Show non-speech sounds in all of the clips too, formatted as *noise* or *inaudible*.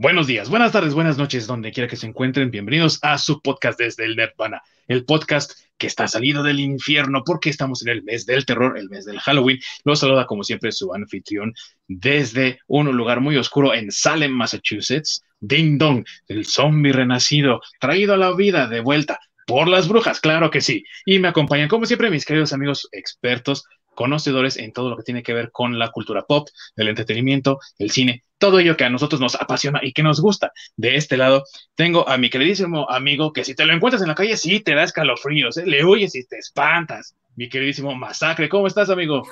Buenos días, buenas tardes, buenas noches, donde quiera que se encuentren. Bienvenidos a su podcast desde el Nirvana, el podcast que está salido del infierno porque estamos en el mes del terror, el mes del Halloween. Los saluda como siempre su anfitrión desde un lugar muy oscuro en Salem, Massachusetts. Ding Dong, el zombie renacido, traído a la vida de vuelta por las brujas, claro que sí. Y me acompañan como siempre mis queridos amigos expertos conocedores en todo lo que tiene que ver con la cultura pop, el entretenimiento, el cine, todo ello que a nosotros nos apasiona y que nos gusta. De este lado tengo a mi queridísimo amigo que si te lo encuentras en la calle sí te da escalofríos, ¿eh? le huyes y te espantas. Mi queridísimo Masacre, ¿cómo estás, amigo?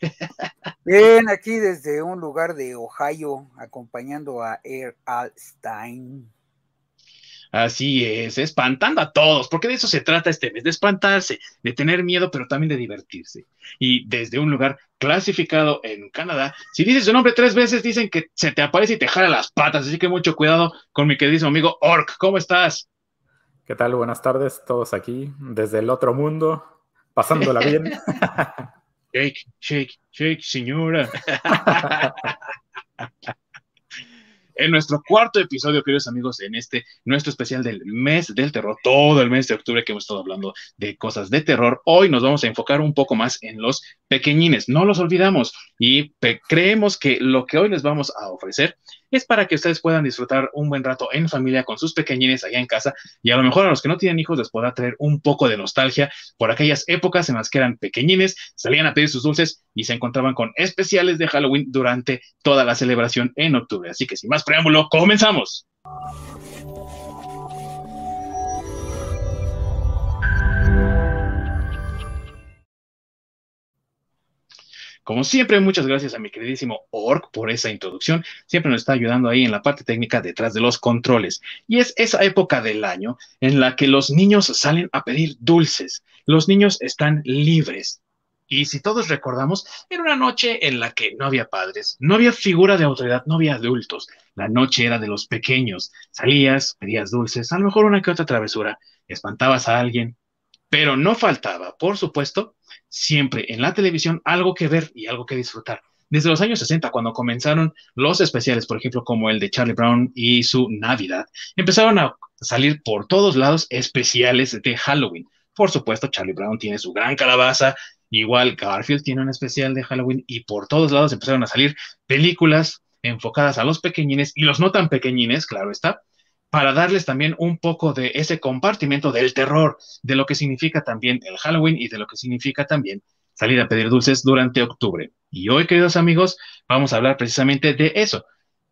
*laughs* Bien, aquí desde un lugar de Ohio, acompañando a Air Alstein. Así es, espantando a todos, porque de eso se trata este mes, de espantarse, de tener miedo, pero también de divertirse. Y desde un lugar clasificado en Canadá, si dices su nombre tres veces, dicen que se te aparece y te jala las patas, así que mucho cuidado con mi querido amigo Orc, ¿cómo estás? ¿Qué tal? Buenas tardes, todos aquí, desde el otro mundo, pasándola bien. *laughs* shake, shake, shake, señora. *laughs* en nuestro cuarto episodio, queridos amigos, en este nuestro especial del mes del terror, todo el mes de octubre que hemos estado hablando de cosas de terror. Hoy nos vamos a enfocar un poco más en los pequeñines, no los olvidamos y creemos que lo que hoy les vamos a ofrecer es para que ustedes puedan disfrutar un buen rato en familia con sus pequeñines allá en casa y a lo mejor a los que no tienen hijos les podrá traer un poco de nostalgia por aquellas épocas en las que eran pequeñines, salían a pedir sus dulces y se encontraban con especiales de Halloween durante toda la celebración en octubre. Así que sin más preámbulo, comenzamos. Como siempre, muchas gracias a mi queridísimo Orc por esa introducción. Siempre nos está ayudando ahí en la parte técnica detrás de los controles. Y es esa época del año en la que los niños salen a pedir dulces. Los niños están libres. Y si todos recordamos, era una noche en la que no había padres, no había figura de autoridad, no había adultos. La noche era de los pequeños. Salías, pedías dulces, a lo mejor una que otra travesura, espantabas a alguien, pero no faltaba, por supuesto, siempre en la televisión algo que ver y algo que disfrutar. Desde los años 60, cuando comenzaron los especiales, por ejemplo, como el de Charlie Brown y su Navidad, empezaron a salir por todos lados especiales de Halloween. Por supuesto, Charlie Brown tiene su gran calabaza, igual Garfield tiene un especial de Halloween y por todos lados empezaron a salir películas enfocadas a los pequeñines y los no tan pequeñines, claro está, para darles también un poco de ese compartimento del terror, de lo que significa también el Halloween y de lo que significa también salir a pedir dulces durante octubre. Y hoy, queridos amigos, vamos a hablar precisamente de eso.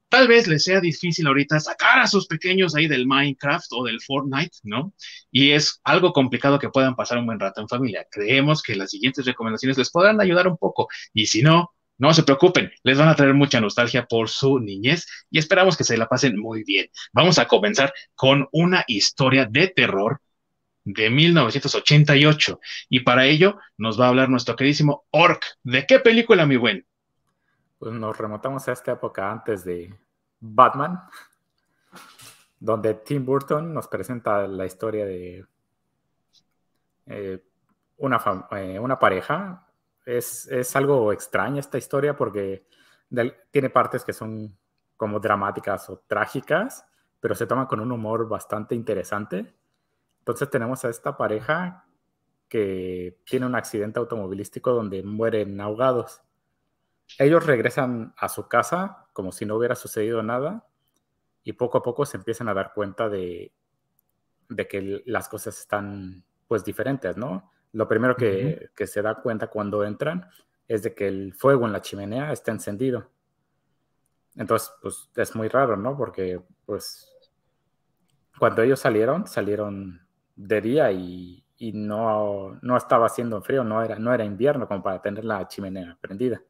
Tal vez les sea difícil ahorita sacar a sus pequeños ahí del Minecraft o del Fortnite, ¿no? Y es algo complicado que puedan pasar un buen rato en familia. Creemos que las siguientes recomendaciones les podrán ayudar un poco. Y si no, no se preocupen, les van a traer mucha nostalgia por su niñez y esperamos que se la pasen muy bien. Vamos a comenzar con una historia de terror de 1988 y para ello nos va a hablar nuestro queridísimo Orc. ¿De qué película, mi buen? Pues nos remontamos a esta época antes de Batman, donde Tim Burton nos presenta la historia de eh, eh, una pareja es, algo extraña esta historia porque tiene partes que son como dramáticas o trágicas, pero se toma con un humor bastante interesante. Entonces tenemos a esta pareja que tiene un accidente automovilístico donde mueren ahogados. Ellos regresan a su casa como si no hubiera sucedido nada y poco a poco se empiezan a dar cuenta de, de que las cosas están pues diferentes, ¿no? Lo primero que, se da cuenta cuando entran es de que el fuego en la chimenea está encendido. Entonces, pues es muy raro, ¿no? Porque, pues, cuando ellos salieron, salieron de día y, no, no, estaba haciendo frío, no era, no era invierno como para tener la chimenea prendida.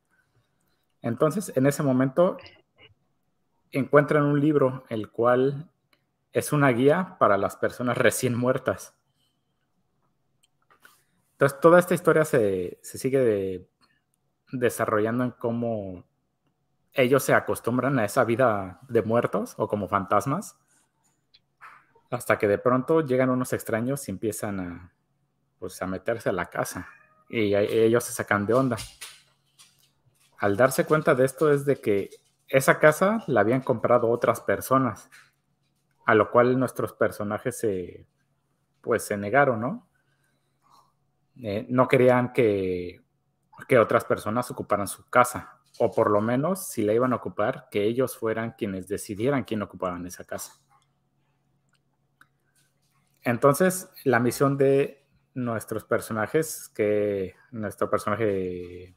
Entonces, en ese momento, encuentran un libro, el cual es una guía para las personas *laughs* recién muertas. Entonces, toda esta historia se, sigue desarrollando en cómo ellos se acostumbran a esa vida de muertos o como fantasmas, hasta que de pronto llegan unos extraños y empiezan a, pues, a meterse a la casa y ellos se sacan de onda. Al darse cuenta de esto es de que esa casa la habían comprado otras personas, a lo cual nuestros personajes se, pues, se negaron, ¿no? Eh, no querían que, que otras personas ocuparan su casa, o por lo menos, si la iban a ocupar, que ellos fueran quienes decidieran quién ocupaban esa casa. Entonces, la misión de nuestros personajes, que nuestro personaje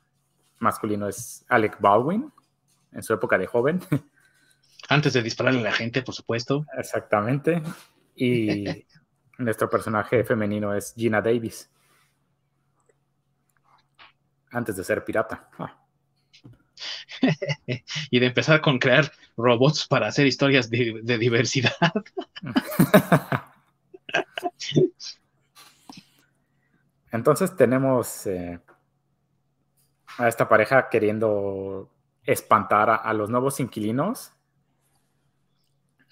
masculino es Alec Baldwin, en su época de joven. *laughs* Antes de dispararle a la gente, por supuesto. Exactamente. Y *laughs* nuestro personaje femenino es Gina Davis. Antes de ser pirata. Ah. *laughs* y de empezar con crear robots para hacer historias de, diversidad. *laughs* Entonces tenemos eh, a esta pareja queriendo espantar a, los nuevos inquilinos.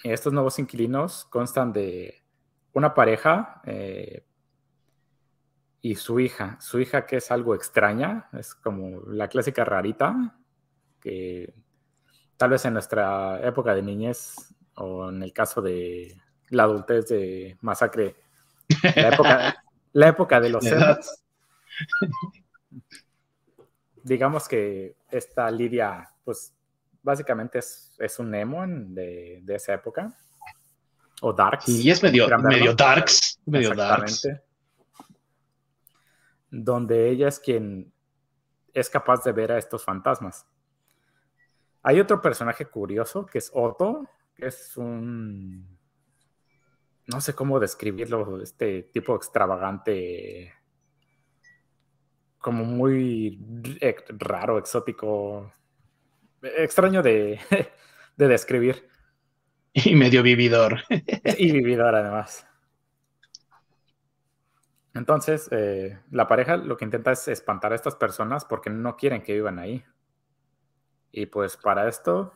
Estos nuevos inquilinos constan de una pareja eh, y su hija. Su hija que es algo extraña, es como la clásica rarita, que tal vez en nuestra época de niñez o en el caso de la adultez de Masacre, la época, *laughs* de los celos *laughs* digamos que esta Lidia, pues básicamente es, un Nemo de, esa época. O Darks. Y es medio, medio Darks. Medio Darks. Donde ella es quien es capaz de ver a estos fantasmas. Hay otro personaje curioso que es Otto, que es un. No sé cómo describirlo, este tipo extravagante como muy raro, exótico, extraño *laughs* de, describir. Y medio vividor. y vividor además. Entonces, eh, la pareja lo que intenta es espantar a estas personas porque no quieren que vivan ahí. Y pues para esto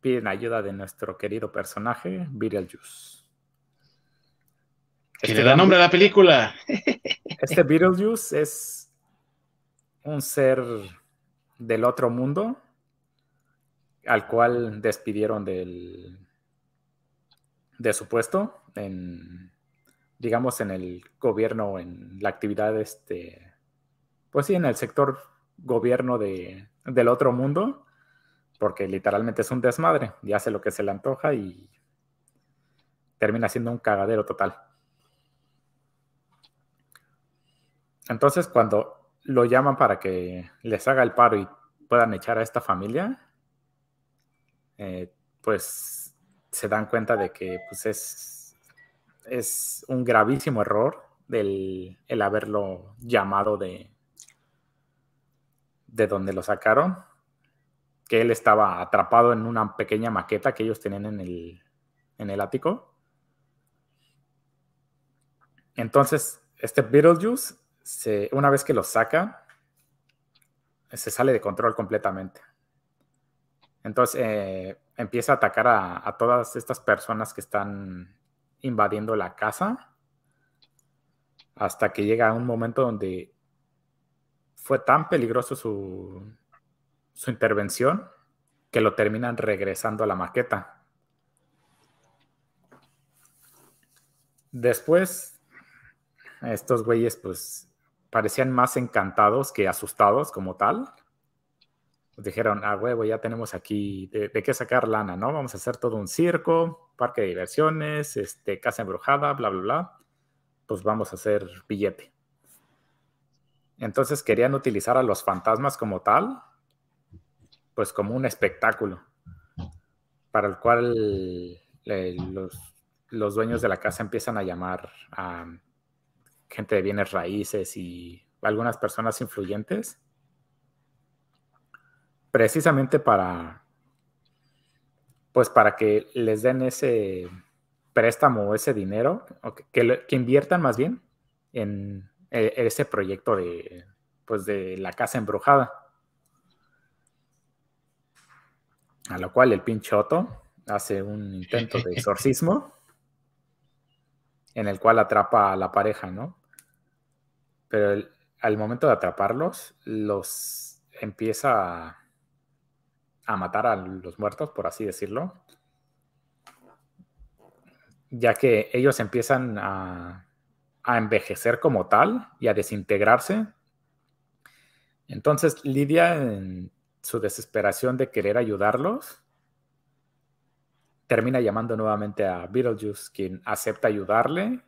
piden ayuda de nuestro querido personaje, Beetlejuice. Que le da nombre a la película. *laughs* Este Beetlejuice es un ser del otro mundo al cual despidieron del, de su puesto en, digamos, en el gobierno, en la actividad, este, pues sí, en el sector gobierno de, del otro mundo, porque literalmente es un desmadre y hace lo que se le antoja y termina siendo un cagadero total. Entonces, cuando lo llaman para que les haga el paro y puedan echar a esta familia, eh, pues se dan cuenta de que pues es, es un gravísimo error el, haberlo llamado de, de donde lo sacaron, que él estaba atrapado en una pequeña maqueta que ellos tenían en el, en el ático. Entonces, este Beetlejuice una vez que lo saca, se sale de control completamente. Entonces eh, empieza a atacar a, todas estas personas que están invadiendo la casa hasta que llega un momento donde fue tan peligroso su, su intervención que lo terminan regresando a la maqueta. Después, estos güeyes pues parecían más encantados que asustados como tal. Dijeron, ah, huevo, ya tenemos aquí de, qué sacar lana, ¿no? Vamos a hacer todo un circo, parque de diversiones, este, casa embrujada, bla, bla, bla. Pues vamos a hacer billete. Entonces querían utilizar a los fantasmas como tal, pues como un espectáculo, para el cual eh, los, los dueños de la casa empiezan a llamar a gente de bienes raíces y algunas personas influyentes, precisamente para, pues para que les den ese préstamo, ese dinero, que, que inviertan más bien en, e, ese proyecto de, pues de la casa embrujada. A lo cual el pinchoto hace un intento de *laughs* exorcismo en el cual atrapa a la pareja, ¿no? Pero al momento de atraparlos, los empieza a matar a los muertos, por así decirlo, ya que ellos empiezan a, a envejecer como tal y a desintegrarse. Entonces Lidia, en su desesperación de querer ayudarlos, termina llamando nuevamente a Beetlejuice, quien acepta ayudarle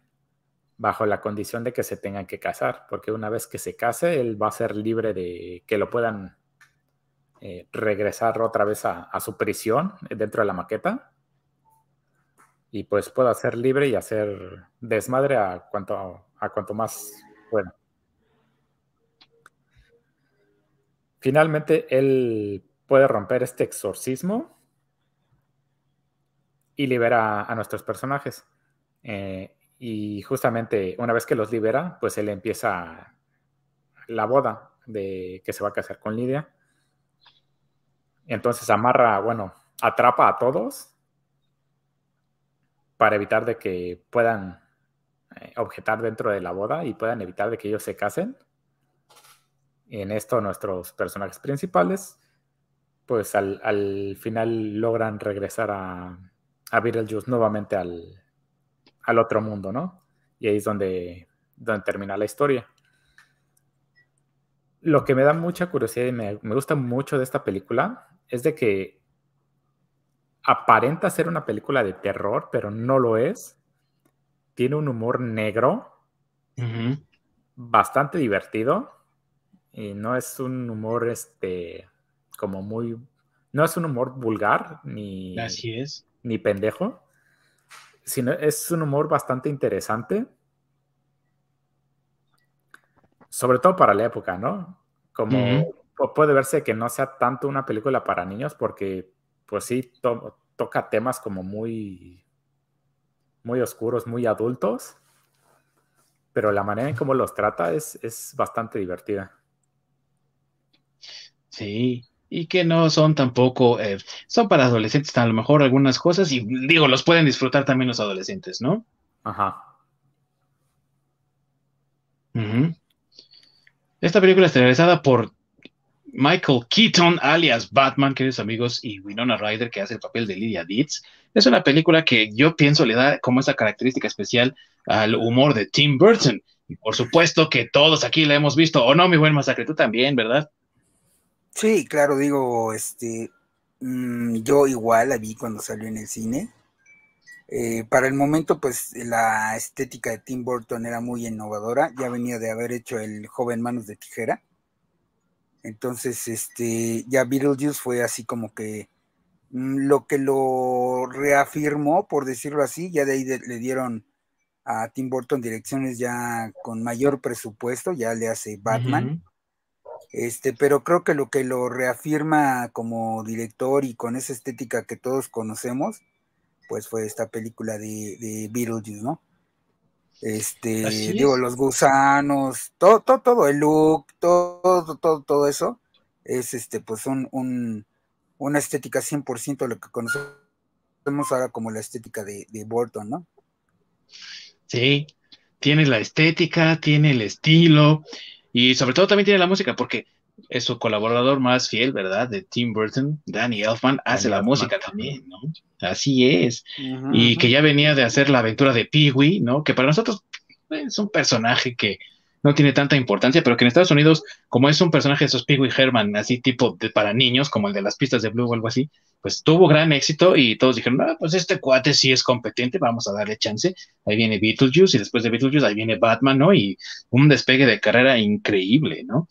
bajo la condición de que se tengan que casar, porque una vez que se case, él va a ser libre de que lo puedan eh, regresar otra vez a, su prisión dentro de la maqueta. Y pues pueda ser libre y hacer desmadre a cuanto, a cuanto más pueda. Finalmente, él puede romper este exorcismo y libera a nuestros personajes. Eh, y justamente una vez que los libera, pues él empieza la boda de que se va a casar con Lidia. Entonces amarra, bueno, atrapa a todos para evitar de que puedan eh, objetar dentro de la boda y puedan evitar de que ellos se casen. En esto nuestros personajes principales, pues al, final logran regresar a, a Beetlejuice nuevamente al, al otro mundo, ¿no? Y ahí es donde, donde termina la historia. Lo que me da mucha curiosidad y me, me gusta mucho de esta película es de que aparenta ser una película de terror, pero no lo es. Tiene un humor negro, bastante divertido, y no es un humor, este, como muy, no es un humor vulgar, ni, Así es. ni pendejo, sino es un humor bastante interesante, sobre todo para la época, ¿no? Como puede verse que no sea tanto una película para niños porque, pues sí, toca temas como muy, muy oscuros, muy adultos, pero la manera en cómo los trata es, es bastante divertida. Sí, y que no son tampoco, eh, son para adolescentes a lo mejor algunas cosas y digo, los pueden disfrutar también los adolescentes, ¿no? Ajá. Esta película está realizada por Michael Keaton, alias Batman, queridos amigos, y Winona Ryder, que hace el papel de Lydia Deeds. Es una película que yo pienso le da como esa característica especial al humor de Tim Burton. Y por supuesto que todos aquí la hemos visto, o no, mi buen masacre, tú también, ¿verdad? Sí, claro, digo, este, mm, yo igual la vi cuando salió en el cine. Eh, para el momento, pues la estética de Tim Burton era muy innovadora, ya venía de haber hecho el joven Manos de Tijera. Entonces, este, ya Beetlejuice fue así como que mm, lo que lo reafirmó, por decirlo así, ya de ahí le dieron a Tim Burton direcciones ya con mayor presupuesto, ya le hace Batman. Este, pero creo que lo que lo reafirma como director y con esa estética que todos conocemos, pues fue esta película de, de Beetlejuice, ¿no? Este, digo, los gusanos, todo, todo, todo, el look, todo, todo, todo eso, es este, pues un, un una estética 100% lo que conocemos ahora como la estética de, de Burton, ¿no? Sí, tiene la estética, tiene el estilo, y sobre todo también tiene la música, porque es su colaborador más fiel, ¿verdad? De Tim Burton, Danny Elfman, hace la música también, ¿no? Así es. y que ya venía de hacer la aventura de Pee-Wee, ¿no? Que para nosotros es un personaje que no tiene tanta importancia, pero que en Estados Unidos, como es un personaje de esos Pee-Wee Herman, así tipo de, para niños, como el de las pistas de Blue o algo así, pues tuvo gran éxito y todos dijeron, ah, pues este cuate sí es competente, vamos a darle chance. Ahí viene Beetlejuice y después de Beetlejuice ahí viene Batman, ¿no? Y un despegue de carrera increíble, ¿no?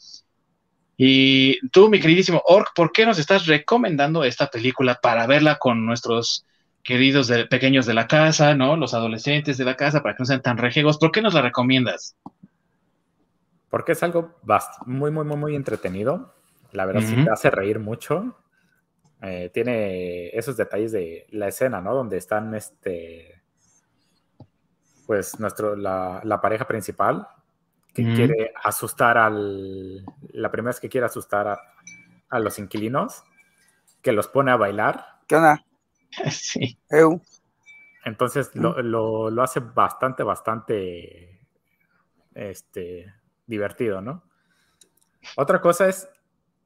Y tú, mi queridísimo Orc, ¿por qué nos estás recomendando esta película para verla con nuestros queridos pequeños de la casa, ¿no? Los adolescentes de la casa, para que no sean tan rejegos. ¿Por qué nos la recomiendas? Porque es algo muy, muy, muy, muy entretenido. La verdad, sí te hace reír mucho. Eh, tiene esos detalles de la escena, ¿no? Donde están, este, pues, nuestro, la, pareja principal que quiere asustar al, la primera vez que quiere asustar a, los inquilinos, que los pone a bailar. ¿Qué onda? *laughs* Sí. Entonces lo, lo, lo, hace bastante, bastante este, divertido, ¿no? Otra cosa es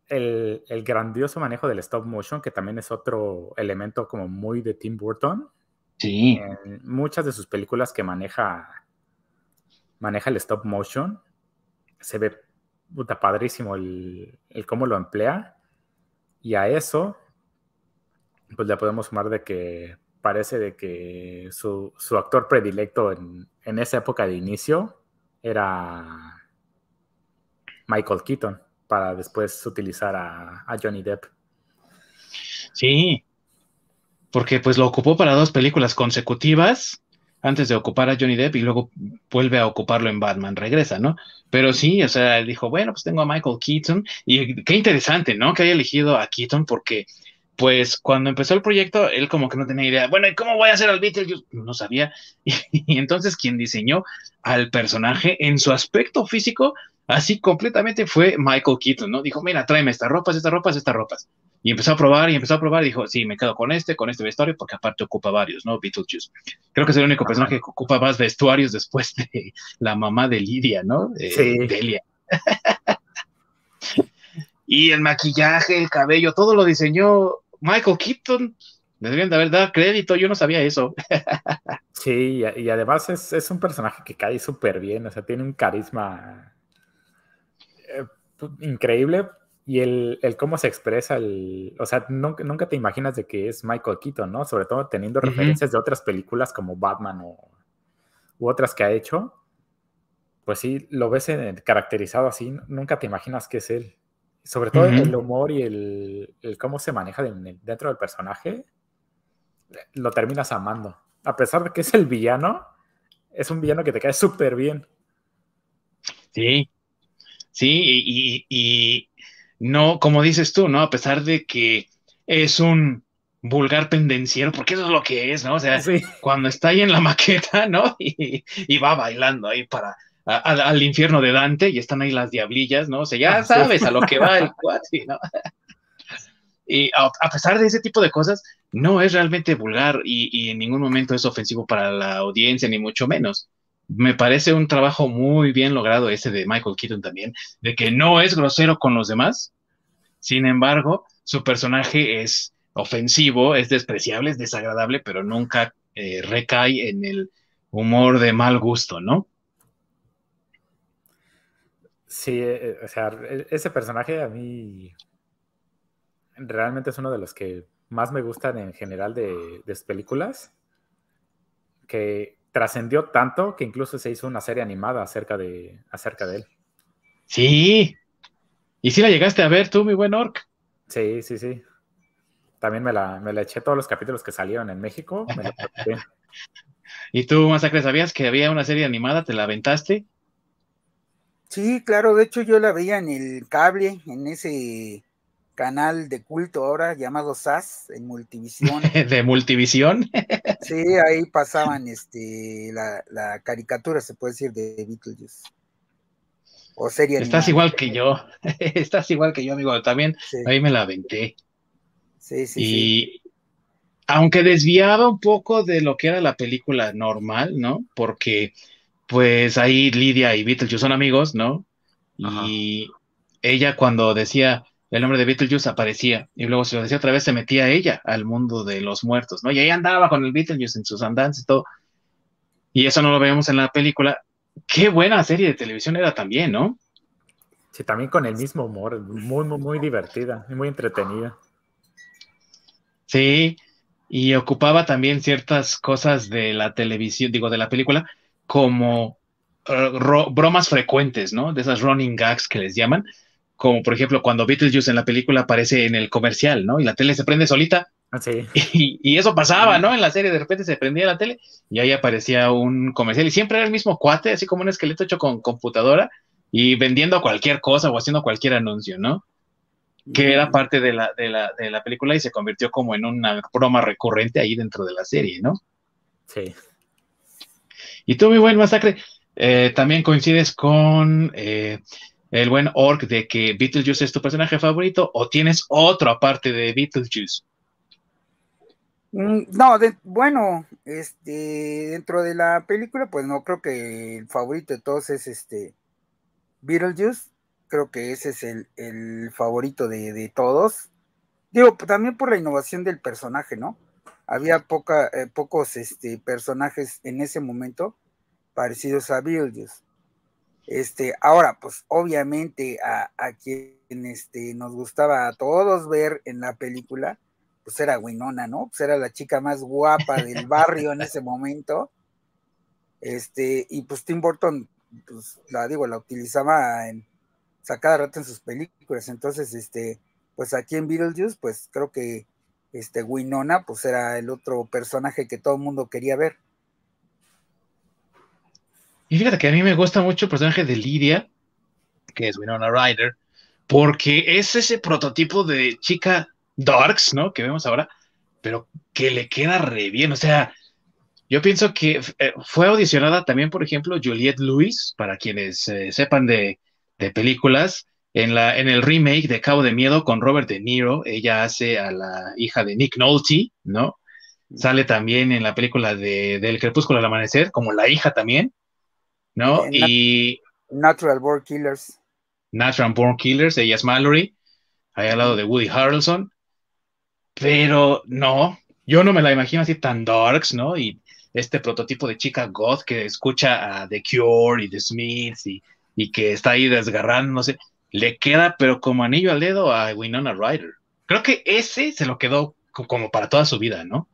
el, grandioso manejo del stop motion, que también es otro elemento como muy de Tim Burton. Sí. En muchas de sus películas que maneja, maneja el stop motion, se ve puta padrísimo el, el cómo lo emplea. Y a eso, pues le podemos sumar de que parece de que su, actor predilecto en, en, esa época de inicio era Michael Keaton para después utilizar a, Johnny Depp. Sí, porque pues lo ocupó para dos películas consecutivas antes de ocupar a Johnny Depp y luego vuelve a ocuparlo en Batman, regresa, ¿no? Pero sí, o sea, dijo, bueno, pues tengo a Michael Keaton y qué interesante, ¿no? Que haya elegido a Keaton porque pues cuando empezó el proyecto, él como que no tenía idea, bueno, ¿y cómo voy a hacer al Beetlejuice? No sabía. *laughs* Y, entonces quien diseñó al personaje en su aspecto físico Así completamente fue Michael Keaton, ¿no? Dijo, mira, tráeme estas ropas, estas ropas, estas ropas. Y empezó a probar y empezó a probar y dijo, sí, me quedo con este, con este vestuario, porque aparte ocupa varios, ¿no? Beetlejuice. Creo que es el único personaje que ocupa más vestuarios después de la mamá de Lidia, ¿no? sí. Delia. *laughs* y el maquillaje, el cabello, todo lo diseñó Michael Keaton. Me deberían de haber dado crédito, yo no sabía eso. *laughs* sí, y además es, es un personaje que cae súper bien, o sea, tiene un carisma eh, increíble y el, cómo se expresa, el, o sea, nunca, nunca, te imaginas de que es Michael Keaton, ¿no? Sobre todo teniendo referencias de otras películas como Batman o, u otras que ha hecho, pues sí, lo ves caracterizado así, nunca te imaginas que es él. Sobre todo el humor y el, cómo se maneja dentro del personaje, lo terminas amando. A pesar de que es el villano, es un villano que te cae súper bien. Sí, Sí, y, no, como dices tú, ¿no? A pesar de que es un vulgar pendenciero, porque eso es lo que es, ¿no? O sea, cuando está ahí en la *laughs* maqueta, ¿no? Y, va bailando ahí para al infierno de Dante y están ahí las diablillas, ¿no? O sea, ya ah, sabes a lo que va el *laughs* cuate, ¿no? Y a, pesar de ese tipo de cosas, no es realmente vulgar y, en ningún momento es ofensivo para la audiencia, ni mucho menos me parece un trabajo muy bien logrado ese de Michael Keaton también, de que no es grosero con los demás, sin embargo, su personaje es ofensivo, es despreciable, es desagradable, pero nunca eh, recae en el humor de mal gusto, ¿no? Sí, eh, o sea, e, ese personaje a mí realmente es uno de los que más me gustan en general de, de películas, que trascendió tanto que incluso se hizo una serie animada acerca de, acerca de él. Sí. ¿Y si la llegaste a ver tú, mi buen Orc? Sí, sí, sí. También me la, me la eché todos los capítulos que salieron en México. *laughs* ¿Y tú, Masacre, sabías que había una serie animada? ¿Te la aventaste? Sí, claro, de hecho yo la veía en el cable, en ese canal de culto ahora llamado SAS en Multivisión. *laughs* ¿De Multivisión? *laughs* sí, ahí pasaban este la, caricatura, se puede decir, de Beetlejuice. O serie Estás igual que yo, *laughs* estás igual que yo, amigo, también ahí me la aventé. Sí, sí. Y aunque desviaba un poco de lo que era la película normal, ¿no? Porque pues ahí Lidia y Beetlejuice son amigos, ¿no? Y ella cuando decía, el nombre de Beetlejuice aparecía y luego si lo decía otra vez se metía ella al mundo de los muertos, ¿no? Y ahí andaba con el Beetlejuice en sus andanzas y todo. Y eso no lo vemos en la película. Qué buena serie de televisión era también, ¿no? Sí, también con el mismo humor, muy, muy, muy divertida y muy entretenida. Sí, y ocupaba también ciertas cosas de la televisión, digo, de la película, como eh, bromas frecuentes, ¿no? De esas running gags que les llaman, como por ejemplo cuando Beetlejuice en la película aparece en el comercial, ¿no? Y la tele se prende solita. Ah, sí. Y, eso pasaba, ¿no? En la serie de repente se prendía la tele y ahí aparecía un comercial y siempre era el mismo cuate, así como un esqueleto hecho con computadora y vendiendo cualquier cosa o haciendo cualquier anuncio, ¿no? Que era parte de la, de la, de la película y se convirtió como en una broma recurrente ahí dentro de la serie, ¿no? Sí. Y tú, mi buen masacre, eh, también coincides con eh, el buen orc de que Beetlejuice es tu personaje favorito o tienes otro aparte de Beetlejuice? Mm, no, bueno, este, dentro de la película, pues no creo que el favorito de todos es este Beetlejuice. creo que ese es el, favorito de, todos. Digo, también por la innovación del personaje, ¿no? Había poca, eh, pocos este, personajes en ese momento parecidos a Beetlejuice. Este, ahora, pues obviamente a, quien este, nos gustaba a todos ver en la película, pues era Winona, ¿no? Pues era la chica más guapa del barrio en ese momento. Este, y pues Tim Burton, pues la digo, la utilizaba en, cada rato en sus películas. Entonces, este, pues aquí en Beetlejuice, pues creo que este Winona, pues era el otro personaje que todo el mundo quería ver. Y fíjate que a mí me gusta mucho el personaje de Lydia, que es Winona Ryder, porque es ese prototipo de chica darks, ¿no? Que vemos ahora, pero que le queda re bien. O sea, yo pienso que eh, fue audicionada también, por ejemplo, Juliette Lewis, para quienes eh, sepan de, películas, en, la, en el remake de Cabo de Miedo con Robert De Niro, ella hace a la hija de Nick Nolte, ¿no? Sale también en la película de, del Crepúsculo al Amanecer, como la hija también. ¿No? y Natural Born Killers. Natural Born Killers, ella es Mallory, ahí al lado de Woody Harrelson. Pero no, yo no me la imagino así tan darks, ¿no? Y este prototipo de chica goth que escucha a The Cure y The Smiths y, y que está ahí desgarrando, no sé, le queda pero como anillo al dedo a Winona Ryder. Creo que ese se lo quedó como para toda su vida, ¿no?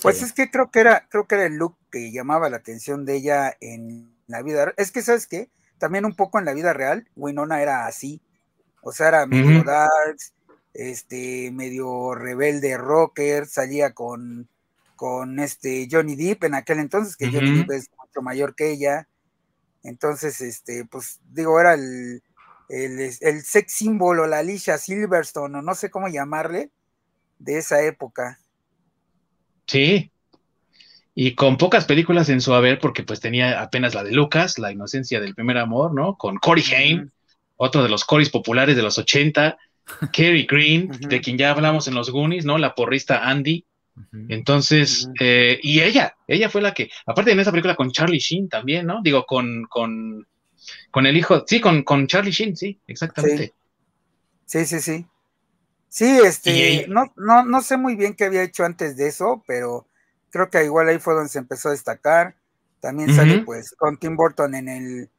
Pues es que creo que era, creo que era el look que llamaba la atención de ella en la vida. Es que, ¿sabes qué? También un poco en la vida real, Winona era así. O sea, era medio darks, este, medio rebelde rocker, salía con, con este Johnny Depp en aquel entonces, que Johnny Depp es mucho mayor que ella. Entonces, este, pues digo, era el, el, el sex símbolo, la Alicia Silverstone, o no sé cómo llamarle, de esa época. Sí, y con pocas películas en su haber, porque pues tenía apenas la de Lucas, La inocencia del primer amor, ¿no? Con Corey Haim, otro de los Corys populares de los 80, Kerry *laughs* Green, de quien ya hablamos en los Goonies, ¿no? La porrista Andy. Entonces, eh, y ella, ella fue la que, aparte en esa película con Charlie Sheen también, ¿no? Digo, con, con, con el hijo, sí, con, con Charlie Sheen, sí, exactamente. Sí, sí, sí. Sí, este, no, no, no sé muy bien qué había hecho antes de eso, pero creo que igual ahí fue donde se empezó a destacar. También sale pues con Tim Burton en el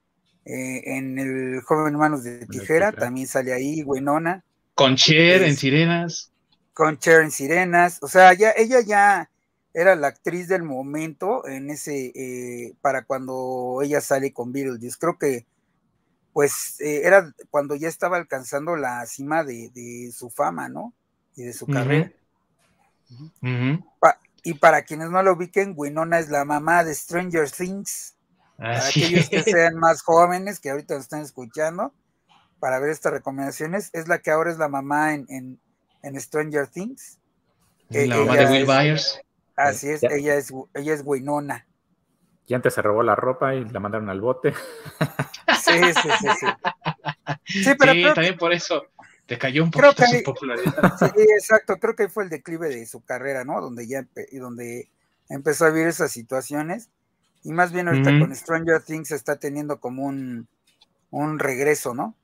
eh, en el Joven Manos de Tijera, también sale ahí Winona. Con Cher en Sirenas. Con Cher en Sirenas, o sea, ya ella ya era la actriz del momento en ese eh, para cuando ella sale con Beetlejuice. Creo que pues eh, era cuando ya estaba alcanzando la cima de, su fama, ¿no? Y de su carrera. Y para quienes no lo ubiquen, Winona es la mamá de Stranger Things. para aquellos que sean más jóvenes, que ahorita nos están escuchando, para ver estas recomendaciones, es la que ahora es la mamá en, Stranger Things. La eh, mamá de Will Byers. Así es, ella es, ella es Winona. Y antes se robó la ropa y la mandaron al bote. Sí, sí, sí, sí. *laughs* Sí, pero también por eso te cayó un poquito su popularidad. *laughs* Sí, exacto, creo que fue el declive de su carrera, ¿no? Donde ya y donde empezó a vivir esas situaciones. Y más bien ahorita con Stranger Things está teniendo como un, regreso, ¿no?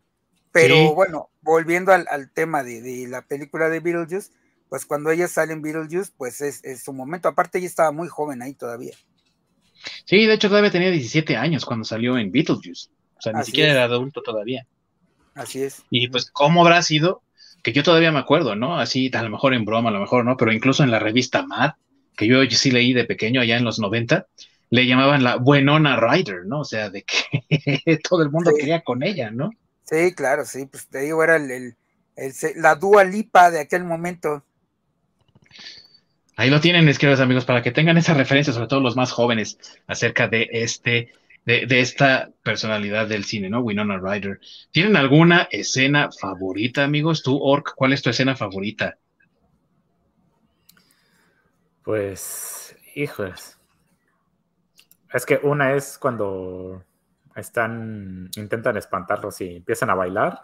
Pero bueno, volviendo al, tema de, la película de Beetlejuice, pues cuando ella sale en Beetlejuice, pues es, su momento. Aparte, ella estaba muy joven ahí todavía. Sí, de hecho todavía tenía 17 años cuando salió en Beetlejuice. O sea, ni siquiera era adulto todavía. Así es. Y pues, ¿cómo habrá sido? Que yo todavía me acuerdo, ¿no? Así, a lo mejor en broma, a lo mejor no, pero incluso en la revista Mad, que yo sí leí de pequeño allá en los 90, le llamaban la Buenona Rider, ¿no? O sea, de que *laughs* todo el mundo quería con ella, ¿no? Sí, claro, sí, pues te digo, era el, la Dua Lipa de aquel momento. Ahí lo tienen, mis queridos amigos, para que tengan esa referencia, sobre todo los más jóvenes, acerca de este de, esta personalidad del cine, ¿no? Winona Ryder. ¿Tienen alguna escena favorita, amigos? Tú, Ork, ¿cuál es tu escena favorita? Pues, hijos. Es que una es cuando están, intentan espantarlos y empiezan a bailar,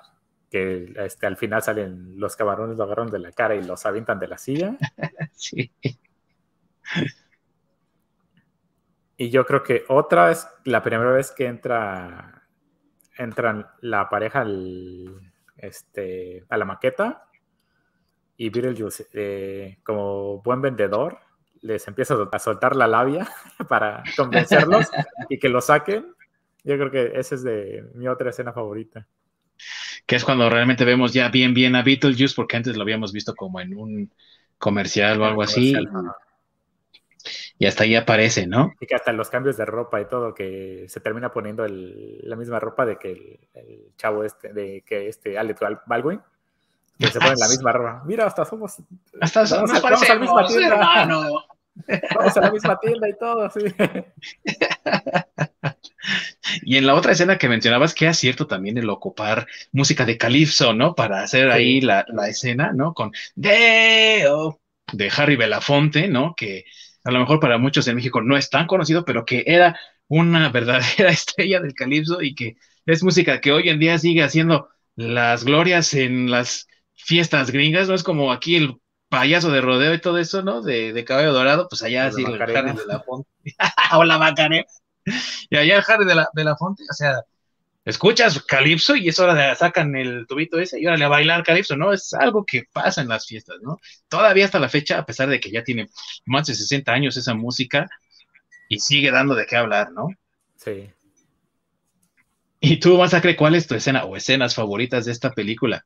que este, al final salen los camarones, lo agarran de la cara y los avientan de la silla. *laughs* sí. Y yo creo que otra es la primera vez que entra entran la pareja al, este, a la maqueta y Beetlejuice, eh, como buen vendedor, les empieza a soltar la labia *laughs* para convencerlos *laughs* y que lo saquen. Yo creo que esa es de mi otra escena favorita. Que es cuando realmente vemos ya bien, bien a Beetlejuice, porque antes lo habíamos visto como en un comercial o algo así. Y hasta ahí aparece, ¿no? Y que hasta los cambios de ropa y todo, que se termina poniendo la misma ropa de que el, chavo este, de que este Alec Baldwin, que se pone la misma ropa. Mira, hasta somos. Hasta somos vamos, vamos a la misma tienda. Hermano. *laughs* Vamos a la misma tienda y todo, sí. *laughs* Y en la otra escena que mencionabas, que es cierto también el ocupar música de Calypso, ¿no? Para hacer ahí la, la, escena, ¿no? Con Deo de Harry Belafonte, ¿no? Que a lo mejor para muchos en México no es tan conocido, pero que era una *laughs* verdadera estrella del calipso y que es música que hoy en día sigue haciendo las glorias en las fiestas gringas, ¿no? Es como aquí el payaso de rodeo y todo eso, ¿no? De, de caballo dorado, pues allá así el Harry de la Fonte. *laughs* o la Macarena. Y allá el Harry de la, de la Fonte, o sea, escuchas calipso y es hora de sacan el tubito ese y órale a bailar calipso, ¿no? Es algo que pasa en las fiestas, ¿no? Todavía hasta la fecha, a pesar de que ya tiene más de 60 años esa música y sigue dando de qué hablar, ¿no? Sí. ¿Y tú, vas a creer cuál es tu escena o escenas favoritas de esta película?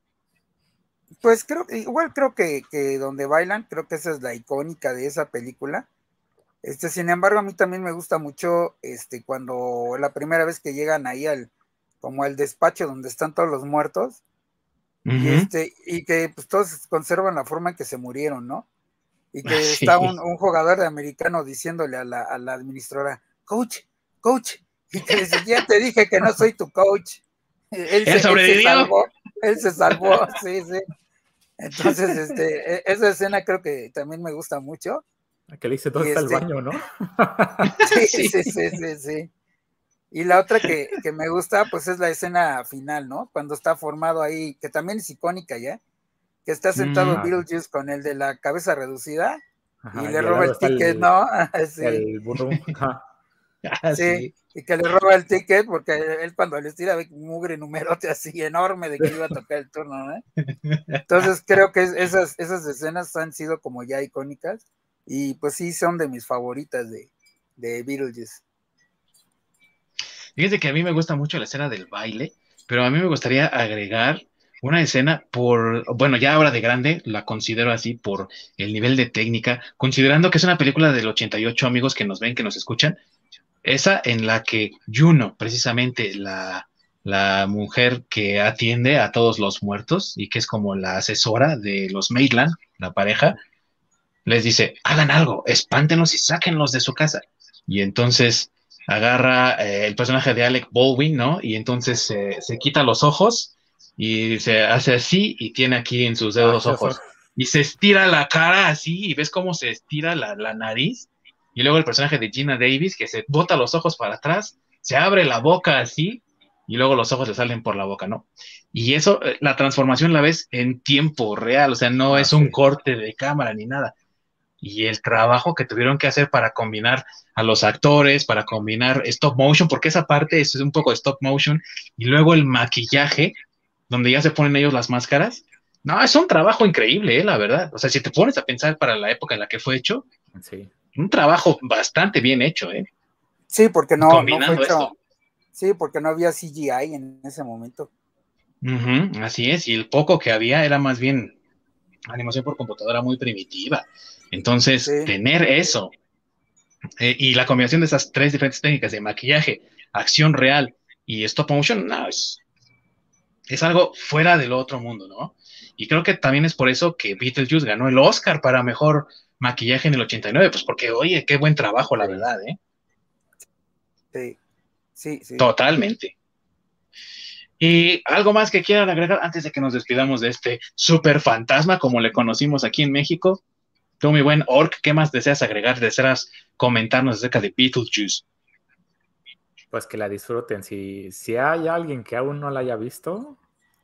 Pues creo, igual creo que, que donde bailan, creo que esa es la icónica de esa película. Este, sin embargo, a mí también me gusta mucho este, cuando la primera vez que llegan ahí al, como el despacho donde están todos los muertos, y, este, y que pues todos conservan la forma en que se murieron, ¿no? Y que *laughs* está un, jugador de americano diciéndole a la, a la, administradora, coach, coach, y que dice, ya te dije que no soy tu coach. *laughs* Él, se, salvó, él se salvó, *laughs* sí, sí. Entonces, este, e, esa escena creo que también me gusta mucho. Que le dice, todo está el este baño, no? sí, sí, sí, sí, sí. Y la otra *laughs* que, me gusta, pues es la escena final, ¿no? Cuando está formado ahí, que también es icónica ya, que está sentado mm. Beetlejuice con el de la cabeza reducida y le roba el ticket, ¿no? *laughs* sí. El burro. Ah, *laughs* sí. y que le roba el ticket porque él cuando le tira ve un mugre numerote así enorme de que iba a tocar el turno, ¿no? Entonces creo que esas, esas escenas han sido como ya icónicas y pues sí son de mis favoritas de, de Beetlejuice. Fíjate que a mí me gusta mucho la escena del baile, pero a mí me gustaría agregar una escena por, bueno, ya ahora de grande la considero así por el nivel de técnica, considerando que es una película del 88 amigos que nos ven, que nos escuchan, esa en la que Juno, precisamente la, la mujer que atiende a todos los muertos y que es como la asesora de los Maitland, la pareja, les dice, hagan algo, espántenos y sáquenlos de su casa. Y entonces agarra eh, el personaje de Alec Baldwin, ¿no? Y entonces se quita los ojos y se hace así y tiene aquí en sus dedos ah, ojos. Y se estira la cara así y ves cómo se estira la, la, nariz. Y luego el personaje de Gina Davis que se bota los ojos para atrás, se abre la boca así y luego los ojos le salen por la boca, ¿no? Y eso, eh, la transformación la ves en tiempo real, o sea, no ah, es un corte de cámara ni nada y el trabajo que tuvieron que hacer para combinar a los actores, para combinar stop motion, porque esa parte es un poco de stop motion, y luego el maquillaje, donde ya se ponen ellos las máscaras. No, es un trabajo increíble, eh, la verdad. O sea, si te pones a pensar para la época en la que fue hecho, un trabajo bastante bien hecho, ¿eh? Sí, porque no, fue hecho, Sí, porque no había CGI en ese momento. así es, y el poco que había era más bien animación por computadora muy primitiva. Entonces, tener eso eh, y la combinación de esas tres diferentes técnicas de maquillaje, acción real y stop motion, no, es, es algo fuera del otro mundo, ¿no? Y creo que también es por eso que Beetlejuice ganó el Oscar para mejor maquillaje en el 89, pues porque, oye, qué buen trabajo, la verdad, ¿eh? Sí, sí, sí. Totalmente. Y algo más que quieran agregar antes de que nos despidamos de este super fantasma, como le conocimos aquí en México. Tú, mi buen Orc, ¿qué más deseas agregar? ¿Deseas comentarnos acerca de Beetlejuice? Pues que la disfruten. Si, si hay alguien que aún no la haya visto,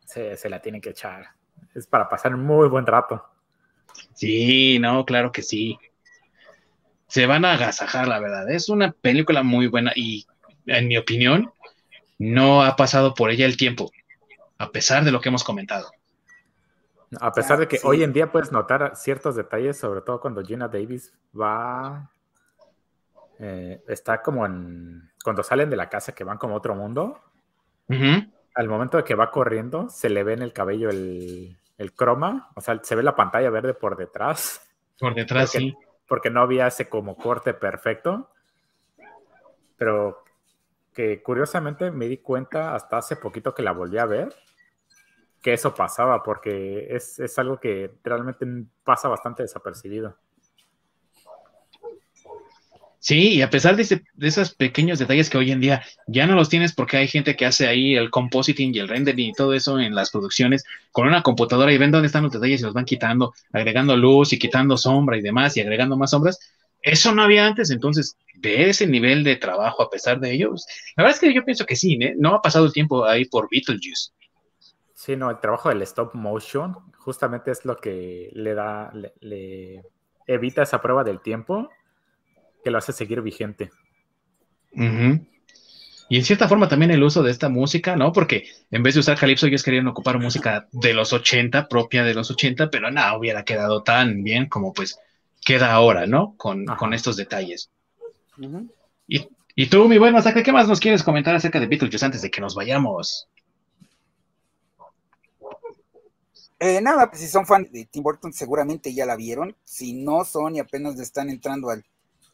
se, la tiene que echar. Es para pasar un muy buen rato. Sí, no, claro que sí. Se van a agasajar, la verdad. Es una película muy buena y, en mi opinión, no ha pasado por ella el tiempo, a pesar de lo que hemos comentado. A pesar de que hoy en día puedes notar ciertos detalles, sobre todo cuando Gina Davis va, eh, está como en, cuando salen de la casa que van como a otro mundo, al momento de que va corriendo, se le ve en el cabello el, el croma, o sea, se ve la pantalla verde por detrás. Por detrás, sí. Porque no había ese como corte perfecto. Pero que curiosamente me di cuenta hasta hace poquito que la volví a ver, que eso pasaba, porque es, es algo que realmente pasa bastante desapercibido. Sí, y a pesar de, esos pequeños detalles que hoy en día ya no los tienes porque hay gente que hace ahí el compositing y el rendering y todo eso en las producciones con una computadora y ven dónde están los detalles y los van quitando, agregando luz y quitando sombra y demás y agregando más sombras. Eso no había antes, entonces, de ese nivel de trabajo a pesar de ello, pues, la verdad es que yo pienso que sí, ¿eh? no ha pasado el tiempo ahí por Beetlejuice. Sí, no, el trabajo del stop motion justamente es lo que le da, le evita esa prueba del tiempo que lo hace seguir vigente. Y en cierta forma también el uso de esta música, ¿no? Porque en vez de usar Calypso, ellos querían ocupar música de los 80, propia de los 80, pero no hubiera quedado tan bien como pues queda ahora, ¿no? Con, estos detalles. y, tú, mi buen Masacre, ¿qué más nos quieres comentar acerca de Beetlejuice antes de que nos vayamos? Eh, nada, pues si son fan de Tim Burton, seguramente ya la vieron. Si no son y apenas están entrando al,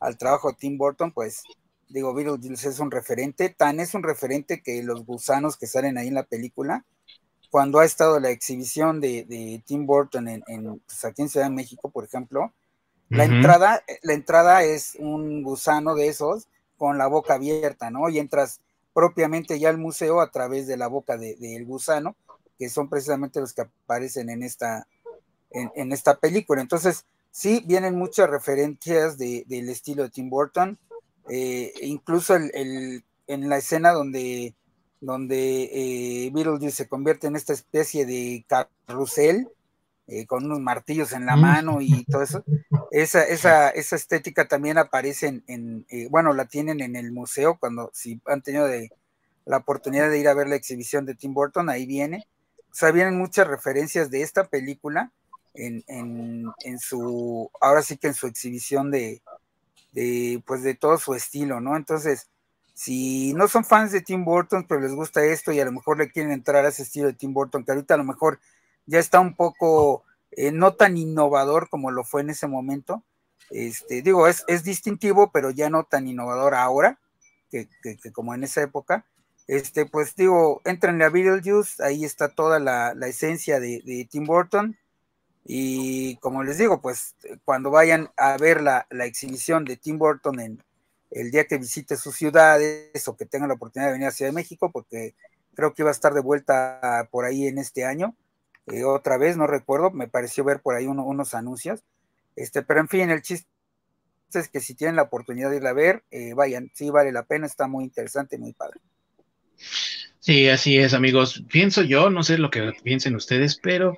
al trabajo de Tim Burton, pues digo, Beetlejuice es un referente, tan es un referente que los gusanos que salen ahí en la película, cuando ha estado la exhibición de, Tim Burton en, pues, aquí en Ciudad de México, por ejemplo, la entrada, la entrada es un gusano de esos con la boca abierta, ¿no? Y entras propiamente ya al museo a través de la boca del gusano, que son precisamente los que aparecen en esta, en, en esta película. Entonces, sí vienen muchas referencias del estilo de Tim Burton, eh, incluso el, en la escena donde, donde eh, Beetlejuice se convierte en esta especie de carrusel, eh, con unos martillos en la mm. mano y todo eso. Esa, esa, esa estética también aparece en, bueno, la tienen en el museo cuando si han tenido de, la oportunidad de ir a ver la exhibición de Tim Burton, ahí viene. O sea, vienen muchas referencias de esta película en, su, ahora sí que en su exhibición de, pues de todo su estilo, ¿no? Entonces, si no son fans de Tim Burton, pero les gusta esto y a lo mejor le quieren entrar a ese estilo de Tim Burton, que ahorita a lo mejor ya está un poco eh, no tan innovador como lo fue en ese momento. Este, digo, es, distintivo, pero ya no tan innovador ahora que, como en esa época. Este, pues digo, entrenle a Beetlejuice, ahí está toda la, esencia de, de Tim Burton y como les digo, pues cuando vayan a ver la, exhibición de Tim Burton en el día que visite sus ciudades o que tengan la oportunidad de venir a Ciudad de México, porque creo que iba a estar de vuelta por ahí en este año, eh, otra vez, no recuerdo, me pareció ver por ahí unos anuncios, este, pero en fin, el chiste es que si tienen la oportunidad de ir a ver, eh, vayan, sí vale la pena, está muy interesante, muy padre. Sí, así es, amigos. Pienso yo, no sé lo que piensen ustedes, pero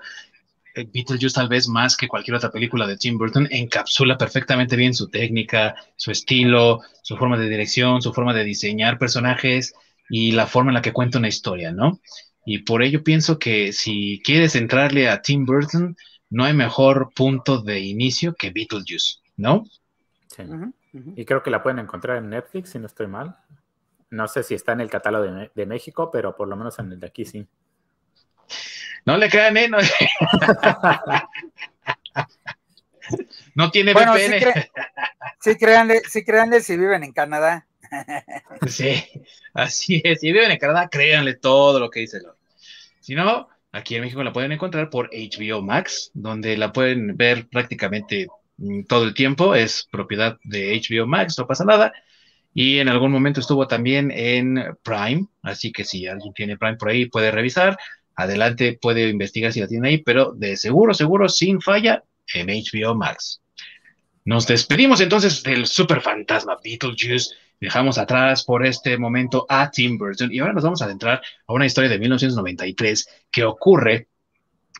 eh, Beetlejuice tal vez más que cualquier otra película de Tim Burton encapsula perfectamente bien su técnica, su estilo, su forma de dirección, su forma de diseñar personajes y la forma en la que cuenta una historia, ¿no? Y por ello pienso que si quieres entrarle a Tim Burton, no hay mejor punto de inicio que Beetlejuice, ¿no? Sí. Y creo que la pueden encontrar en Netflix, si no estoy mal. No sé si está en el catálogo de, de México, pero por lo menos en el de aquí sí. No le crean, ¿eh? No, *laughs* tiene bueno, VPN. Sí, créanle, sí créanle si viven en Canadá. *laughs* Sí, así es. Si viven en Canadá, créanle todo lo que dice Lord. Si no, aquí en México la pueden encontrar por HBO Max, donde la pueden ver prácticamente mm, todo el tiempo. Es propiedad de HBO Max, no pasa nada. Y en algún momento estuvo también en Prime, así que si alguien tiene Prime por ahí puede revisar adelante puede investigar si la tiene ahí, pero de seguro, seguro, sin falla, en HBO Max. Nos despedimos entonces del super fantasma Beetlejuice. Dejamos atrás por este momento a Tim Burton y ahora nos vamos a adentrar a una historia de 1993 que ocurre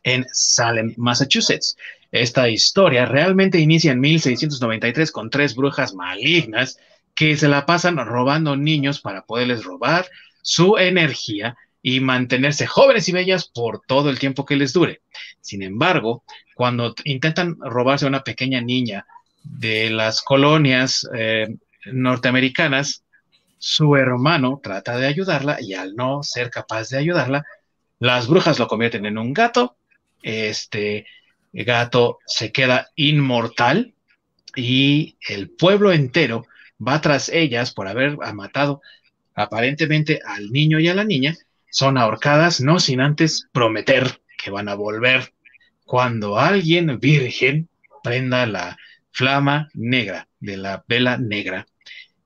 en Salem, Massachusetts. Esta historia realmente inicia en 1693 con tres brujas malignas que se la pasan robando niños para poderles robar su energía y mantenerse jóvenes y bellas por todo el tiempo que les dure. Sin embargo, cuando intentan robarse a una pequeña niña de las colonias eh, norteamericanas, su hermano trata de ayudarla y al no ser capaz de ayudarla, las brujas lo convierten en un gato. Este gato se queda inmortal y el pueblo entero va tras ellas por haber matado aparentemente al niño y a la niña. Son ahorcadas, no sin antes prometer que van a volver cuando alguien virgen prenda la flama negra de la vela negra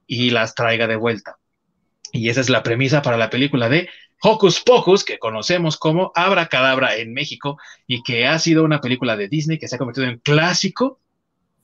y las traiga de vuelta. Y esa es la premisa para la película de Hocus Pocus, que conocemos como Abra Cadabra en México y que ha sido una película de Disney que se ha convertido en clásico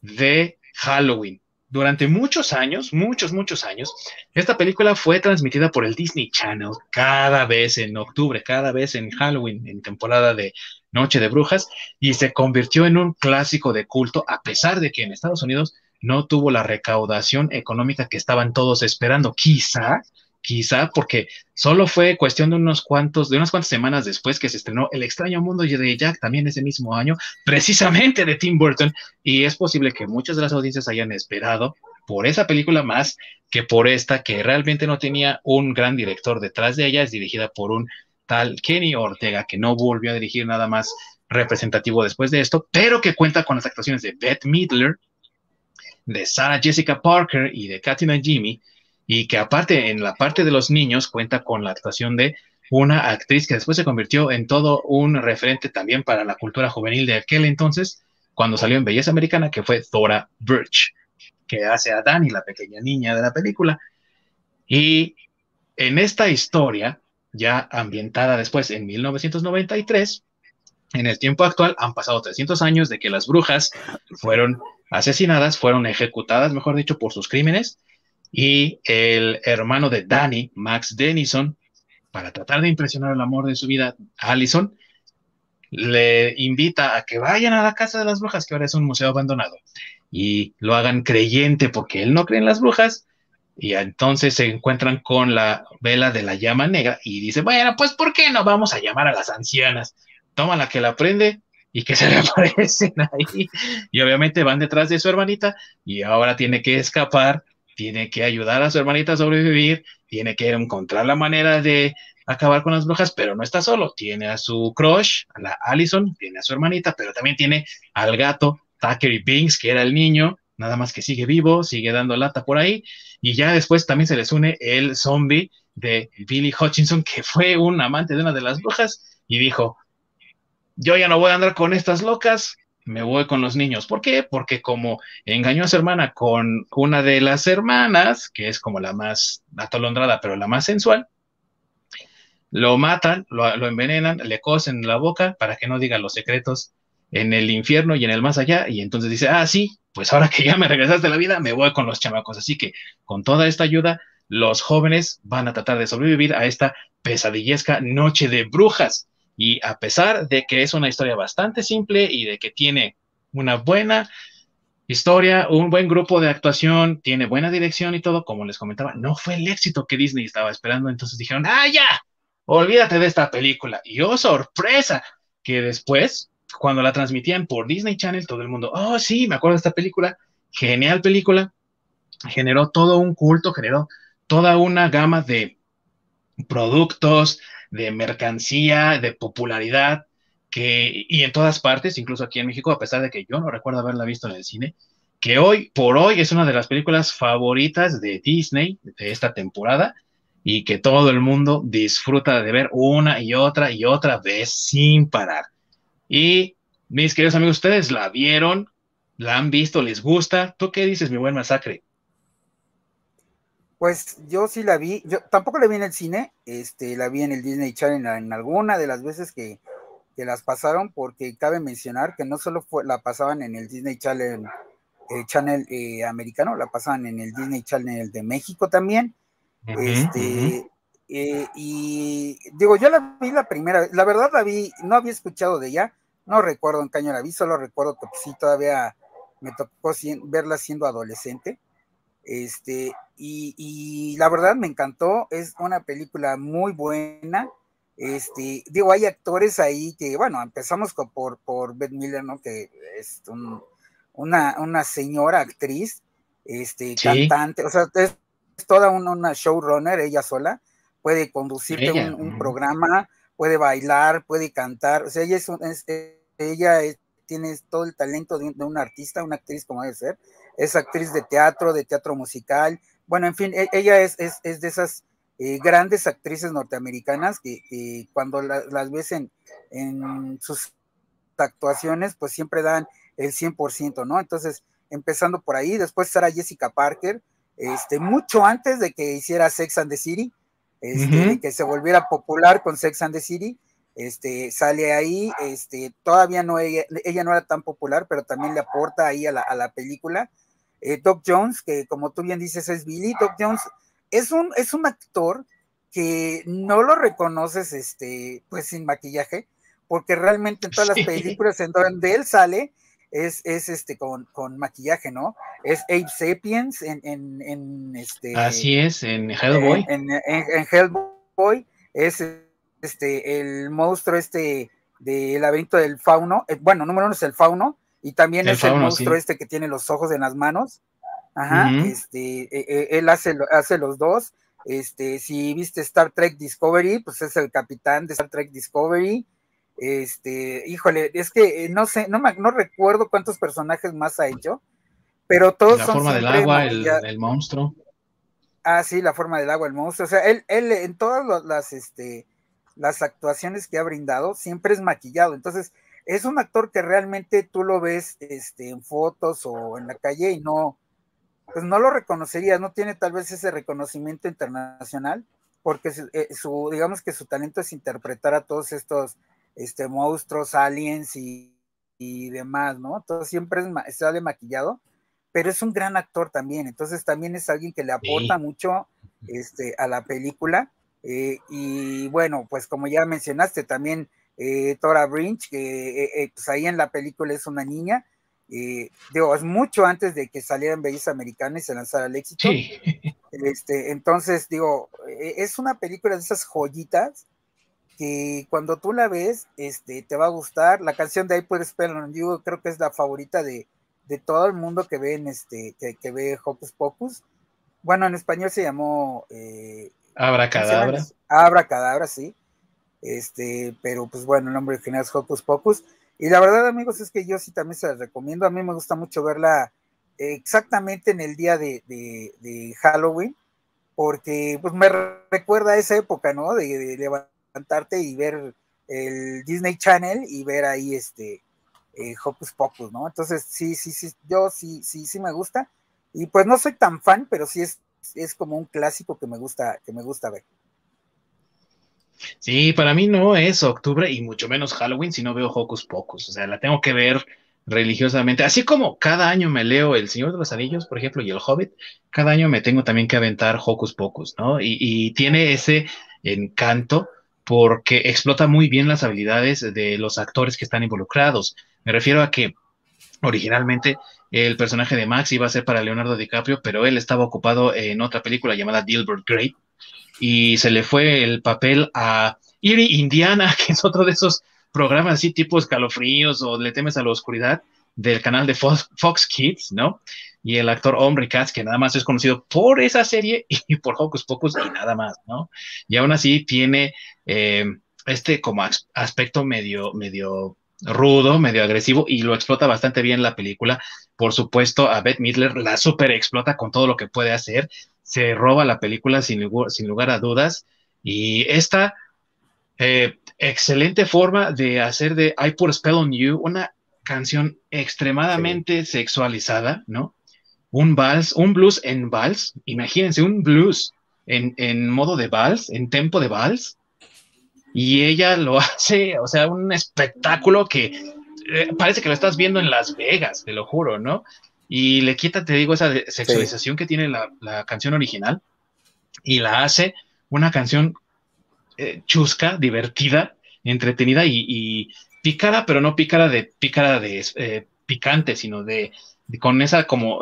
de Halloween. Durante muchos años, muchos, muchos años, esta película fue transmitida por el Disney Channel cada vez en octubre, cada vez en Halloween, en temporada de Noche de Brujas, y se convirtió en un clásico de culto, a pesar de que en Estados Unidos no tuvo la recaudación económica que estaban todos esperando. Quizá, quizá porque solo fue cuestión de unos cuantos, de unas cuantas semanas después que se estrenó El extraño mundo de Jack, también ese mismo año, precisamente de Tim Burton, y es posible que muchas de las audiencias hayan esperado por esa película más que por esta, que realmente no tenía un gran director detrás de ella, es dirigida por un tal Kenny Ortega, que no volvió a dirigir nada más representativo después de esto, pero que cuenta con las actuaciones de Beth Midler, de Sarah Jessica Parker y de Katina Jimmy, y que aparte en la parte de los niños cuenta con la actuación de una actriz que después se convirtió en todo un referente también para la cultura juvenil de aquel entonces, cuando salió en Belleza Americana, que fue Thora Birch, que hace a Dani, la pequeña niña de la película. Y en esta historia, ya ambientada después en 1993, en el tiempo actual han pasado 300 años de que las brujas fueron asesinadas, fueron ejecutadas, mejor dicho, por sus crímenes, y el hermano de Danny, Max Denison, para tratar de impresionar el amor de su vida, Allison, le invita a que vayan a la casa de las brujas, que ahora es un museo abandonado, y lo hagan creyente porque él no cree en las brujas, y entonces se encuentran con la vela de la llama negra y dice, bueno, pues ¿por qué no vamos a llamar a las ancianas? Toma la que la prende y que *laughs* se le aparecen ahí. Y obviamente van detrás de su hermanita y ahora tiene que escapar, tiene que ayudar a su hermanita a sobrevivir, tiene que encontrar la manera de acabar con las brujas, pero no está solo. Tiene a su crush, a la Allison, tiene a su hermanita, pero también tiene al gato Thackeray Binks, que era el niño, nada más que sigue vivo, sigue dando lata por ahí. Y ya después también se les une el zombie de Billy Hutchinson, que fue un amante de una de las brujas, y dijo, yo ya no voy a andar con estas locas, me voy con los niños. ¿Por qué? Porque como engañó a su hermana con una de las hermanas, que es como la más atolondrada, pero la más sensual, lo matan, lo, lo, envenenan, le cosen la boca para que no diga los secretos en el infierno y en el más allá, y entonces dice, ah, sí, pues ahora que ya me regresaste a la vida, me voy con los chamacos. Así que con toda esta ayuda, los jóvenes van a tratar de sobrevivir a esta pesadillesca noche de brujas. Y a pesar de que es una historia bastante simple y de que tiene una buena historia, un buen grupo de actuación, tiene buena dirección y todo, como les comentaba, no fue el éxito que Disney estaba esperando. Entonces dijeron, ah, ya, olvídate de esta película. Y oh, sorpresa, que después, cuando la transmitían por Disney Channel, todo el mundo, oh, sí, me acuerdo de esta película, genial película, generó todo un culto, generó toda una gama de productos, de mercancía, de popularidad, que, y en todas partes, incluso aquí en México, a pesar de que yo no recuerdo haberla visto en el cine, que hoy por hoy es una de las películas favoritas de Disney de esta temporada y que todo el mundo disfruta de ver una y otra y otra vez sin parar. Y mis queridos amigos, ustedes la vieron, la han visto, les gusta. ¿Tú qué dices, mi buen masacre? Pues yo sí la vi, yo tampoco la vi en el cine, este, la vi en el Disney Channel en alguna de las veces que, las pasaron, porque cabe mencionar que no solo fue, la pasaban en el Disney Channel, eh, channel eh, americano, la pasaban en el Disney Channel de México también. este, eh, y digo, yo la vi la primera, la verdad la vi, no había escuchado de ella, no recuerdo en qué año la vi, solo recuerdo que sí todavía me tocó verla siendo adolescente Este, y, la verdad me encantó, es una película muy buena. Este, digo, hay actores ahí que, bueno, empezamos por, por Beth Miller, ¿no? Que es una, una señora actriz, este, cantante, o sea, es, toda una, showrunner, ella sola, puede conducirte un, programa, puede bailar, puede cantar, o sea, ella es, ella tiene todo el talento de, de una artista, una actriz como debe ser, es actriz de teatro, de teatro musical, bueno, en fin, e, ella es, es, de esas eh, grandes actrices norteamericanas que, cuando las ves en, en, sus actuaciones, pues siempre dan el 100%, ¿no? Entonces, empezando por ahí, después estará Jessica Parker, este, mucho antes de que hiciera Sex and the City, este, que se volviera popular con Sex and the City, este, sale ahí, este, todavía no, ella, ella no era tan popular, pero también le aporta ahí a la, a la película, eh, Doc Jones, que como tú bien dices es Billy, Doc Jones es un, es un actor que no lo reconoces este, pues sin maquillaje, porque realmente en todas las películas en donde él sale es, es este con, con maquillaje, ¿no? Es Abe Sapiens en, en, en este. Así es, en Hellboy. En, en, Hellboy es este el monstruo este del laberinto del fauno. Eh, bueno, número uno es el fauno, y también es el monstruo este que tiene los ojos en las manos. Ajá, este, e, e, él hace, hace los dos. Este, si viste Star Trek Discovery, pues es el capitán de Star Trek Discovery. Este, híjole, es que eh, no sé, no, no recuerdo cuántos personajes más ha hecho, pero todos la son. La forma del agua, el, monstruo. Ah, sí, la forma del agua, el monstruo. O sea, él, él en todas las, este, las actuaciones que ha brindado, siempre es maquillado. Entonces, es un actor que realmente tú lo ves este, en fotos o en la calle y no, pues no lo reconocerías, no tiene tal vez ese reconocimiento internacional, porque eh, su, digamos que su talento es interpretar a todos estos este, monstruos, aliens y, demás, ¿no? Todo siempre es, sale maquillado, pero es un gran actor también, entonces también es alguien que le aporta mucho este, a la película. Eh, y bueno, pues como ya mencionaste, también eh, Tora Brinch, que eh, eh, pues ahí en la película es una niña, digo, es mucho antes de que saliera en Belleza Americana y se lanzara al éxito. *laughs* Este, entonces, digo, es una película de esas joyitas que cuando tú la ves, este, te va a gustar. La canción de I Put Spell on You creo que es la favorita de, todo el mundo que ve en este, que, ve Hocus Pocus. Bueno, en español se llamó Abra Cadabra. Abra Cadabra, sí. Este, pero pues bueno, el nombre original es Hocus Pocus. Y la verdad, amigos, es que yo sí también se las recomiendo. A mí me gusta mucho verla exactamente en el día de, Halloween, porque pues me recuerda a esa época, ¿no? De, levantarte y ver el Disney Channel y ver ahí este eh, Hocus Pocus, ¿no? Entonces, sí, sí, sí, yo sí, sí, sí me gusta. Y pues no soy tan fan, pero sí es, es como un clásico que me gusta, que me gusta ver. Sí, para mí no es octubre y mucho menos Halloween si no veo Hocus Pocus. O sea, la tengo que ver religiosamente. Así como cada año me leo El Señor de los Anillos, por ejemplo, y El Hobbit, cada año me tengo también que aventar Hocus Pocus, ¿no? Y, y tiene ese encanto porque explota muy bien las habilidades de los actores que están involucrados. Me refiero a que originalmente el personaje de Max iba a ser para Leonardo DiCaprio, pero él estaba ocupado en otra película llamada Dilbert Great, y se le fue el papel a Erie Indiana, *laughs* que es otro de esos programas así tipo escalofríos o le temes a la oscuridad del canal de Fox, Kids, ¿no? Y el actor Omri Katz, que nada más es conocido por esa serie *laughs* y por Hocus Pocus y nada más, ¿no? Y aún así tiene eh, este como aspecto medio, medio rudo, medio agresivo y lo explota bastante bien la película. Por supuesto, a Beth Midler la super explota con todo lo que puede hacer se roba la película sin, lugar, a dudas. Y esta eh, excelente forma de hacer de I Put a Spell on You una canción extremadamente sexualizada, ¿no? Un vals, un blues en vals, imagínense, un blues en, modo de vals, en tempo de vals, y ella lo *laughs* hace, o sea, un espectáculo que eh, parece que lo estás viendo en Las Vegas, te lo juro, ¿no? y le quita, te digo, esa sexualización que tiene la, canción original y la hace una canción eh, chusca, divertida, entretenida y, pícara, pero no pícara de pícara de eh, picante, sino de, con esa como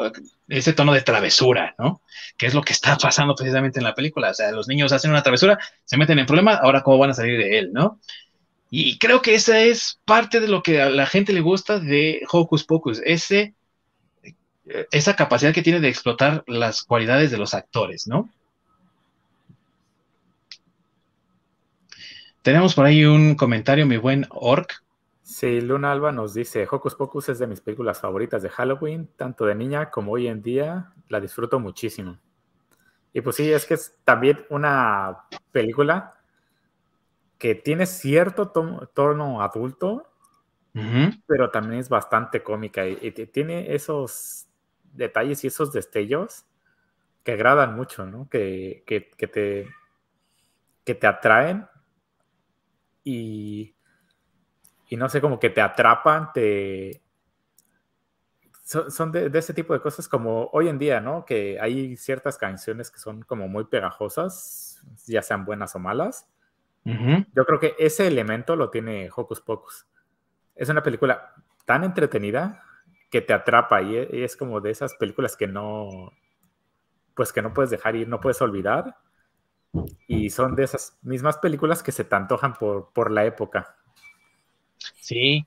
ese tono de travesura, ¿no? Que es lo que está pasando precisamente en la película. O sea, los niños hacen una travesura, se meten en problemas, ahora cómo van a salir de él, ¿no? Y creo que esa es parte de lo que a la gente le gusta de Hocus Pocus, esa capacidad que tiene de explotar las cualidades de los actores, ¿no? Tenemos por ahí un comentario, mi buen Orc. Sí, Luna Alba nos dice, Hocus Pocus es de mis películas favoritas de Halloween, tanto de niña como hoy en día, la disfruto muchísimo. Y pues sí, es que es también una película que tiene cierto tono adulto, pero también es bastante cómica y, tiene esos detalles y esos destellos que agradan mucho, ¿no? Que, que, te, que te atraen y, y no sé, como que te atrapan, te... Son, de, ese tipo de cosas como hoy en día, ¿no? Que hay ciertas canciones que son como muy pegajosas, ya sean buenas o malas. Yo creo que ese elemento lo tiene Hocus Pocus. Es una película tan entretenida que te atrapa y e, es como de esas películas que no, pues que no puedes dejar ir, no puedes olvidar. Y son de esas mismas películas que se te antojan por, por la época. Sí,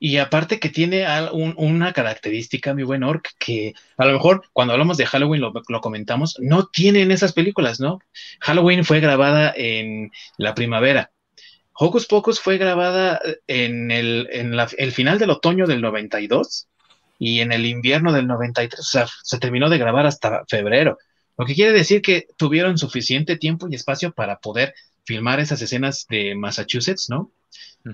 y aparte que tiene una característica, mi buen Orc, que a lo mejor cuando hablamos de Halloween lo, comentamos, no tienen esas películas, ¿no? Halloween fue grabada en la primavera. Hocus Pocus fue grabada en el, el final del otoño del 92 y en el invierno del 93, o sea, se terminó de grabar hasta febrero. Lo que quiere decir que tuvieron suficiente tiempo y espacio para poder filmar esas escenas de Massachusetts, ¿no?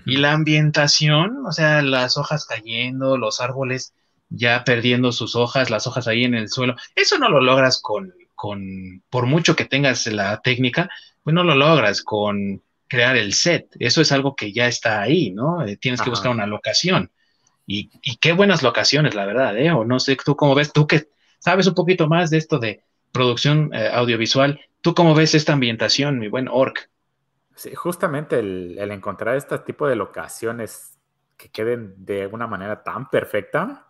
Y la ambientación, o sea, las hojas cayendo, los árboles ya perdiendo sus hojas, las hojas ahí en el suelo, eso no lo logras con, con por mucho que tengas la técnica, pues no lo logras con crear el set. Eso es algo que ya está ahí, ¿no? Eh, tienes que buscar una locación. Y, y, qué buenas locaciones, la verdad, ¿eh? O no sé, tú cómo ves, tú que sabes un poquito más de esto de producción eh, audiovisual, ¿tú cómo ves esta ambientación, mi buen Orc? Justamente el, encontrar este tipo de locaciones que queden de una manera tan perfecta,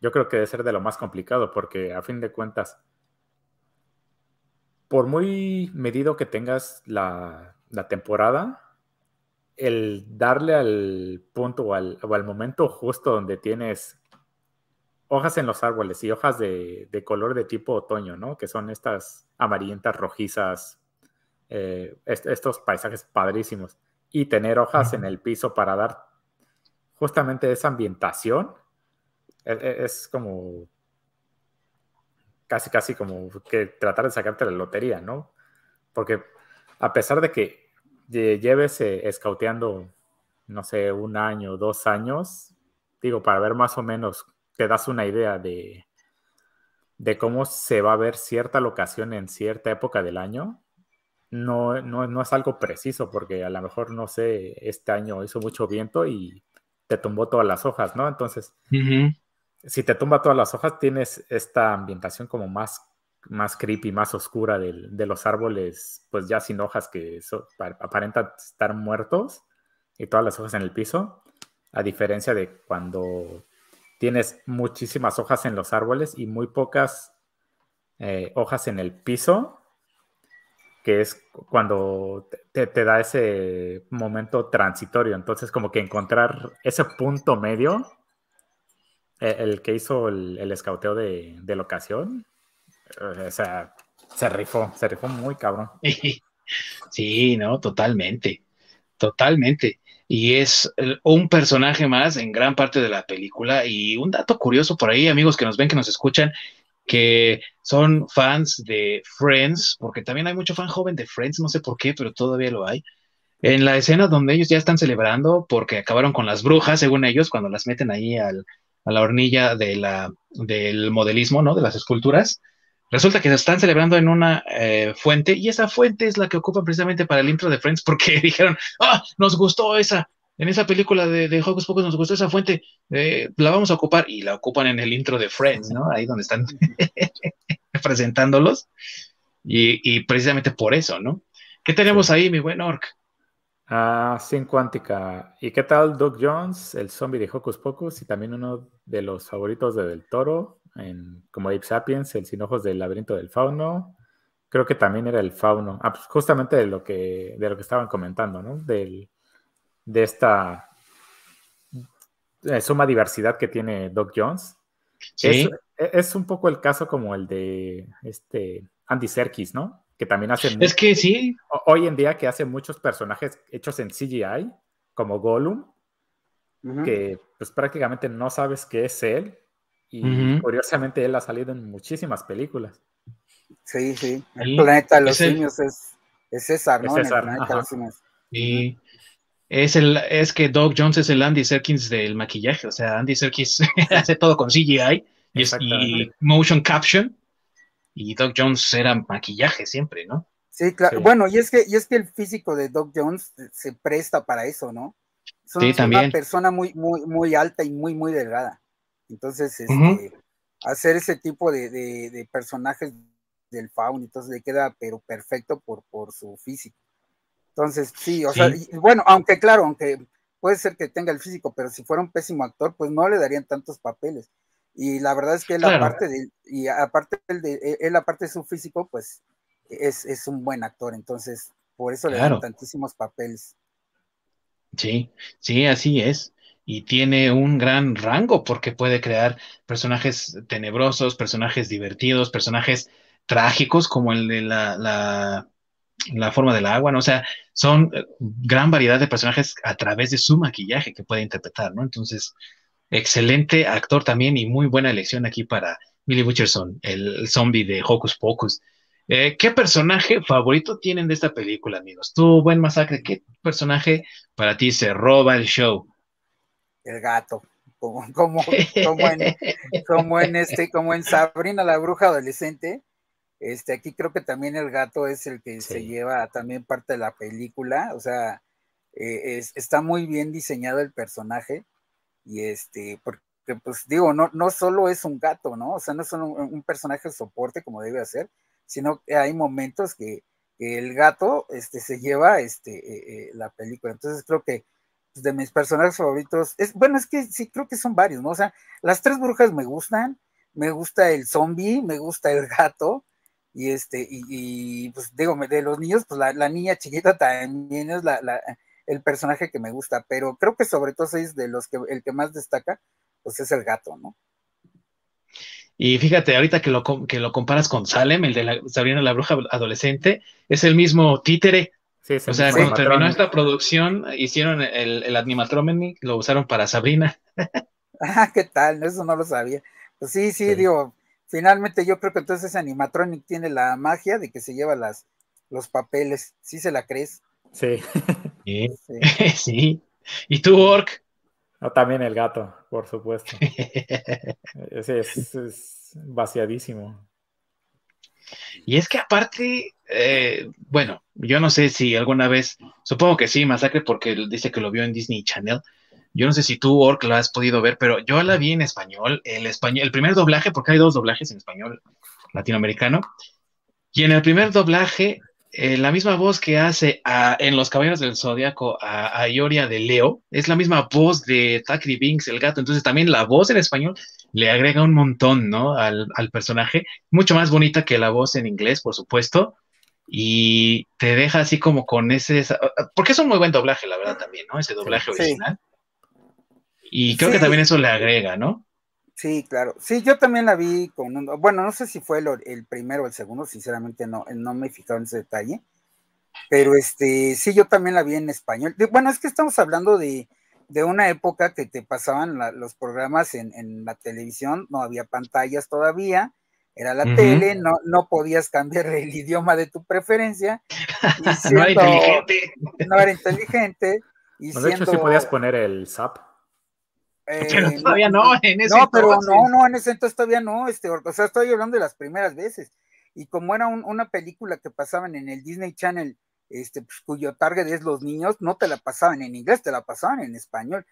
yo creo que debe ser de lo más complicado, porque a fin de cuentas, por muy medido que tengas la, temporada, el darle al punto o al, momento justo donde tienes hojas en los árboles y hojas de, de, color de tipo otoño, ¿no? Que son estas amarillentas, rojizas, eh, estos paisajes padrísimos y tener hojas en el piso para dar justamente esa ambientación e, e, es, como casi casi como que tratar de sacarte la lotería, ¿no? Porque a pesar de que lleves eh, escauteando, no sé, un año, dos años, digo, para ver más o menos, te das una idea de, de cómo se va a ver cierta locación en cierta época del año, no, no, es algo preciso, porque a lo mejor, no sé, este año hizo mucho viento y te tumbó todas las hojas, ¿no? Entonces, si te tumba todas las hojas, tienes esta ambientación como más, más creepy, más oscura de, los árboles, pues ya sin hojas que aparentan estar muertos y todas las hojas en el piso, a diferencia de cuando tienes muchísimas hojas en los árboles y muy pocas eh, hojas en el piso, que es cuando te, da ese momento transitorio. Entonces, como que encontrar ese punto medio, e, el, que hizo el, el escauteo de, de, locación, o sea, se rifó, se rifó muy cabrón. Sí, no, totalmente, totalmente. Y es un personaje más en gran parte de la película. Y un dato curioso por ahí, amigos que nos ven, que nos escuchan, que son fans de Friends, porque también hay mucho fan joven de Friends, no sé por qué, pero todavía lo hay. En la escena donde ellos ya están celebrando porque acabaron con las brujas, según ellos, cuando las meten ahí a la hornilla de la, del modelismo, ¿no? De las esculturas. Resulta que se están celebrando en una eh, fuente y esa fuente es la que ocupan precisamente para el intro de Friends porque *laughs* dijeron, ah, nos gustó esa, en esa película de, de Hocus Pocus nos gustó esa fuente, eh, la vamos a ocupar y la ocupan en el intro de Friends, ¿no? Ahí donde están *laughs* presentándolos. Y, precisamente por eso, ¿no? ¿Qué tenemos ahí, mi buen Orc? Ah, sin cuántica. ¿Y qué tal Doug Jones, el zombie de Hocus Pocus y también uno de los favoritos de Del Toro? en, como Ape Sapiens, el Sin Ojos del Laberinto del Fauno. Creo que también era el Fauno. Ah, pues justamente de lo que, de lo que estaban comentando, ¿no? Del, de esta eh, suma diversidad que tiene Doc Jones. Es, es, un poco el caso como el de este Andy Serkis, ¿no? Que también hace. Es que sí. Hoy en día que hace muchos personajes hechos en CGI, como Gollum, que pues prácticamente no sabes qué es él. Y curiosamente él ha salido en muchísimas películas. Sí, sí. El planeta de los simios es, es, César, ¿no? Es César, Y es, el, es que Doug Jones es el Andy Serkins del maquillaje. O sea, Andy Serkins *laughs* hace todo con CGI y, y motion caption. Y Doug Jones era maquillaje siempre, ¿no? Sí, claro. Bueno, y es que, y es que el físico de Doug Jones se presta para eso, ¿no? Es una persona muy, muy, muy alta y muy, muy delgada. Entonces, este, hacer ese tipo de, personajes del faun, entonces le queda pero perfecto por, por su físico. Entonces, sí, o sea, bueno, aunque claro, aunque puede ser que tenga el físico, pero si fuera un pésimo actor, pues no le darían tantos papeles. Y la verdad es que él, aparte de, y aparte de, él, aparte de su físico, pues es, es un buen actor, entonces por eso le dan tantísimos papeles. Sí, sí, así es. Y tiene un gran rango porque puede crear personajes tenebrosos, personajes divertidos, personajes trágicos como el de la, la, la forma del agua, ¿no? O sea, son eh, gran variedad de personajes a través de su maquillaje que puede interpretar, ¿no? Entonces, excelente actor también y muy buena elección aquí para Billy Butcherson, el zombie de Hocus Pocus. Eh, ¿Qué personaje favorito tienen de esta película, amigos? Tú, buen masacre, ¿qué personaje para ti se roba el show? El gato, como, como, en, como en este, como en Sabrina la bruja adolescente. Este, aquí creo que también el gato es el que se lleva también parte de la película. O sea, eh, está muy bien diseñado el personaje. Y este, porque pues digo, no, no solo es un gato, ¿no? O sea, no es solo un, un personaje de soporte como debe ser, sino que hay momentos que, el gato este, se lleva este, eh, eh, la película. Entonces creo que pues, de mis personajes favoritos, es, bueno, es que sí, creo que son varios, ¿no? O sea, las tres brujas me gustan, me gusta el zombie, me gusta el gato, y este, y, pues digo, de los niños, pues la, niña chiquita también es la, el personaje que me gusta, pero creo que sobre todo es de los que el que más destaca, pues es el gato, ¿no? Y fíjate, ahorita que lo, que lo comparas con Salem, el de la, Sabrina la Bruja adolescente, es el mismo títere. o sea, cuando terminó esta producción, hicieron el, el animatronic, lo usaron para Sabrina. *laughs* ah, ¿qué tal? Eso no lo sabía. Pues sí, sí, digo, finalmente yo creo que entonces ese animatronic tiene la magia de que se lleva las, los papeles. ¿Sí se la crees? Sí. Sí. sí. *laughs* ¿Y tú, Ork? también el gato, por supuesto. *laughs* Ese es, vaciadísimo. Y es que aparte, eh, bueno, yo no sé si alguna vez, supongo que sí, Masacre, porque dice que lo vio en Disney Channel. Yo no sé si tú, Ork, la has podido ver, pero yo la vi en español, el español, el primer doblaje, porque hay dos doblajes en español latinoamericano. Y en el primer doblaje eh, la misma voz que hace en Los Caballeros del Zodiaco a, a, Ioria de Leo, es la misma voz de Takri Binks, el gato. Entonces también la voz en español le agrega un montón, ¿no? Al, personaje. Mucho más bonita que la voz en inglés, por supuesto. Y te deja así como con ese... Porque es un muy buen doblaje, la verdad, también, ¿no? Ese doblaje original. Y creo que también eso le agrega, ¿no? Sí, claro. Sí, yo también la vi con un, bueno, no sé si fue el, primero o el segundo, sinceramente no, no me he fijado en ese detalle, pero este, sí, yo también la vi en español. Bueno, es que estamos hablando de, una época que te pasaban los programas en, la televisión, no había pantallas todavía, era la tele, no, no podías cambiar el idioma de tu preferencia. *laughs* no era inteligente. No era inteligente. Y de hecho, sí podías poner el SAP. Pero todavía no, en ese No, pero no, no, en ese entonces todavía no, este, o sea, estoy hablando de las primeras veces. Y como era una película que pasaban en el Disney Channel, este, pues, cuyo target es los niños, no te la pasaban en inglés, te la pasaban en español.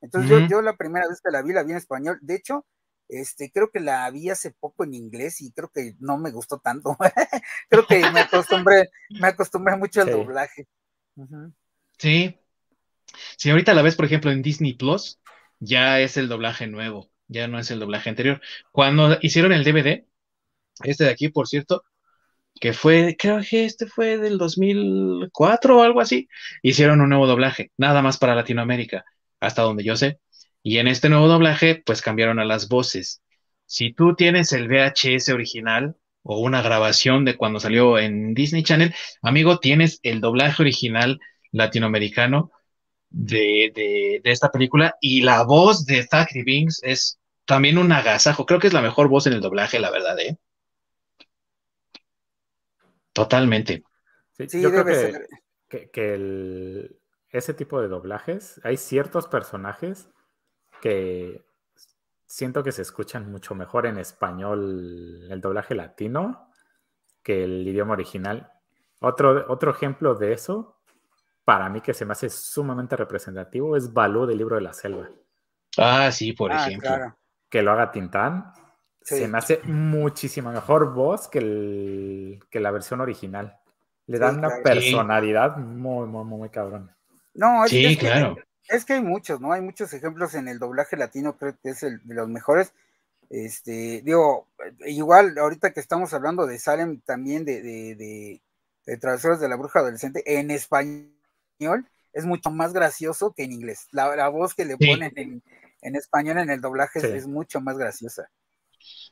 Entonces yo, yo la primera vez que la vi, la vi en español. De hecho, este, creo que la vi hace poco en inglés y creo que no me gustó tanto. *laughs* creo que me acostumbré, me acostumbré mucho al doblaje. Sí. Si ahorita la ves, por ejemplo, en Disney Plus, ya es el doblaje nuevo. ya no es el doblaje anterior. Cuando hicieron el DVD, este de aquí, por cierto, que fue, creo que este fue del 2004 o algo así, hicieron un nuevo doblaje, nada más para Latinoamérica, hasta donde yo sé. Y en este nuevo doblaje, pues cambiaron a las voces. Si tú tienes el VHS original o una grabación de cuando salió en Disney Channel, amigo, tienes el doblaje original latinoamericano de, de, esta película y la voz de Zachary Binks es también un agasajo. Creo que es la mejor voz en el doblaje, la verdad, ¿eh? Totalmente. Sí, yo creo que, ese tipo de doblajes, hay ciertos personajes que siento que se escuchan mucho mejor en español el doblaje latino que el idioma original. Otro, otro ejemplo de eso, para mí que se me hace sumamente representativo, es Balú del libro de la selva. Ah, sí, por ah, ejemplo. Que lo haga Tintán se me hace muchísima mejor voz que, que la versión original. Le dan una personalidad muy, muy, muy cabrón. No, es, sí, claro. Que, es que hay muchos, ¿no? Hay muchos ejemplos en el doblaje latino, creo que es el de los mejores. Este, digo, igual ahorita que estamos hablando de Salem, también de, de, de, de de la Bruja Adolescente, en español es mucho más gracioso que en inglés. La, voz que le ponen en, en, español en el doblaje es, mucho más graciosa.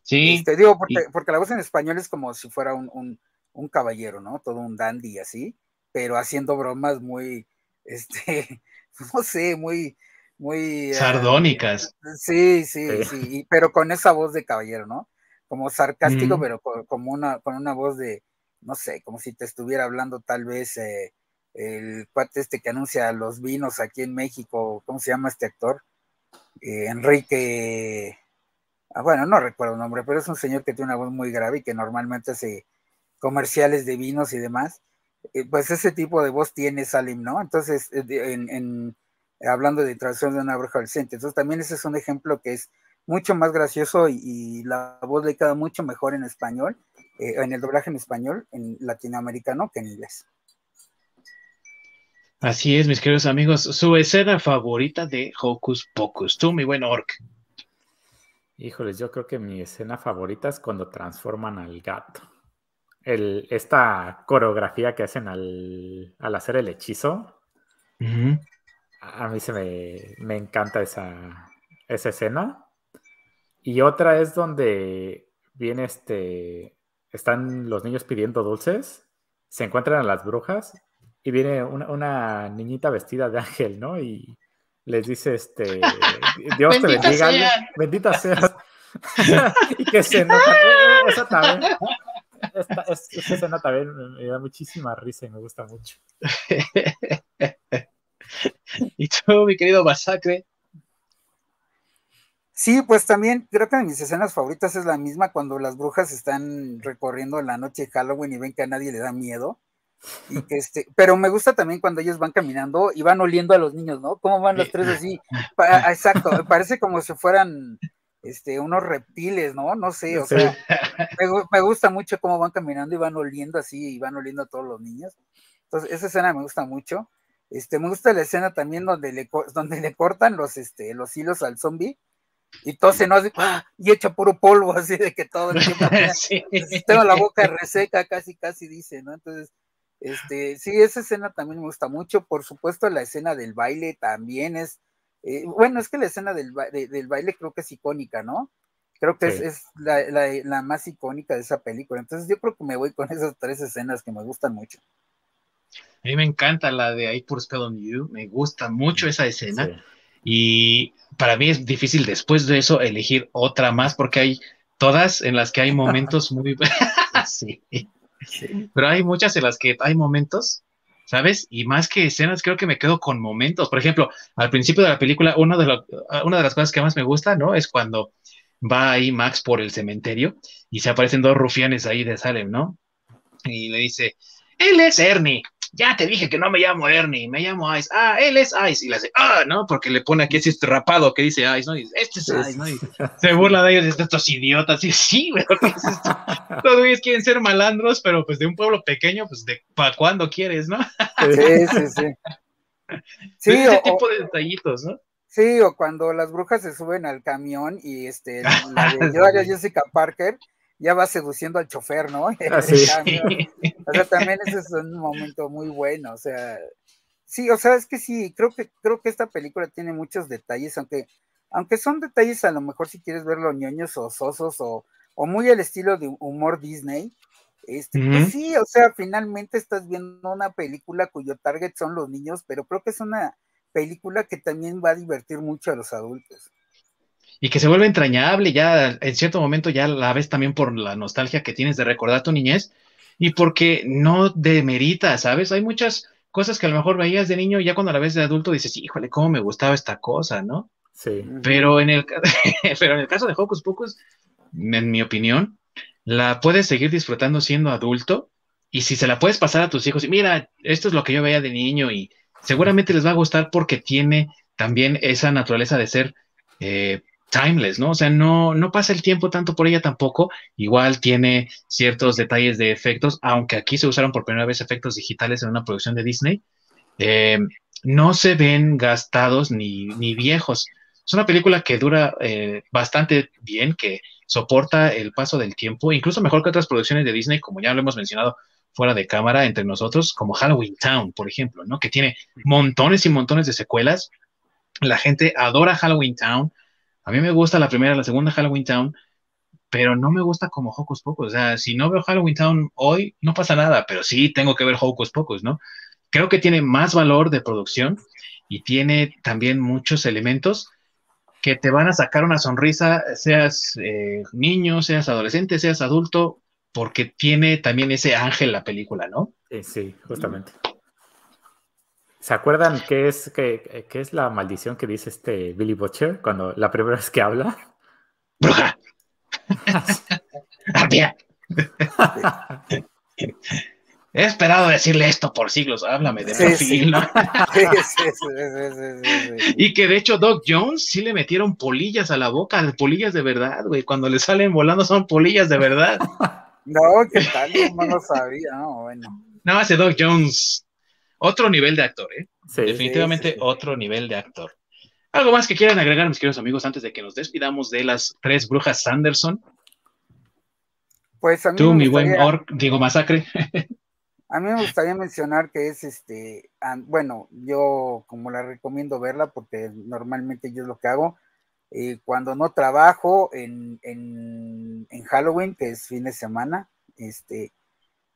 Sí. Te este, digo, porque, la voz en español es como si fuera un, caballero, ¿no? Todo un dandy así, pero haciendo bromas muy, este, *laughs* no sé, muy, muy... Eh, Sardónicas. sí, sí, sí, pero con esa voz de caballero, ¿no? Como sarcástico, pero con, como una, con una voz de, no sé, como si te estuviera hablando tal vez eh, el cuate este que anuncia los vinos aquí en México, ¿cómo se llama este actor? Eh, Enrique, Ah, bueno, no recuerdo el nombre, pero es un señor que tiene una voz muy grave y que normalmente hace comerciales de vinos y demás. Eh, pues ese tipo de voz tiene Salim, ¿no? Entonces, eh, en, hablando de traducción de una bruja adolescente. Entonces, también ese es un ejemplo que es mucho más gracioso y, la voz le queda mucho mejor en español, en el doblaje en español, en latinoamericano, que en inglés. Así es, mis queridos amigos. Su escena favorita de Hocus Pocus. Tú, mi buen Orc. Híjoles, yo creo que mi escena favorita es cuando transforman al gato. El, esta coreografía que hacen al, hacer el hechizo. A mí se me, encanta esa, esa escena. Y otra es donde viene este. Están los niños pidiendo dulces, se encuentran a las brujas y viene una, una niñita vestida de ángel, ¿no? Y les dice, este, Dios te bendiga, bendita seas. *laughs* y que se *laughs* nota, esa también, esta, esa escena también me da muchísima risa y me gusta mucho. *laughs* y tú, mi querido Masacre. Sí, pues también creo que de mis escenas favoritas es la misma cuando las brujas están recorriendo la noche de Halloween y ven que a nadie le da miedo este, pero me gusta también cuando ellos van caminando y van oliendo a los niños, ¿no? ¿Cómo van los tres así? *laughs* exacto, parece como si fueran este, unos reptiles, ¿no? No sé, o sea, *laughs* me, gusta mucho cómo van caminando y van oliendo así y van oliendo a todos los niños. Entonces, esa escena me gusta mucho. Este, me gusta la escena también donde le, donde le cortan los, este, los hilos al zombie y todo se nos ¡ah! y echa puro polvo, así de que todo el tiempo *laughs* tengo la boca reseca, casi, casi dice, ¿no? Entonces, este, sí, esa escena también me gusta mucho. Por supuesto, la escena del baile también es, eh, bueno, es que la escena del, del, baile creo que es icónica, ¿no? Creo que es, la, más icónica de esa película. Entonces yo creo que me voy con esas tres escenas que me gustan mucho. A mí me encanta la de I Put Spell on You, me gusta mucho esa escena. Y para mí es difícil después de eso elegir otra más porque hay todas en las que hay momentos muy... *laughs* *laughs* sí. Pero hay muchas en las que hay momentos, ¿sabes? Y más que escenas, creo que me quedo con momentos. Por ejemplo, al principio de la película, una de, una de las cosas que más me gusta, ¿no? Es cuando va ahí Max por el cementerio y se aparecen dos rufianes ahí de Salem, ¿no? Y le dice, él es Ernie ya te dije que no me llamo Ernie, me llamo Ice. Ah, él es Ice. Y le hace, ah, ¿no? Porque le pone aquí ese rapado que dice Ice, ¿no? Y este es Ice, ¿no? Y se burla de ellos, de estos idiotas. Y sí, pero Todos ellos quieren ser malandros, pero pues de un pueblo pequeño, pues de para cuando quieres, ¿no? Sí, sí, sí. *laughs* sí ese tipo de detallitos, ¿no? Sí, o cuando las brujas se suben al camión y este, *laughs* la de Jessica Parker ya va seduciendo al chofer, ¿no? *laughs* Ah. O sea, también ese es un momento muy bueno, o sea, sí, o sea, es que sí, creo que, creo que esta película tiene muchos detalles, aunque, aunque son detalles a lo mejor si quieres verlo ñoños o sosos o, o muy al estilo de humor Disney, este, pues sí, o sea, finalmente estás viendo una película cuyo target son los niños, pero creo que es una película que también va a divertir mucho a los adultos. Y que se vuelve entrañable, ya en cierto momento ya la ves también por la nostalgia que tienes de recordar tu niñez y porque no demerita, ¿sabes? Hay muchas cosas que a lo mejor veías de niño y ya cuando la ves de adulto dices, híjole, cómo me gustaba esta cosa, ¿no? Sí. Pero en el, *laughs* pero en el caso de Hocus Pocus, en mi opinión, la puedes seguir disfrutando siendo adulto y si se la puedes pasar a tus hijos y mira, esto es lo que yo veía de niño y seguramente les va a gustar porque tiene también esa naturaleza de ser eh, timeless, ¿no? O sea, no, no pasa el tiempo tanto por ella tampoco. Igual tiene ciertos detalles de efectos, aunque aquí se usaron por primera vez efectos digitales en una producción de Disney. Eh, no se ven gastados ni, ni viejos. Es una película que dura eh, bastante bien, que soporta el paso del tiempo, incluso mejor que otras producciones de Disney, como ya lo hemos mencionado fuera de cámara entre nosotros, como Halloween Town, por ejemplo, ¿no? Que tiene montones y montones de secuelas. La gente adora Halloween Town. A mí me gusta la primera, la segunda Halloween Town, pero no me gusta como Hocus Pocus. O sea, si no veo Halloween Town hoy, no pasa nada, pero sí tengo que ver Hocus Pocus, ¿no? Creo que tiene más valor de producción y tiene también muchos elementos que te van a sacar una sonrisa, seas eh, niño, seas adolescente, seas adulto, porque tiene también ese ángel la película, ¿no? Sí, justamente. ¿Se acuerdan qué es, qué, es la maldición que dice este Billy Butcher cuando la primera vez que habla? ¡Bruja! *laughs* He esperado decirle esto por siglos, háblame de perfil, ¿no? *laughs* y que de hecho Doc Jones sí le metieron polillas a la boca, polillas de verdad, güey. Cuando le salen volando son polillas de verdad. No, ¿qué tal? No lo sabía, no, bueno. No, ese Doc Jones, otro nivel de actor, ¿eh? Definitivamente otro nivel de actor. ¿Algo más que quieran agregar, mis queridos amigos, antes de que nos despidamos de las tres brujas Sanderson? Pues a mí Tú, mi buen Orc, digo, masacre. A mí me gustaría mencionar que es este, bueno, yo como la recomiendo verla porque normalmente yo es lo que hago. Eh, cuando no trabajo en, en, Halloween, que es fin de semana, este,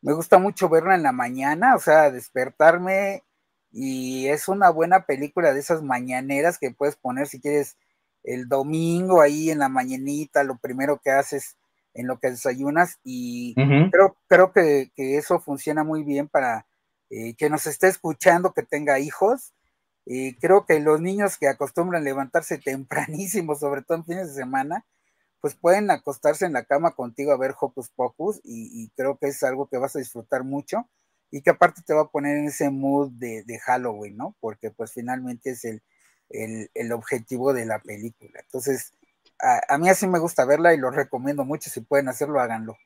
me gusta mucho verla en la mañana, o sea, despertarme y es una buena película de esas mañaneras que puedes poner si quieres el domingo ahí en la mañanita, lo primero que haces en lo que desayunas y creo, creo que, eso funciona muy bien para eh, que nos esté escuchando, que tenga hijos. y creo que los niños que acostumbran levantarse *laughs* tempranísimo, sobre todo en fines de semana, pues pueden acostarse en la cama contigo a ver Hocus Pocus y, creo que es algo que vas a disfrutar mucho y que aparte te va a poner en ese mood de, Halloween, ¿no? Porque pues finalmente es el, el, el objetivo de la película. Entonces, a, mí así me gusta verla y lo recomiendo mucho. Si pueden hacerlo, háganlo.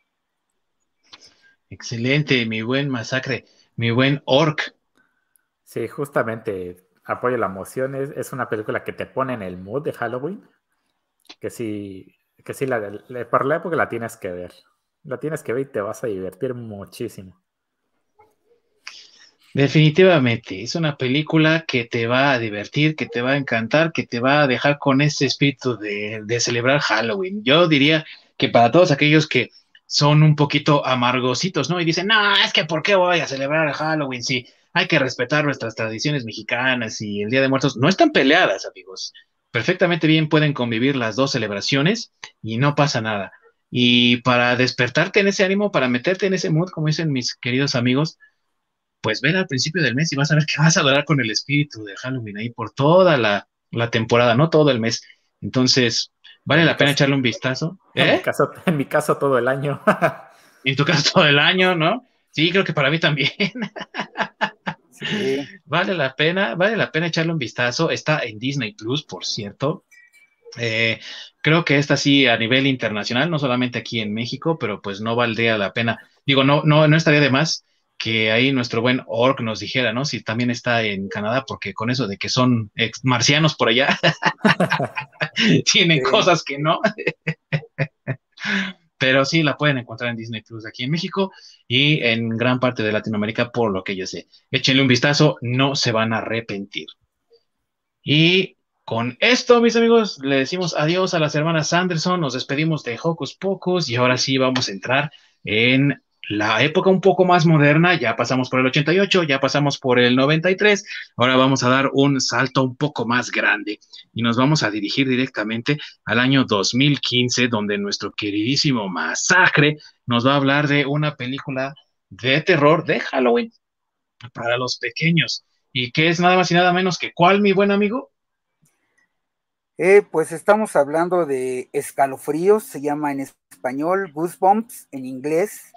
Excelente, mi buen masacre, mi buen orc. Sí, justamente apoyo la emoción. Es, una película que te pone en el mood de Halloween. Que sí, que sí, la, la época la tienes que ver. La tienes que ver y te vas a divertir muchísimo. Definitivamente, es una película que te va a divertir, que te va a encantar, que te va a dejar con ese espíritu de, celebrar Halloween. Yo diría que para todos aquellos que son un poquito amargositos, ¿no? Y dicen, no, es que ¿por qué voy a celebrar Halloween si hay que respetar nuestras tradiciones mexicanas y el Día de Muertos? No están peleadas, amigos. Perfectamente bien pueden convivir las dos celebraciones y no pasa nada. Y para despertarte en ese ánimo, para meterte en ese mood, como dicen mis queridos amigos, pues ven al principio del mes y vas a ver que vas a adorar con el espíritu de Halloween ahí por toda la, temporada, no todo el mes. Entonces, vale la pena echarle un vistazo. En, mi ¿Eh? caso, en mi caso, todo el año. *laughs* en tu caso, todo el año, ¿no? Sí, creo que para mí también. *laughs* Vale la pena, vale la pena echarle un vistazo. Está en Disney Plus, por cierto. Eh, creo que esta sí a nivel internacional, no solamente aquí en México, pero pues no valdría la pena. Digo, no, no, no estaría de más que ahí nuestro buen Orc nos dijera, ¿no? Si también está en Canadá, porque con eso de que son ex marcianos por allá, *laughs* tienen cosas que no. *laughs* Pero sí la pueden encontrar en Disney Plus aquí en México y en gran parte de Latinoamérica, por lo que yo sé. Échenle un vistazo, no se van a arrepentir. Y con esto, mis amigos, le decimos adiós a las hermanas Sanderson, nos despedimos de Hocus Pocus y ahora sí vamos a entrar en la época un poco más moderna, ya pasamos por el 88, ya pasamos por el 93, ahora vamos a dar un salto un poco más grande y nos vamos a dirigir directamente al año 2015, donde nuestro queridísimo Masacre nos va a hablar de una película de terror de Halloween para los pequeños. ¿Y qué es nada más y nada menos que cuál, mi buen amigo? Eh, pues estamos hablando de escalofríos, se llama en español, Goosebumps en inglés,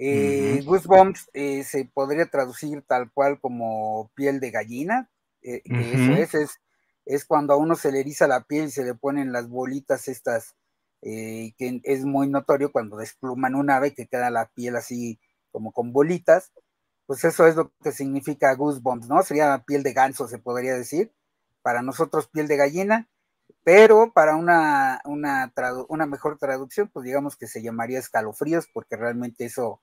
eh, Goosebumps eh, se podría traducir tal cual como piel de gallina. Eh, eso es, es, cuando a uno se le eriza la piel y se le ponen las bolitas estas, que es muy notorio cuando despluman un ave que queda la piel así como con bolitas. Pues eso es lo que significa Goosebumps, ¿no? Sería piel de ganso, se podría decir. Para nosotros piel de gallina, pero para una, una, una mejor traducción, pues digamos que se llamaría escalofríos, porque realmente eso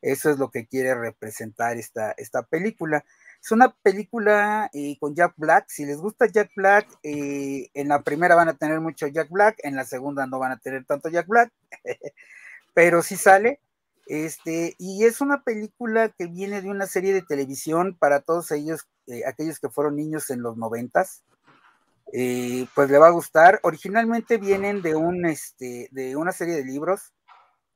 eso es lo que quiere representar esta, esta película. Es una película eh, con Jack Black. Si les gusta Jack Black, eh, en la primera van a tener mucho Jack Black, en la segunda no van a tener tanto Jack Black, *laughs* pero sí sale. Este, y es una película que viene de una serie de televisión para todos ellos, eh, aquellos que fueron niños en los noventas. pues le va a gustar. Originalmente vienen de un, este, de una serie de libros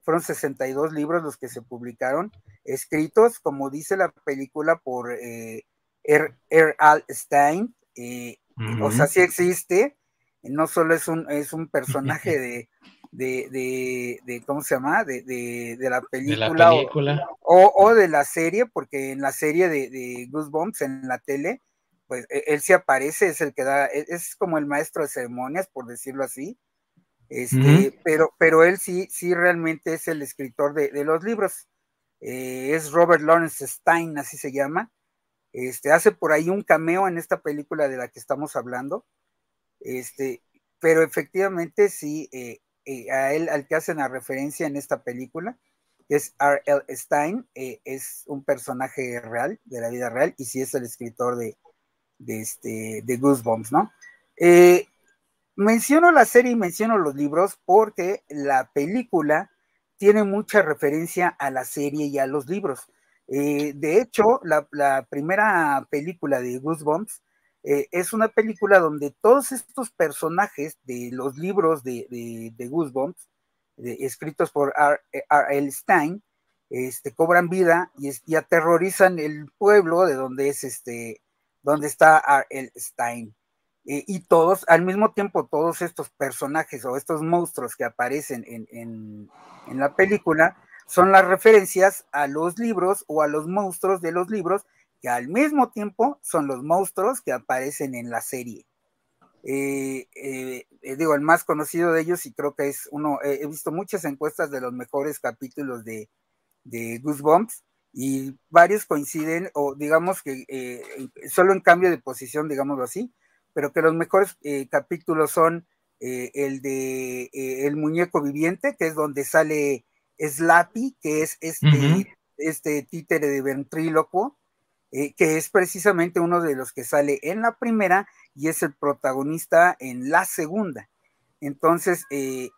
fueron 62 libros los que se publicaron, escritos, como dice la película, por eh, er, er Al Stein. Eh, o sea, sí existe, no solo es un, es un *laughs* personaje de, de, de, ¿cómo se llama? De, de la película, O, o, de la serie, porque en la serie de, Goosebumps, en la tele, pues e, él sí aparece, es el que da, e, es como el maestro de ceremonias, por decirlo así, este, pero, pero él sí, sí realmente es el escritor de, los libros. Eh, es Robert Lawrence Stein, así se llama. Este, hace por ahí un cameo en esta película de la que estamos hablando. Este, pero efectivamente sí, eh, eh, a él, al que hacen la referencia en esta película, es R.L. Stein, es un personaje real, de la vida real, y sí es el escritor de, de, este, de Goosebumps, ¿no? Menciono la serie y menciono los libros porque la película tiene mucha referencia a la serie y a los libros. Eh, de hecho, la, primera película de Goosebumps eh, es una película donde todos estos personajes de los libros de, de, Goosebumps, escritos por R. L. Stein, este, cobran vida y, aterrorizan el pueblo de donde es este, donde está R. L. Stein. Eh, y todos, al mismo tiempo, todos estos personajes o estos monstruos que aparecen en, la película son las referencias a los libros o a los monstruos de los libros que al mismo tiempo son los monstruos que aparecen en la serie. Eh, eh, digo, el más conocido de ellos y creo que es uno, he visto muchas encuestas de los mejores capítulos de, de Goosebumps y varios coinciden o digamos que solo en cambio de posición, digámoslo así, pero que los mejores eh, capítulos son eh, el de eh, El muñeco viviente, que es donde sale Slappy, que es este, este títere de ventrílocuo, que es precisamente uno de los que sale en la primera y es el protagonista en la segunda. Entonces,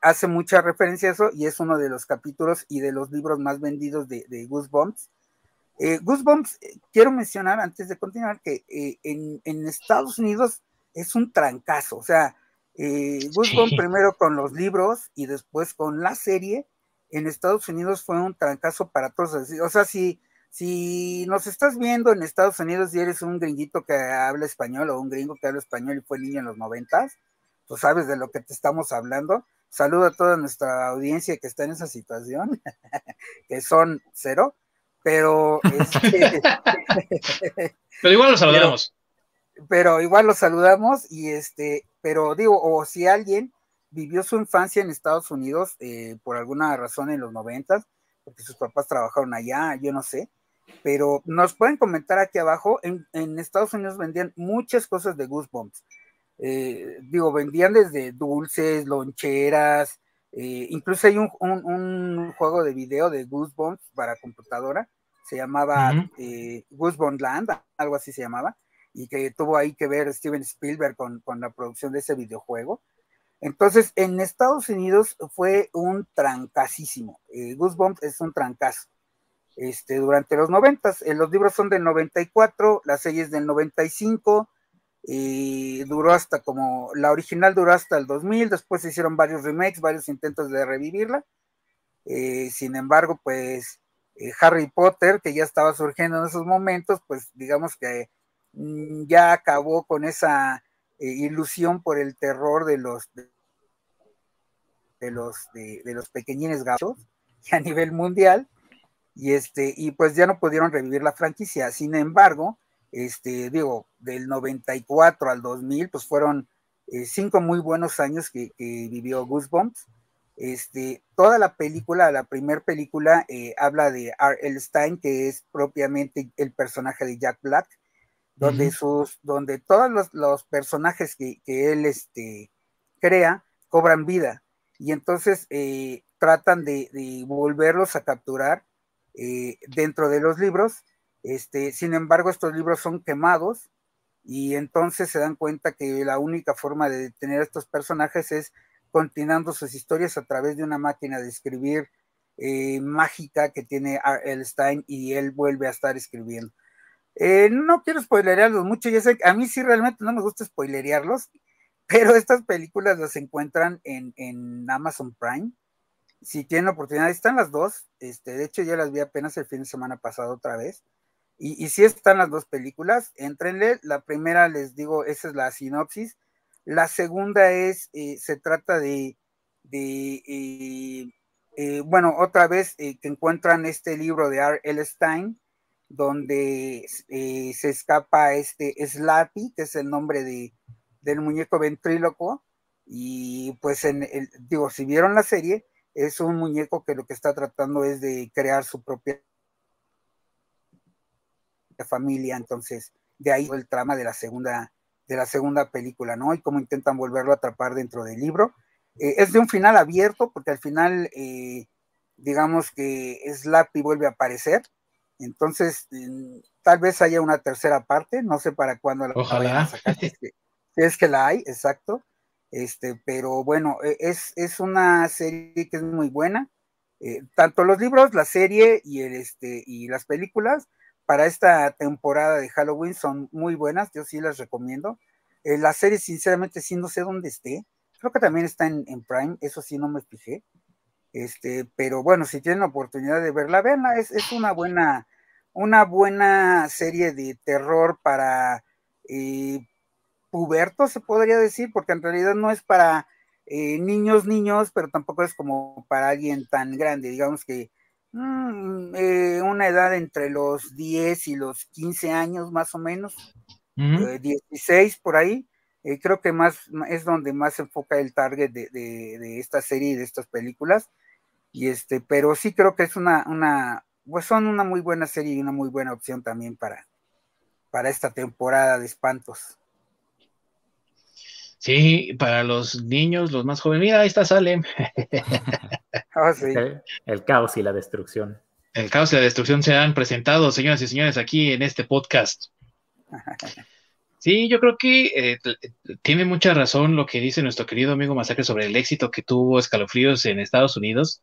hace mucha referencia a eso y es uno de los capítulos y de los libros más vendidos de, Goosebumps. Goosebumps, quiero mencionar antes de continuar que en, en, Estados Unidos es un trancazo. O sea, eh, primero con los libros y después con la serie. En Estados Unidos fue un trancazo para todos. O sea, si, si nos estás viendo en Estados Unidos y eres un gringuito que habla español o un gringo que habla español y fue niño en los noventas, tú sabes de lo que te estamos hablando. Saludo a toda nuestra audiencia que está en esa situación, *laughs* que son cero, pero... Este, *laughs* pero igual los saludamos pero igual los saludamos y este, pero digo, o si alguien vivió su infancia en Estados Unidos eh, por alguna razón en los noventas, porque sus papás trabajaron allá, yo no sé, pero nos pueden comentar aquí abajo, en, Estados Unidos vendían muchas cosas de Goosebumps. Eh, digo, vendían desde dulces, loncheras, eh, incluso hay un, juego de video de Goosebumps para computadora, se llamaba eh, Goosebumps Land, algo así se llamaba, y que tuvo ahí que ver Steven Spielberg con, la producción de ese videojuego. Entonces, en Estados Unidos fue un trancasísimo. Eh, Goosebumps es un trancazo. Este, durante los noventas, eh, los libros son del 94, la serie es del 95, y duró hasta como, la original duró hasta el 2000, después se hicieron varios remakes, varios intentos de revivirla. Eh, sin embargo, pues Harry Potter, que ya estaba surgiendo en esos momentos, pues digamos que ya acabó con esa eh, ilusión por el terror de los de, los de, los pequeñines gatos *laughs* a nivel mundial. Y este y pues ya no pudieron revivir la franquicia. Sin embargo este digo del 94 al 2000 pues fueron eh, cinco muy buenos años que, vivió Goosebumps. Este toda la película la primera película eh, habla de R.L. Stein que es propiamente el personaje de Jack Black donde sus, donde todos los, personajes que, él este, crea cobran vida y entonces eh, tratan de, volverlos a capturar eh, dentro de los libros. Este, sin embargo, estos libros son quemados y entonces se dan cuenta que la única forma de detener a estos personajes es continuando sus historias a través de una máquina de escribir eh, mágica que tiene. Stein y él vuelve a estar escribiendo. Eh, no quiero spoilerearlos mucho, ya sé, a mí sí realmente no me gusta spoilerearlos, pero estas películas las encuentran en, Amazon Prime. Si tienen oportunidad, están las dos. Este, de hecho, ya las vi apenas el fin de semana pasado otra vez. Y, y si están las dos películas, entrenle. La primera, les digo, esa es la sinopsis. La segunda es, eh, se trata de, de eh, bueno, otra vez que encuentran este libro de R. L. Stein, donde eh, se escapa este Slappy, que es el nombre de, del muñeco ventríloco, y pues en el, digo, si vieron la serie, es un muñeco que lo que está tratando es de crear su propia familia, entonces de ahí el trama de la segunda de la segunda película, ¿no? Y cómo intentan volverlo a atrapar dentro del libro. Eh, es de un final abierto, porque al final, eh, digamos que Slappy vuelve a aparecer, entonces, tal vez haya una tercera parte, no sé para cuándo la vayan a sacar, si es, que, la hay, exacto. Este, pero bueno, e, es, es una serie que es muy buena. Eh, tanto los libros, la serie y, el, este, y las películas para esta temporada de Halloween son muy buenas, yo sí las recomiendo. Eh, la serie, sinceramente, sí no sé dónde esté. Creo que también está en, en Prime, eso sí no me fijé. Este, pero bueno, si tienen la oportunidad de verla, veanla, es, es una buena, una buena serie de terror para eh, pubertos, se podría decir, porque en realidad no es para eh, niños, niños, pero tampoco es como para alguien tan grande, digamos que mm, eh, una edad entre los 10 y los 15 años más o menos, 16 por ahí. creo que más es donde más se enfoca el target de, de, de esta serie y de estas películas y este, pero sí creo que es una, una, pues son una muy buena serie y una muy buena opción también para, para esta temporada de espantos. Sí, para los niños, los más jóvenes, mira, ahí está Salem. *laughs* Ah, el, caos y la destrucción. El caos y la destrucción se han presentado, señoras y señores, aquí en este podcast. *laughs* Sí, yo creo que eh, tiene mucha razón lo que dice nuestro querido amigo Masacre sobre el éxito que tuvo Escalofríos en Estados Unidos.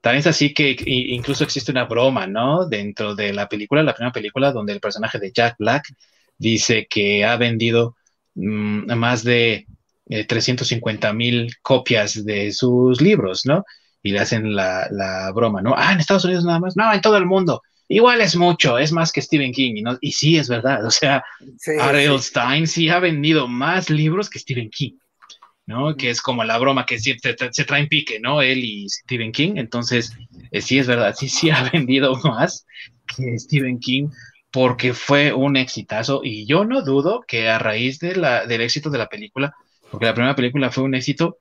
También es así que incluso existe una broma, ¿no? Dentro de la película, la primera película, donde el personaje de Jack Black dice que ha vendido mm, más de 350 eh, mil copias de sus libros, ¿no? Y le hacen la, la broma, ¿no? Ah, en Estados Unidos nada más. No, en todo el mundo igual es mucho, es más que Stephen King, ¿no? y sí es verdad, o sea, Ariel Stein sí ha vendido más libros que Stephen King, ¿no? Que es como la broma que se, se traen pique, ¿no? Él y Stephen King, entonces eh, sí es verdad, sí, sí *laughs* ha vendido más que Stephen King porque fue un exitazo y yo no dudo que a raíz de la, del éxito de la película, porque la primera película fue un éxito,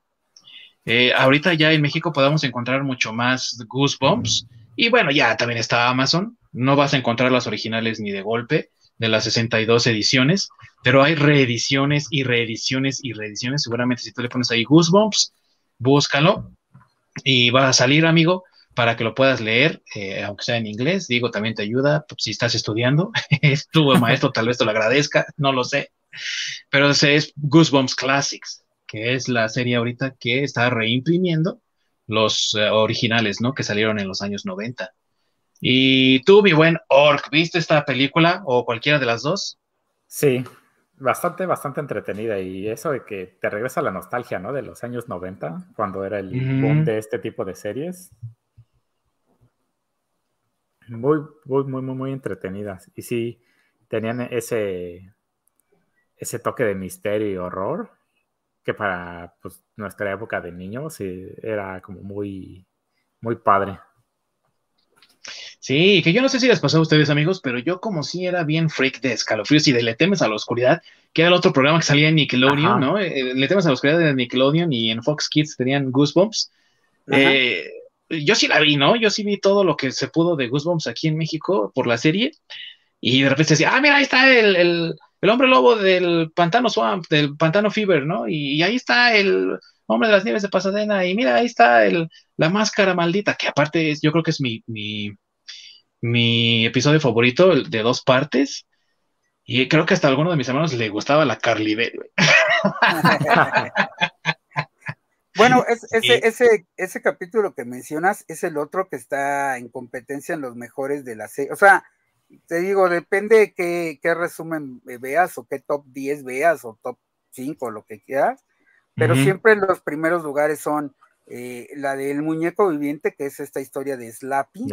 eh, ahorita ya en México podamos encontrar mucho más Goosebumps. Y bueno, ya también está Amazon, no vas a encontrar las originales ni de golpe de las 62 ediciones, pero hay reediciones y reediciones y reediciones. Seguramente si tú le pones ahí Goosebumps, búscalo y va a salir, amigo, para que lo puedas leer, eh, aunque sea en inglés. Digo, también te ayuda pues, si estás estudiando. *laughs* tu maestro tal vez te lo agradezca, no lo sé. Pero ese es Goosebumps Classics, que es la serie ahorita que está reimprimiendo los eh, originales, ¿no? Que salieron en los años 90. Y tú, mi buen Orc, ¿viste esta película o cualquiera de las dos? Sí, bastante, bastante entretenida y eso de que te regresa la nostalgia, ¿no? De los años 90, cuando era el boom de este tipo de series. Muy, muy, muy, muy, muy entretenidas. Y sí, tenían ese, ese toque de misterio y horror que para pues, nuestra época de niños era como muy, muy padre. Sí, que yo no sé si les pasó a ustedes, amigos, pero yo como si era bien freak de escalofríos y de Le temes a la oscuridad, que era el otro programa que salía en Nickelodeon, ¿no? Eh, Le temes a la oscuridad de Nickelodeon y en Fox Kids tenían Goosebumps. Eh, yo sí la vi, ¿no? Yo sí vi todo lo que se pudo de Goosebumps aquí en México por la serie. Y de repente decía, ah, mira, ahí está el, hombre lobo del Pantano Swamp, del Pantano Fever, ¿no? Y, ahí está el hombre de las nieves de Pasadena. Y mira, ahí está el, la máscara maldita, que aparte es, yo creo que es mi, mi, mi episodio favorito, el de dos partes. Y creo que hasta a alguno de mis hermanos le gustaba la Carly Bell, *laughs* Bueno, *laughs* ese, ese, ese capítulo que mencionas es el otro que está en competencia en los mejores de la serie. O sea, te digo, depende de qué, qué resumen veas o qué top 10 veas o top 5, lo que quieras. Pero siempre los primeros lugares son eh, la del muñeco viviente, que es esta historia de Slappy.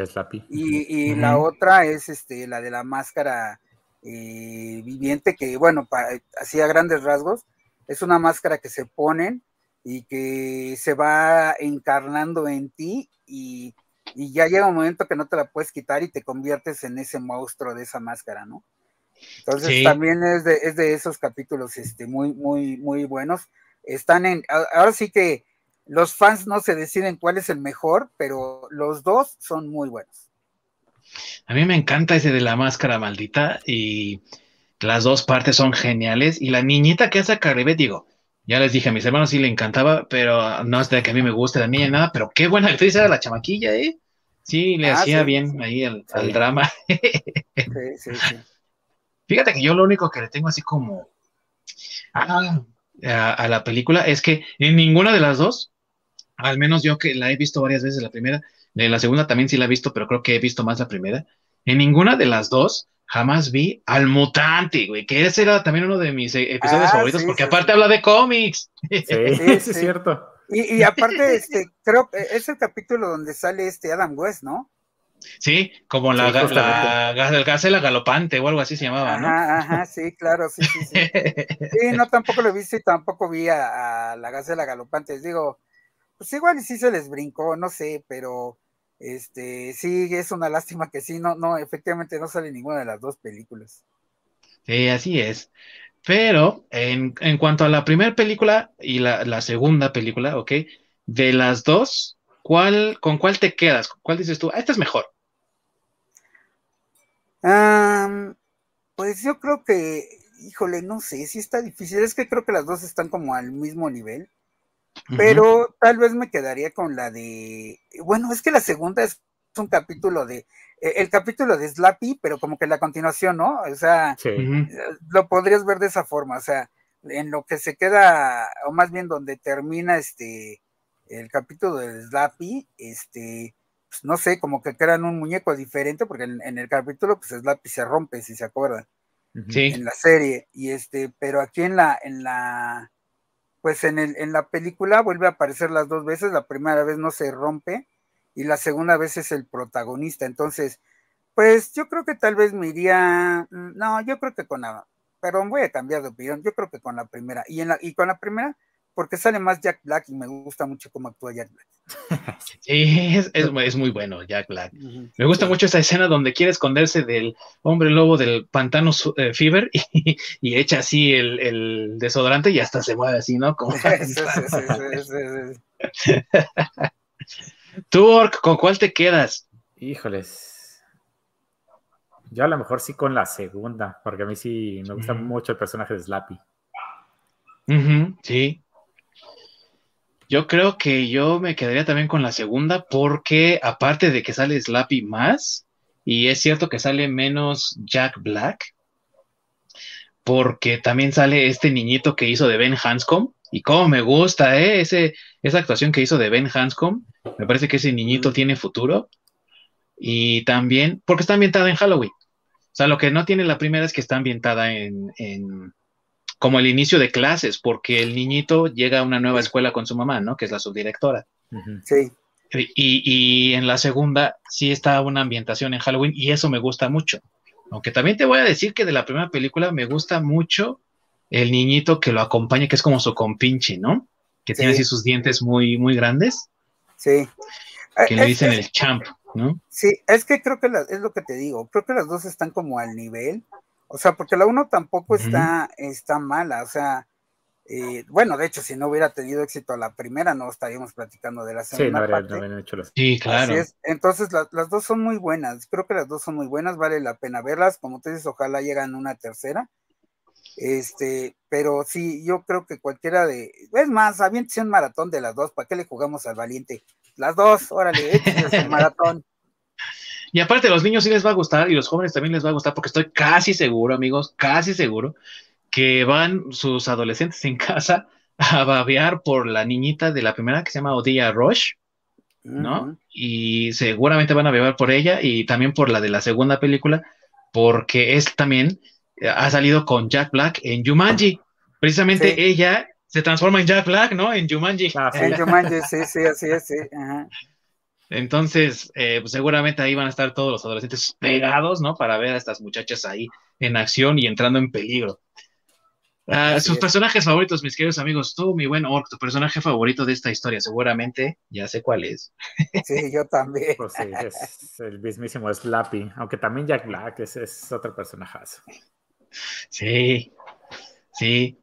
Y, la otra es este, la de la máscara eh, viviente, que bueno, así a grandes rasgos, es una máscara que se ponen y que se va encarnando en ti y, ya llega un momento que no te la puedes quitar y te conviertes en ese monstruo de esa máscara, ¿no? Entonces también es de, es de esos capítulos este, muy, muy, muy buenos. Están en, ahora sí que los fans no se deciden cuál es el mejor, pero los dos son muy buenos. A mí me encanta ese de la máscara maldita y las dos partes son geniales. Y la niñita que hace a digo, ya les dije, a mis hermanos sí le encantaba, pero no es de que a mí me guste la niña ni nada, pero qué buena actriz era la chamaquilla, ¿eh? Sí, le ah, hacía bien ahí al, drama. sí, sí, sí. *laughs* Fíjate que yo lo único que le tengo así como a, la película es que en ninguna de las dos, al menos yo que la he visto varias veces la primera, de la segunda también sí la he visto, pero creo que he visto más la primera. En ninguna de las dos jamás vi al mutante, güey, que ese era también uno de mis eh, episodios ah, favoritos, porque aparte habla de cómics. Sí, *laughs* es cierto. Y, aparte, este, creo que es el capítulo donde sale este Adam West, ¿no? Sí, como la, la, la, galopante o algo así se llamaba, ¿no? Ajá, ajá, sí, claro, sí, sí, sí. *laughs* Sí, no, tampoco lo vi, y tampoco vi a, a la gacela galopante. Digo, pues igual y sí se les brincó, no sé, pero este, sí, es una lástima que sí, no, no, efectivamente no sale ninguna de las dos películas. Sí, así es. Pero en, cuanto a la primera película y la, segunda película, ¿ok? De las dos, ¿cuál, ¿con cuál te quedas? ¿Cuál dices tú? Ah, esta es mejor. pues yo creo que, híjole, no sé, sí está difícil. Es que creo que las dos están como al mismo nivel. Pero tal vez me quedaría con la de, bueno, es que la segunda es un capítulo de, e, el capítulo de Slappy, pero como que la continuación, ¿no? O sea, eh, lo podrías ver de esa forma, o sea, en lo que se queda, o más bien donde termina este, el capítulo de Slappy, este, pues no sé, como que crean un muñeco diferente, porque en, el capítulo, pues Slappy se rompe, si se acuerdan, en la serie, y este, pero aquí en la, en la, pues en, el, en la película vuelve a aparecer las dos veces, la primera vez no se rompe y la segunda vez es el protagonista, entonces, pues yo creo que tal vez me iría, mm, no, yo creo que con la, perdón, voy a cambiar de opinión, yo creo que con la primera, y, en la, y con la primera, porque sale más Jack Black y me gusta mucho cómo actúa Jack Black. *laughs* Sí, es, muy bueno Jack Black. Me gusta mucho esa escena donde quiere esconderse del hombre lobo del pantano eh, Fever *laughs* y, echa así el, desodorante y hasta se mueve así, ¿no? Como... Tú, Ork, ¿con cuál te quedas? Híjoles. Yo a lo mejor sí con la segunda, porque a mí sí me gusta mucho el personaje de Slappy. sí. Yo creo que yo me quedaría también con la segunda porque aparte de que sale Slappy más, y es cierto que sale menos Jack Black, porque también sale este niñito que hizo de Ben Hanscom, y cómo me gusta, ¿eh? Ese, esa actuación que hizo de Ben Hanscom, me parece que ese niñito tiene futuro, y también, porque está ambientada en Halloween. O sea, lo que no tiene la primera es que está ambientada en, en como el inicio de clases, porque el niñito llega a una nueva escuela con su mamá, ¿no? Que es la subdirectora. Sí. Y, y, en la segunda sí está una ambientación en Halloween y eso me gusta mucho. Aunque también te voy a decir que de la primera película me gusta mucho el niñito que lo acompaña, que es como su compinche, ¿no? Que tiene así sus dientes muy, muy grandes. Sí. Que le dicen el champ, ¿no? Sí, es que creo que es lo que te digo. Creo que las dos están como al nivel. O sea, porque la uno tampoco está, está mala. O sea, eh, bueno, de hecho, si no hubiera tenido éxito la primera, no estaríamos platicando de la segunda. Sí, no, habría, hecho las... sí claro. Entonces, las dos son muy buenas. Creo que las dos son muy buenas. Vale la pena verlas. Como tú dices, ojalá llegan una tercera. Este, pero sí, yo creo que cualquiera de. Es más, aviéntese un maratón de las dos. ¿Para qué le jugamos al valiente? Las dos, órale, échese un *laughs* maratón. Y aparte, a los niños sí les va a gustar y los jóvenes también les va a gustar, porque estoy casi seguro, amigos, casi seguro, que van sus adolescentes en casa a babear por la niñita de la primera que se llama Odia Rush, ¿no? Y seguramente van a beber por ella y también por la de la segunda película, porque es también ha salido con Jack Black en Jumanji. Precisamente ella se transforma en Jack Black, ¿no? En Jumanji. Ah, en Jumanji, sí, sí, así es, sí. Entonces, eh, pues seguramente ahí van a estar todos los adolescentes pegados, ¿no? Para ver a estas muchachas ahí en acción y entrando en peligro. Ah, sus personajes favoritos, mis queridos amigos, tú, mi buen Orc, tu personaje favorito de esta historia, seguramente ya sé cuál es. Sí, yo también. Pues sí, es el mismísimo Slappy, aunque también Jack Black es, es otro personajazo. Sí, sí.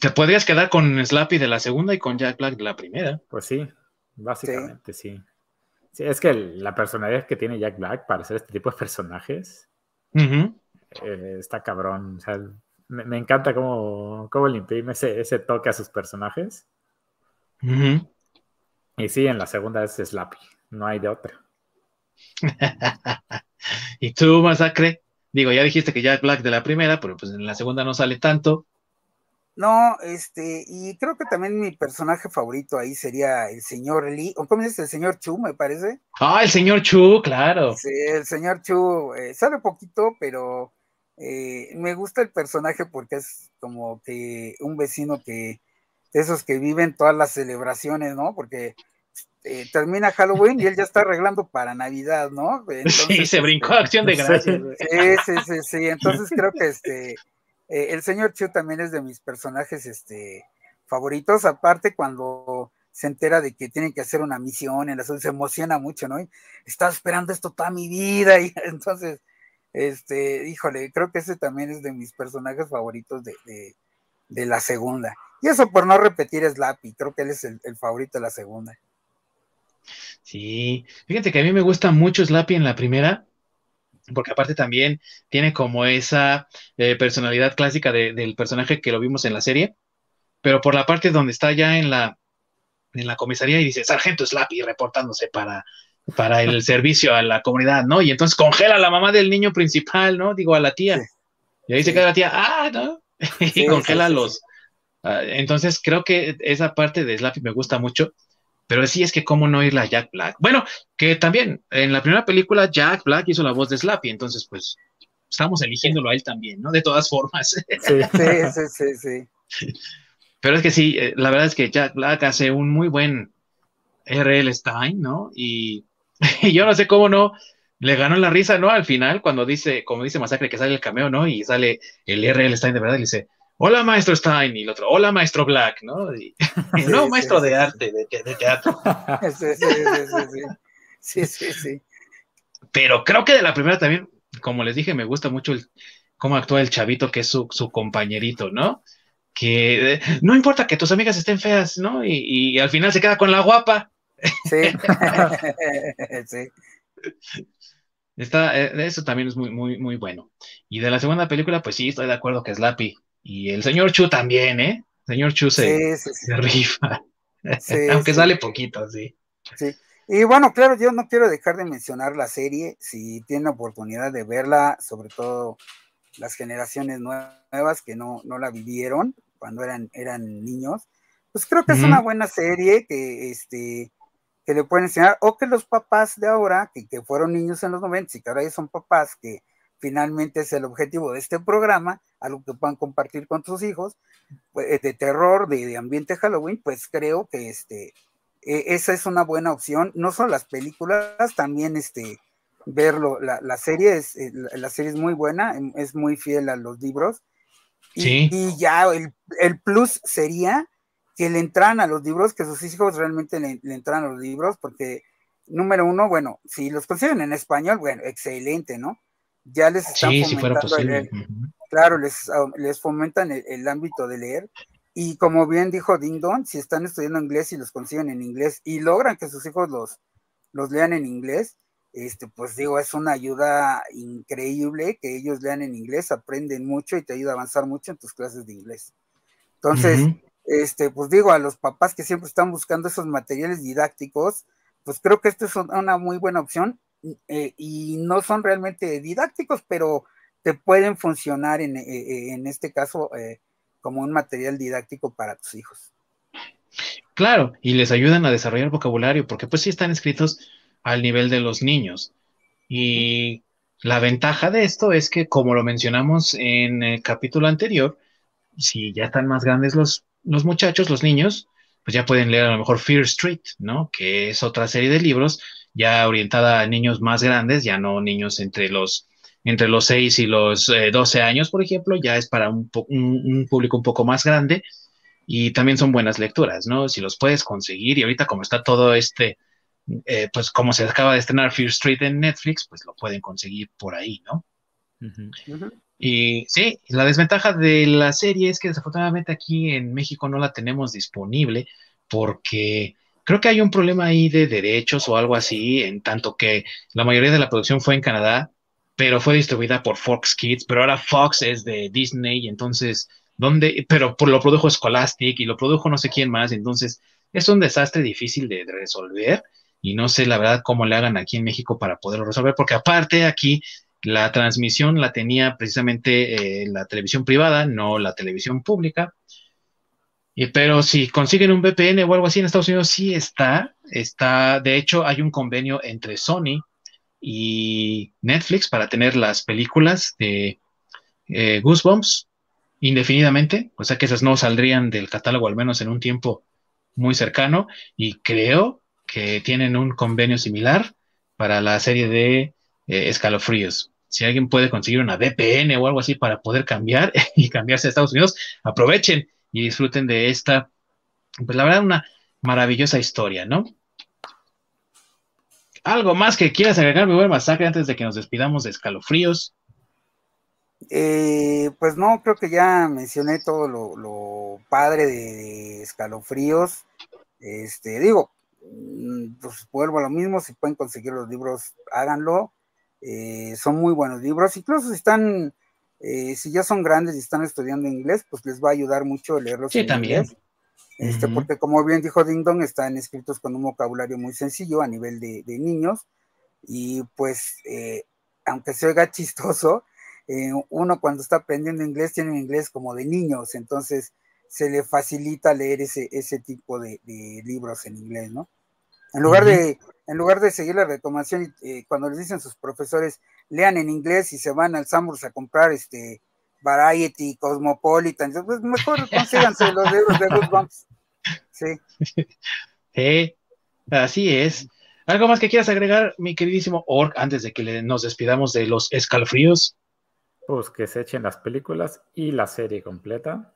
Te podrías quedar con Slappy de la segunda y con Jack Black de la primera. Pues sí, básicamente sí. sí. Es que la personalidad que tiene Jack Black para hacer este tipo de personajes eh, está cabrón. O sea, me, encanta cómo, cómo le imprime ese, ese toque a sus personajes. Y sí, en la segunda es Slappy, no hay de otra. *laughs* ¿Y tú, Masacre? Digo, ya dijiste que Jack Black de la primera, pero pues en la segunda no sale tanto. No, este, y creo que también mi personaje favorito ahí sería el señor Lee, o cómo dices, el señor Chu, me parece. Ah, el señor Chu, claro. Sí, el señor Chu, eh, sabe poquito, pero eh, me gusta el personaje porque es como que un vecino que, de esos que viven todas las celebraciones, ¿no? Porque eh, termina Halloween y él ya está arreglando para Navidad, ¿no? *laughs* sí, se brincó este, acción de *laughs* gracias. Sí, sí, sí, sí. Entonces creo que este eh, el señor Chu también es de mis personajes este, favoritos. Aparte, cuando se entera de que tienen que hacer una misión en la se emociona mucho, ¿no? Estaba esperando esto toda mi vida. *laughs* Y entonces, este, híjole, creo que ese también es de mis personajes favoritos de, de, la segunda. Y eso por no repetir Slappy, creo que él es el favorito de la segunda. Sí, fíjate que a mí me gusta mucho Slappy en la primera, porque aparte también tiene como esa eh, personalidad clásica del personaje que lo vimos en la serie, pero por la parte donde está ya en la, en la comisaría y dice, Sargento Slappy reportándose para, para el *laughs* servicio a la comunidad, ¿no? Y entonces congela a la mamá del niño principal, ¿no? Digo, a la tía. Y ahí se queda la tía, ah, ¿no? *laughs* y congela los... Ah, entonces creo que esa parte de Slappy me gusta mucho pero sí es que cómo no irle a Jack Black. Bueno, que también en la primera película Jack Black hizo la voz de Slappy, entonces pues estamos eligiéndolo a él también, ¿no? De todas formas. *laughs* Sí, sí, sí, sí. Pero es que sí, eh, la verdad es que Jack Black hace un muy buen R.L. Stein, ¿no? Y, *laughs* yo no sé cómo no le ganó la risa, ¿no? Al final, cuando dice, como dice Masacre, que sale el cameo, ¿no? Y sale el R.L. Stein de verdad y dice, hola maestro Stein, y el otro, hola maestro Black, ¿no? *laughs* no, maestro de arte, de, teatro. *laughs* Sí sí, sí, sí, sí, sí, Pero creo que de la primera también, como les dije, me gusta mucho el, cómo actúa el chavito, que es su, compañerito, ¿no? Que eh, no importa que tus amigas estén feas, ¿no? Y, al final se queda con la guapa. Sí, *laughs* sí. Está, eh, eso también es muy, muy, muy bueno. Y de la segunda película, pues sí, estoy de acuerdo que es Lappy. Y el señor Chu también, ¿eh? El señor Chu se, rifa. *laughs* Aunque sale poquito, sí. Sí. Y bueno, claro, yo no quiero dejar de mencionar la serie, si tienen oportunidad de verla, sobre todo las generaciones nuevas que no, no la vivieron cuando eran, eran niños, pues creo que es una buena serie que, este, que le pueden enseñar, o que los papás de ahora, que, que fueron niños en los 90 y que ahora ya son papás, que finalmente es el objetivo de este programa, algo que puedan compartir con sus hijos, pues, de terror, de, de ambiente Halloween, pues creo que este, e, esa es una buena opción. No solo las películas, también este, verlo. La, serie es, eh, la, serie es muy buena, em, es muy fiel a los libros. Y, ya el, plus sería que le entran a los libros, que sus hijos realmente le, entran a los libros, porque número uno, bueno, si los consiguen en español, bueno, excelente, ¿no? Ya les están fomentando leer. Claro, les, les fomentan el, ámbito de leer. Y como bien dijo Ding Dong, si están estudiando inglés y los consiguen en inglés y logran que sus hijos los, los lean en inglés, este, pues digo, es una ayuda increíble que ellos lean en inglés, aprenden mucho y te ayuda a avanzar mucho en tus clases de inglés. Entonces, este, pues digo, a los papás que siempre están buscando esos materiales didácticos, pues creo que esto es una muy buena opción eh, y no son realmente didácticos, pero te pueden funcionar en, eh, en este caso eh, como un material didáctico para tus hijos. Claro, y les ayudan a desarrollar vocabulario, porque pues sí están escritos al nivel de los niños. Y la ventaja de esto es que, como lo mencionamos en el capítulo anterior, si ya están más grandes los, los muchachos, los niños, pues ya pueden leer a lo mejor Fear Street, ¿no? Que es otra serie de libros ya orientada a niños más grandes, ya no niños entre los entre los 6 y los 12 eh, años, por ejemplo, ya es para un, público un poco más grande y también son buenas lecturas, ¿no? Si los puedes conseguir y ahorita como está todo este, eh, pues como se acaba de estrenar Fear Street en Netflix, pues lo pueden conseguir por ahí, ¿no? Y sí, la desventaja de la serie es que desafortunadamente aquí en México no la tenemos disponible porque creo que hay un problema ahí de derechos o algo así, en tanto que la mayoría de la producción fue en Canadá pero fue distribuida por Fox Kids, pero ahora Fox es de Disney, entonces, ¿dónde? Pero lo produjo Scholastic y lo produjo no sé quién más, entonces es un desastre difícil de, resolver y no sé la verdad cómo le hagan aquí en México para poderlo resolver, porque aparte aquí la transmisión la tenía precisamente eh, la televisión privada, no la televisión pública. Y, pero si consiguen un VPN o algo así en Estados Unidos, sí está, está, de hecho hay un convenio entre Sony y Netflix para tener las películas de eh, Goosebumps indefinidamente, o sea que esas no saldrían del catálogo al menos en un tiempo muy cercano. Y creo que tienen un convenio similar para la serie de eh, escalofríos. Si alguien puede conseguir una VPN o algo así para poder cambiar *laughs* y cambiarse a Estados Unidos, aprovechen y disfruten de esta, pues la verdad, una maravillosa historia, ¿no? ¿Algo más que quieras agregar, mi buen masacre, antes de que nos despidamos de escalofríos? Eh, pues no, creo que ya mencioné todo lo, padre de, escalofríos. Este, digo, mm, pues vuelvo a lo mismo, si pueden conseguir los libros, háganlo. Eh, son muy buenos libros, incluso si están, eh, si ya son grandes y están estudiando inglés, pues les va a ayudar mucho leerlos sí, también. Este, porque como bien dijo Ding Dong, están escritos con un vocabulario muy sencillo a nivel de, niños y pues eh, aunque se oiga *laughs* chistoso, eh, uno cuando está aprendiendo inglés tiene un inglés como de niños, entonces se le facilita leer ese, ese tipo de, libros en inglés, ¿no? En lugar, de, en lugar de seguir la recomendación, eh, cuando les dicen sus profesores, lean en inglés y se van al Sambors a comprar este Variety, Cosmopolitan, pues mejor *laughs* consíganse los libros de Goosebumps. *laughs* Sí. así es. ¿Algo más que quieras agregar, mi queridísimo Orc, antes de que nos despidamos de los escalofríos? Pues que se echen las películas y la serie completa.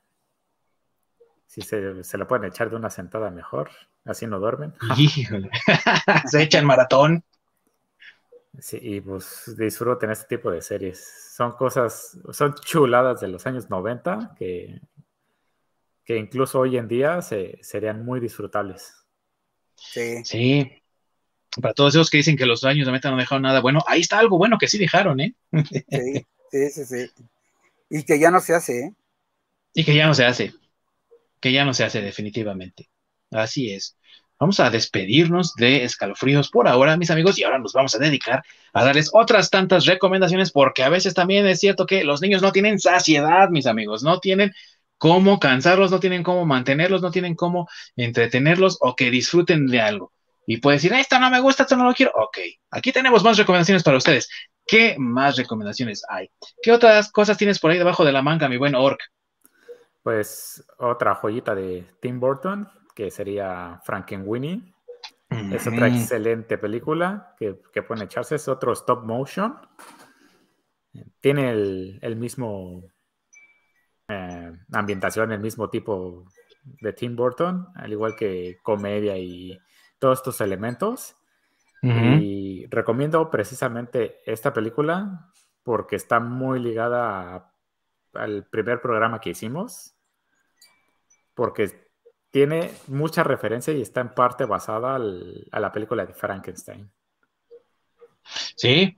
Si se, se la pueden echar de una sentada mejor, así no duermen. *laughs* se echan maratón. Sí, y pues disfruten este tipo de series. Son cosas, son chuladas de los años 90 que, que incluso hoy en día se, serían muy disfrutables. Sí. Sí. para todos esos que dicen que los años de meta no dejaron nada bueno, ahí está algo bueno que sí dejaron, ¿eh? Sí, sí, sí, sí. Y que ya no se hace, ¿eh? Y que ya no se hace. Que ya no se hace definitivamente. Así es. Vamos a despedirnos de escalofríos por ahora, mis amigos, y ahora nos vamos a dedicar a darles otras tantas recomendaciones, porque a veces también es cierto que los niños no tienen saciedad, mis amigos, no tienen cómo cansarlos, no tienen cómo mantenerlos, no tienen cómo entretenerlos o que disfruten de algo. Y puede decir, esto no me gusta, esto no lo quiero. Ok, aquí tenemos más recomendaciones para ustedes. ¿Qué más recomendaciones hay? ¿Qué otras cosas tienes por ahí debajo de la manga, mi buen Orc? Pues otra joyita de Tim Burton, que sería Frankenweenie. Es otra excelente película que, que pueden echarse. Es otro stop motion. Tiene el, mismo eh, ambientación, el mismo tipo de Tim Burton, al igual que comedia y todos estos elementos. Y recomiendo precisamente esta película porque está muy ligada al primer programa que hicimos, porque tiene mucha referencia y está en parte basada a la película de Frankenstein. Sí,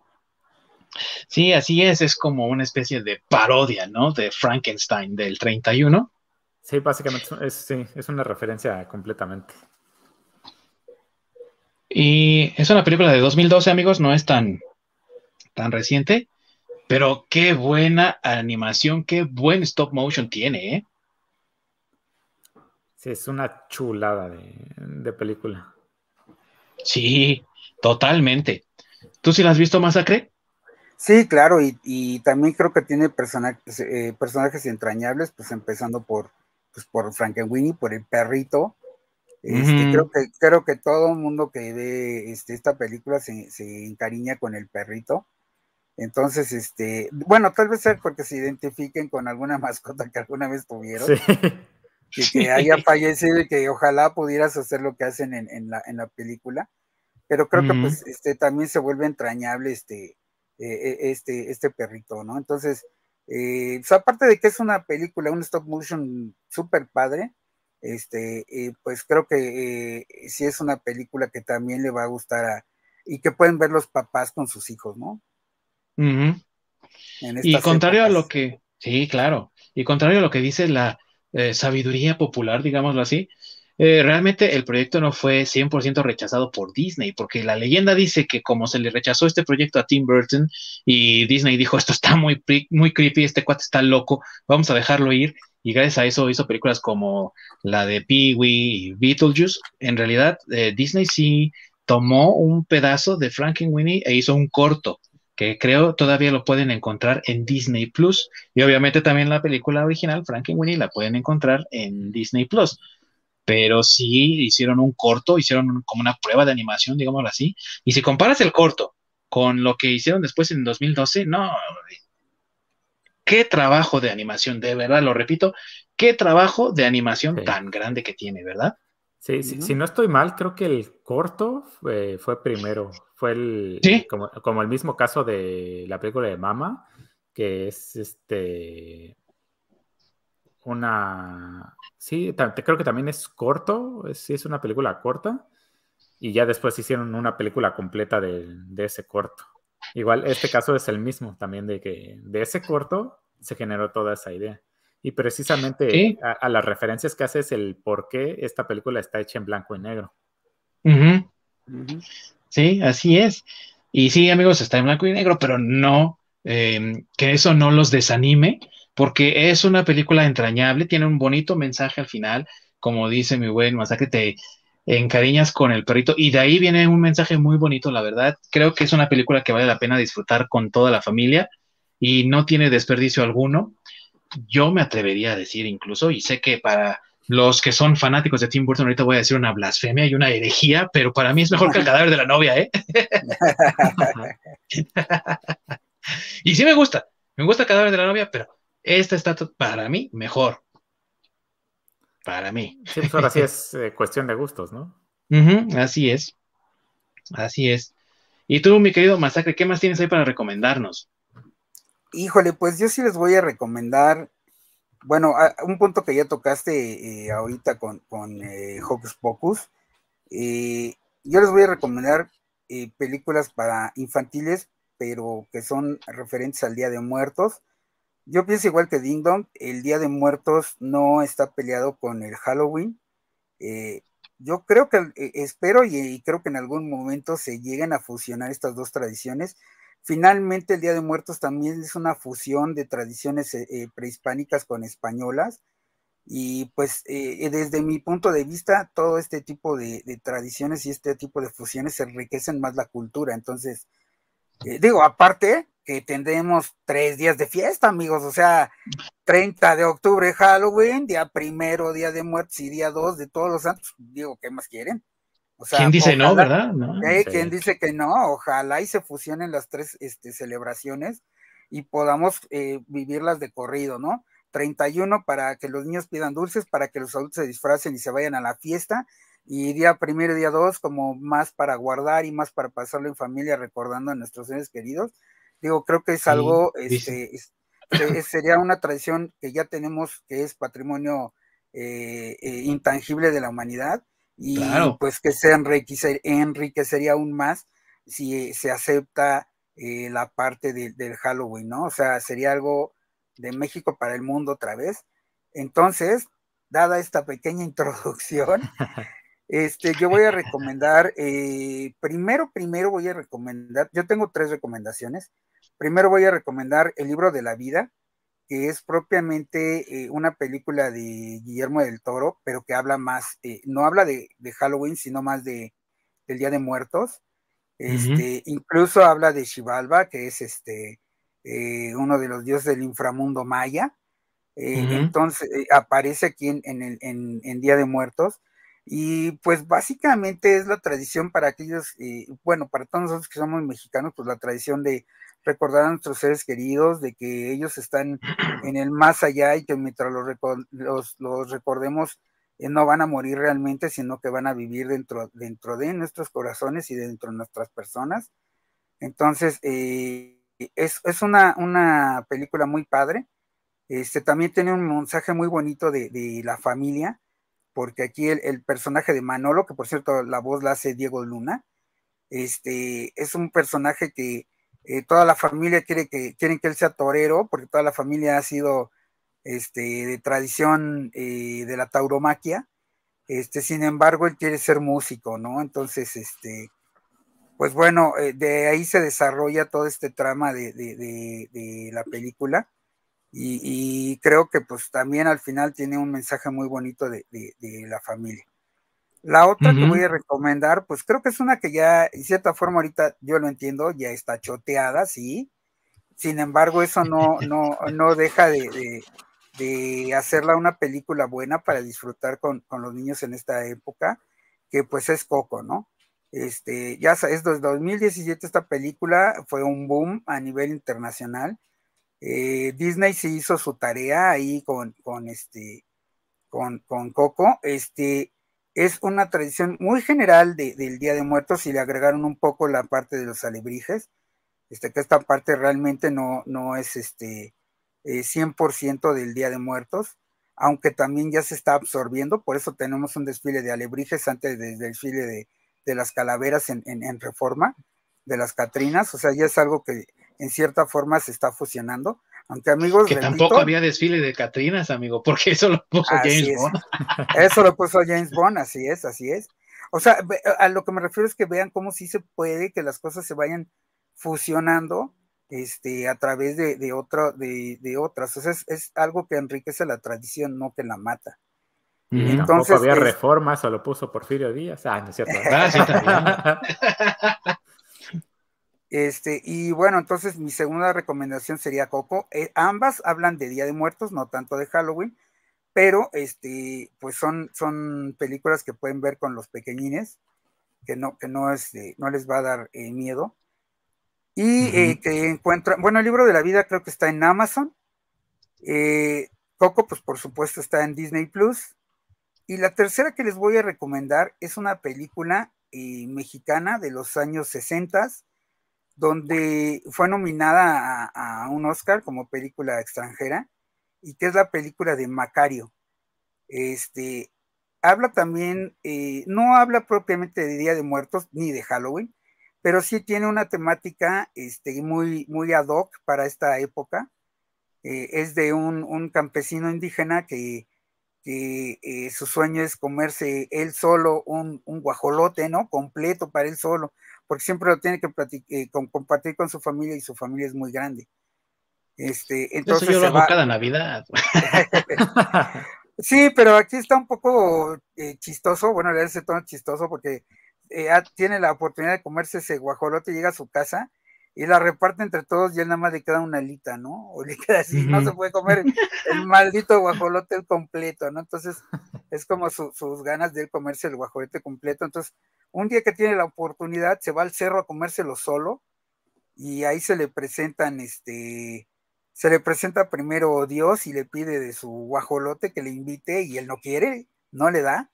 sí, así es, es como una especie de parodia, ¿no? De Frankenstein del 31. Sí, básicamente es, sí, es una referencia completamente. Y es una película de 2012, amigos, no es tan, tan reciente, pero qué buena animación, qué buen stop motion tiene, ¿eh? Sí, es una chulada de, película. Sí, totalmente. ¿Tú sí la has visto, Masacre? Sí, claro, y, también creo que tiene personajes, eh, personajes entrañables, pues empezando por, pues por Frankenweenie, por el perrito. Este, creo, que, creo que todo el mundo que ve este, esta película se, se, encariña con el perrito. Entonces, este, bueno, tal vez sea porque se identifiquen con alguna *laughs* mascota que alguna vez tuvieron. Sí *laughs* que, haya fallecido y que ojalá pudieras hacer lo que hacen en, la, en la, película. Pero creo que pues este, también se vuelve entrañable este, e, e, este, este perrito, ¿no? Entonces, eh, pues, aparte de que es una película, un stop motion súper padre, este, eh, pues creo que eh, sí es una película que también le va a gustar a, y que pueden ver los papás con sus hijos, ¿no? Y contrario a lo que, sí, claro, y contrario a lo que dice la, eh, sabiduría popular, digámoslo así, eh, realmente el proyecto no fue 100% rechazado por Disney, porque la leyenda dice que como se le rechazó este proyecto a Tim Burton y Disney dijo, esto está muy, muy creepy, este cuate está loco, vamos a dejarlo ir, y gracias a eso hizo películas como la de Pee-wee y Beetlejuice, en realidad eh, Disney sí tomó un pedazo de Frankenweenie e hizo un corto que creo todavía lo pueden encontrar en Disney Plus. Y obviamente también la película original, Frankenweenie, la pueden encontrar en Disney Plus. Pero sí hicieron un corto, hicieron como una prueba de animación, digámoslo así. Y si comparas el corto con lo que hicieron después en 2012, no. Qué trabajo de animación, de verdad, lo repito, qué trabajo de animación tan grande que tiene, ¿verdad? Sí, si no estoy mal, creo que el corto fue, fue primero. Fue el, como, el mismo caso de la película de Mama, que es este una. Sí, creo que también es corto, sí es una película corta. Y ya después hicieron una película completa de, ese corto. Igual, este caso es el mismo también, de que de ese corto se generó toda esa idea. Y precisamente a, las referencias que hace es el por qué esta película está hecha en blanco y negro. Sí, así es. Y sí, amigos, está en blanco y negro, pero no, em, que eso no los desanime, porque es una película entrañable, tiene un bonito mensaje al final, como dice mi buen que te encariñas con el perrito, y de ahí viene un mensaje muy bonito, la verdad. Creo que es una película que vale la pena disfrutar con toda la familia y no tiene desperdicio alguno. Yo me atrevería a decir incluso, y sé que para los que son fanáticos de Tim Burton, ahorita voy a decir una blasfemia y una herejía, pero para mí es mejor que el cadáver de la novia, ¿eh? *laughs* y sí me gusta, me gusta el cadáver de la novia, pero esta está para mí mejor. Para mí. Sí, pues ahora sí es eh, cuestión de gustos, ¿no? así es. Así es. Y tú, mi querido Masacre, ¿qué más tienes ahí para recomendarnos? Híjole, pues yo sí les voy a recomendar bueno, un punto que ya tocaste eh, ahorita con, con eh, Hocus Pocus, eh, yo les voy a recomendar películas para infantiles, pero que son referentes al Día de Muertos. Yo pienso igual que Ding Dong, el Día de Muertos no está peleado con el Halloween. Yo creo que, espero y, creo que en algún momento se lleguen a fusionar estas dos tradiciones. Finalmente, el Día de Muertos también es una fusión de tradiciones prehispánicas con españolas y pues eh, desde mi punto de vista, todo este tipo de, tradiciones y este tipo de fusiones enriquecen más la cultura. Entonces, eh, digo, aparte que tendremos tres días de fiesta, amigos, o sea, 30 de octubre Halloween, día primero, día de muertos y día dos de todos los santos, digo, ¿qué más quieren? O sea, ¿Quién dice no, verdad? ¿eh? ¿Quién dice que no? Ojalá y se fusionen las tres este, celebraciones y podamos vivirlas de corrido, ¿no? 31 para que los niños pidan dulces, para que los adultos se disfracen y se vayan a la fiesta, y día primero y día dos como más para guardar y más para pasarlo en familia recordando a nuestros seres queridos. Digo, creo que es algo, este, sería una tradición que ya tenemos, que es patrimonio eh, eh, intangible de la humanidad, y pues que se enriquecería aún más si se acepta eh, la parte del Halloween, ¿no? O sea, sería algo de México para el mundo otra vez. Entonces, dada esta pequeña *laughs* introducción, este, yo voy a recomendar, eh, primero, primero voy a recomendar, yo tengo tres recomendaciones. Primero voy a recomendar El libro de la vida, que es propiamente eh, una película de Guillermo del Toro, pero que habla más, eh, no habla de, Halloween, sino más de, del Día de Muertos. Este, Incluso habla de Xibalba, que es este, eh, uno de los dioses del inframundo maya. Entonces aparece aquí en, el, en, Día de Muertos. Y pues básicamente es la tradición para aquellos, bueno, para todos nosotros que somos mexicanos, pues la tradición de recordar a nuestros seres queridos, de que ellos están en el más allá y que mientras los, los, recordemos, no van a morir realmente, sino que van a vivir dentro, dentro de nuestros corazones y dentro de nuestras personas. Entonces, eh, es, una, película muy padre. Este, también tiene un mensaje muy bonito de, la familia, porque aquí el, personaje de Manolo, que por cierto la voz la hace Diego Luna, este, es un personaje que eh, toda la familia quiere que, quieren que él sea torero, porque toda la familia ha sido este, de tradición eh, de la tauromaquia. Este, sin embargo, él quiere ser músico, ¿no? Entonces, este, pues bueno, eh, de ahí se desarrolla todo este trama de, la película y, creo que pues también al final tiene un mensaje muy bonito de, la familia. La otra que voy a recomendar, pues creo que es una que ya, en cierta forma ahorita yo lo entiendo, ya está choteada, sí. Sin embargo, eso no, no, no deja de, hacerla una película buena para disfrutar con, con los niños en esta época, que pues es Coco, ¿no? Este, ya es desde 2017 esta película fue un boom a nivel internacional. Eh, Disney se hizo su tarea ahí con, con este, con, Coco. Este, es una tradición muy general del Día de Muertos y le agregaron un poco la parte de los alebrijes. Este, que esta parte realmente no, no es este, 100% eh, del Día de Muertos, aunque también ya se está absorbiendo, por eso tenemos un desfile de alebrijes antes del desfile de, de las calaveras en, reforma, de las Catrinas, o sea, ya es algo que en cierta forma se está fusionando. Aunque amigos. Que tampoco había desfile de Catrinas, amigo, porque eso lo puso James Bond. Eso lo puso James Bond, así es, así es. O sea, a lo que me refiero es que vean cómo sí se puede que las cosas se vayan fusionando este, a través de, de, de, otras. O sea, es, es, algo que enriquece la tradición, no que la mata. Entonces, había reforma, se lo puso Porfirio Díaz. Ah, no es cierto. *laughs* Ah, *laughs* este, y bueno, entonces mi segunda recomendación sería Coco. Eh, ambas hablan de Día de Muertos, no tanto de Halloween, pero este, pues son, son películas que pueden ver con los pequeñines, que no, que no, es, no les va a dar eh, miedo. Y eh, que encuentran, bueno, el libro de la vida creo que está en Amazon. Coco, pues por supuesto está en Disney Plus. Y la tercera que les voy a recomendar es una película mexicana de los años 60, donde fue nominada a, un Oscar como película extranjera, y que es la película de Macario. Este, habla también, eh, no habla propiamente de Día de Muertos ni de Halloween, pero sí tiene una temática este, muy, muy ad hoc para esta época. Eh, es de un, campesino indígena que, eh, su sueño es comerse él solo un, guajolote, ¿no? Completo para él solo, porque siempre lo tiene que eh, compartir con su familia y su familia es muy grande. Este, entonces Eso yo lo hago cada Navidad. *laughs* sí, pero aquí está un poco chistoso, bueno, le hace tono chistoso porque eh, tiene la oportunidad de comerse ese guajolote, llega a su casa y la reparte entre todos y él nada más le queda una alita, ¿no? O le queda así, no se puede comer el, *laughs* maldito guajolote completo, ¿no? Entonces es como sus ganas de él comerse el guajolote completo. Entonces, un día que tiene la oportunidad, se va al cerro a comérselo solo y ahí se le presentan, este, se le presenta primero Dios y le pide de su guajolote que le invite y él no quiere, no le da.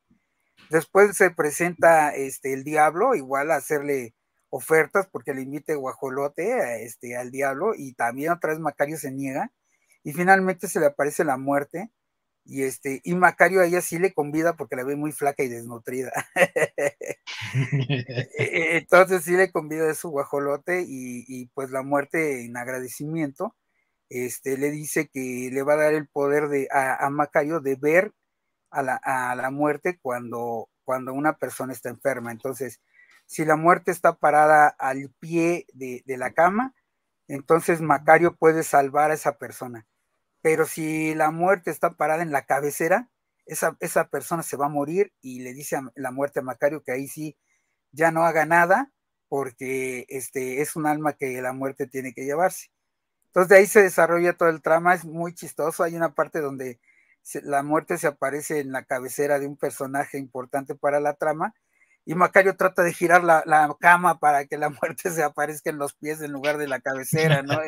Después se presenta este, el diablo, igual a hacerle ofertas porque le invite guajolote este, al diablo y también otra vez Macario se niega y finalmente se le aparece la muerte y este y Macario a ella sí le convida porque la ve muy flaca y desnutrida. *laughs* E, entonces sí le convida de su guajolote y, pues la muerte en agradecimiento este, le dice que le va a dar el poder de, a, a Macario de ver a la, muerte cuando, cuando una persona está enferma. Entonces, si la muerte está parada al pie de, la cama, entonces Macario puede salvar a esa persona. Pero si la muerte está parada en la cabecera, esa, esa persona se va a morir y le dice a la muerte a Macario que ahí sí ya no haga nada porque este, es un alma que la muerte tiene que llevarse. Entonces de ahí se desarrolla todo el trama, es muy chistoso. Hay una parte donde la muerte se aparece en la cabecera de un personaje importante para la trama y Macario trata de girar la, cama para que la *laughs* muerte se aparezca en los pies en lugar de la cabecera, ¿no?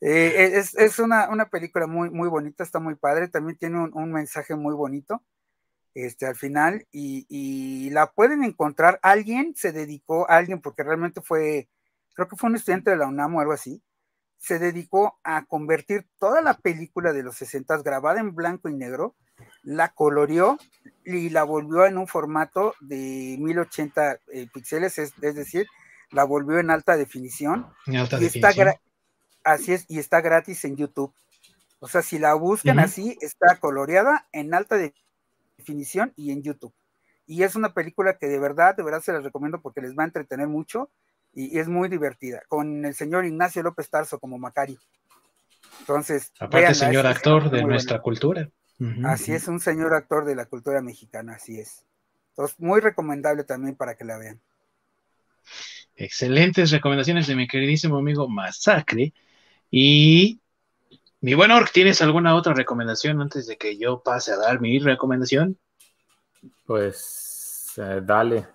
Eh, es, una, película muy, muy bonita, está muy padre, también tiene un, mensaje muy bonito este, al final y, y, la pueden encontrar, alguien se dedicó, alguien, porque realmente fue, creo que fue un estudiante de la UNAM o algo así, se dedicó a convertir toda la película de los 60 grabada en blanco y negro, la coloreó y la volvió en un formato de 1080 eh, píxeles, es, decir, la volvió en alta definición. En alta definición. así es, y está gratis en YouTube. O sea, si la buscan así, está coloreada en alta definición y en YouTube. Y es una película que de verdad, de verdad se las recomiendo porque les va a entretener mucho y, es muy divertida, con el señor Ignacio López Tarso como Macario. Entonces, aparte señor actor de nuestra cultura. Así es, un señor actor de la cultura mexicana, así es. Entonces, muy recomendable también para que la vean. Excelentes recomendaciones de mi queridísimo amigo Masacre. Y mi buen Orc, ¿tienes alguna otra recomendación antes de que yo pase a dar mi recomendación? Pues eh, dale.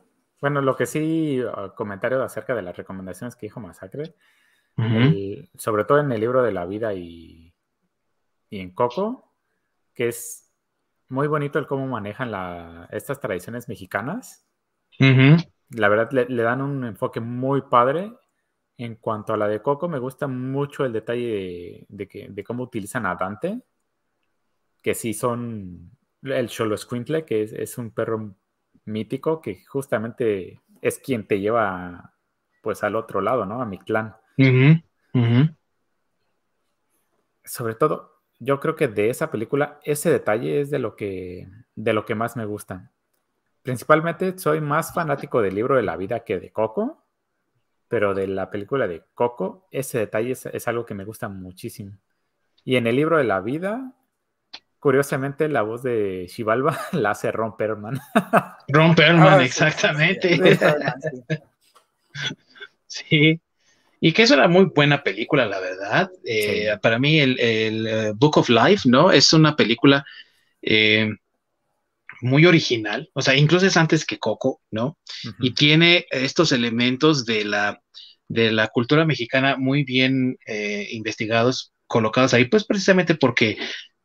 Bueno, lo que sí, ah, comentario acerca de las recomendaciones que dijo Masacre, sobre todo en el libro de la vida y, en Coco, que es muy bonito el cómo manejan estas tradiciones mexicanas. La verdad, le, dan un enfoque muy padre. En cuanto a la de Coco, me gusta mucho el detalle de, que, de cómo utilizan a Dante, que sí son el Cholo Squintle, que es, es un perro mítico que justamente es quien te lleva pues al otro lado, ¿no? A mi clan. Sobre todo, yo creo que de esa película, ese detalle es de lo que, de lo que más me gusta. Principalmente soy más fanático del libro de la vida que de Coco, pero de la película de Coco, ese detalle es algo que me gusta muchísimo. Y en el libro de la vida, Curiosamente, la voz de Shivalba *laughs* la hace Ron Perlman. Ron Perlman, *laughs* ah, exactamente. Sí. *laughs* Y que es una muy buena película, la verdad. Eh, para mí, el, eh, Book of Life, ¿no? Es una película eh, muy original. O sea, incluso es antes que Coco, ¿no? Y tiene estos elementos de la, de la cultura mexicana muy bien investigados, colocados ahí, pues precisamente porque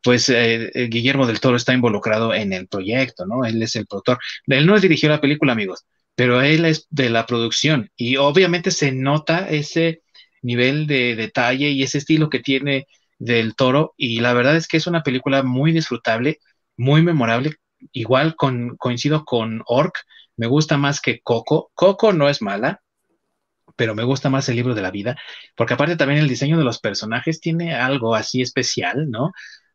pues eh, eh, Guillermo del Toro está involucrado en el proyecto, ¿no? Él es el productor. Él no dirigió la película, amigos, pero él es de la producción y obviamente se nota ese nivel de detalle y ese estilo que tiene del Toro y la verdad es que es una película muy disfrutable, muy memorable. Igual con, coincido con Orc, me gusta más que Coco. Coco no es mala, pero me gusta más el libro de la vida, porque aparte también el diseño de los personajes tiene algo así especial, ¿no?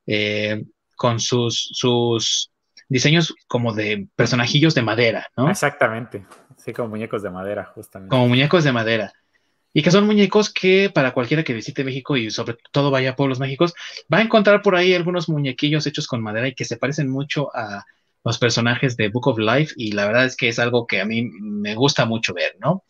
Eh, con sus, sus diseños como de personajillos de madera, ¿no? Exactamente, sí, como muñecos de madera, justamente. Como muñecos de madera. Y que son muñecos que para cualquiera que visite México y sobre todo vaya a pueblos mágicos, va a encontrar por ahí algunos muñequillos hechos con madera y que se parecen mucho a los personajes de Book of Life y la verdad es que es algo que a mí me gusta mucho ver, ¿no?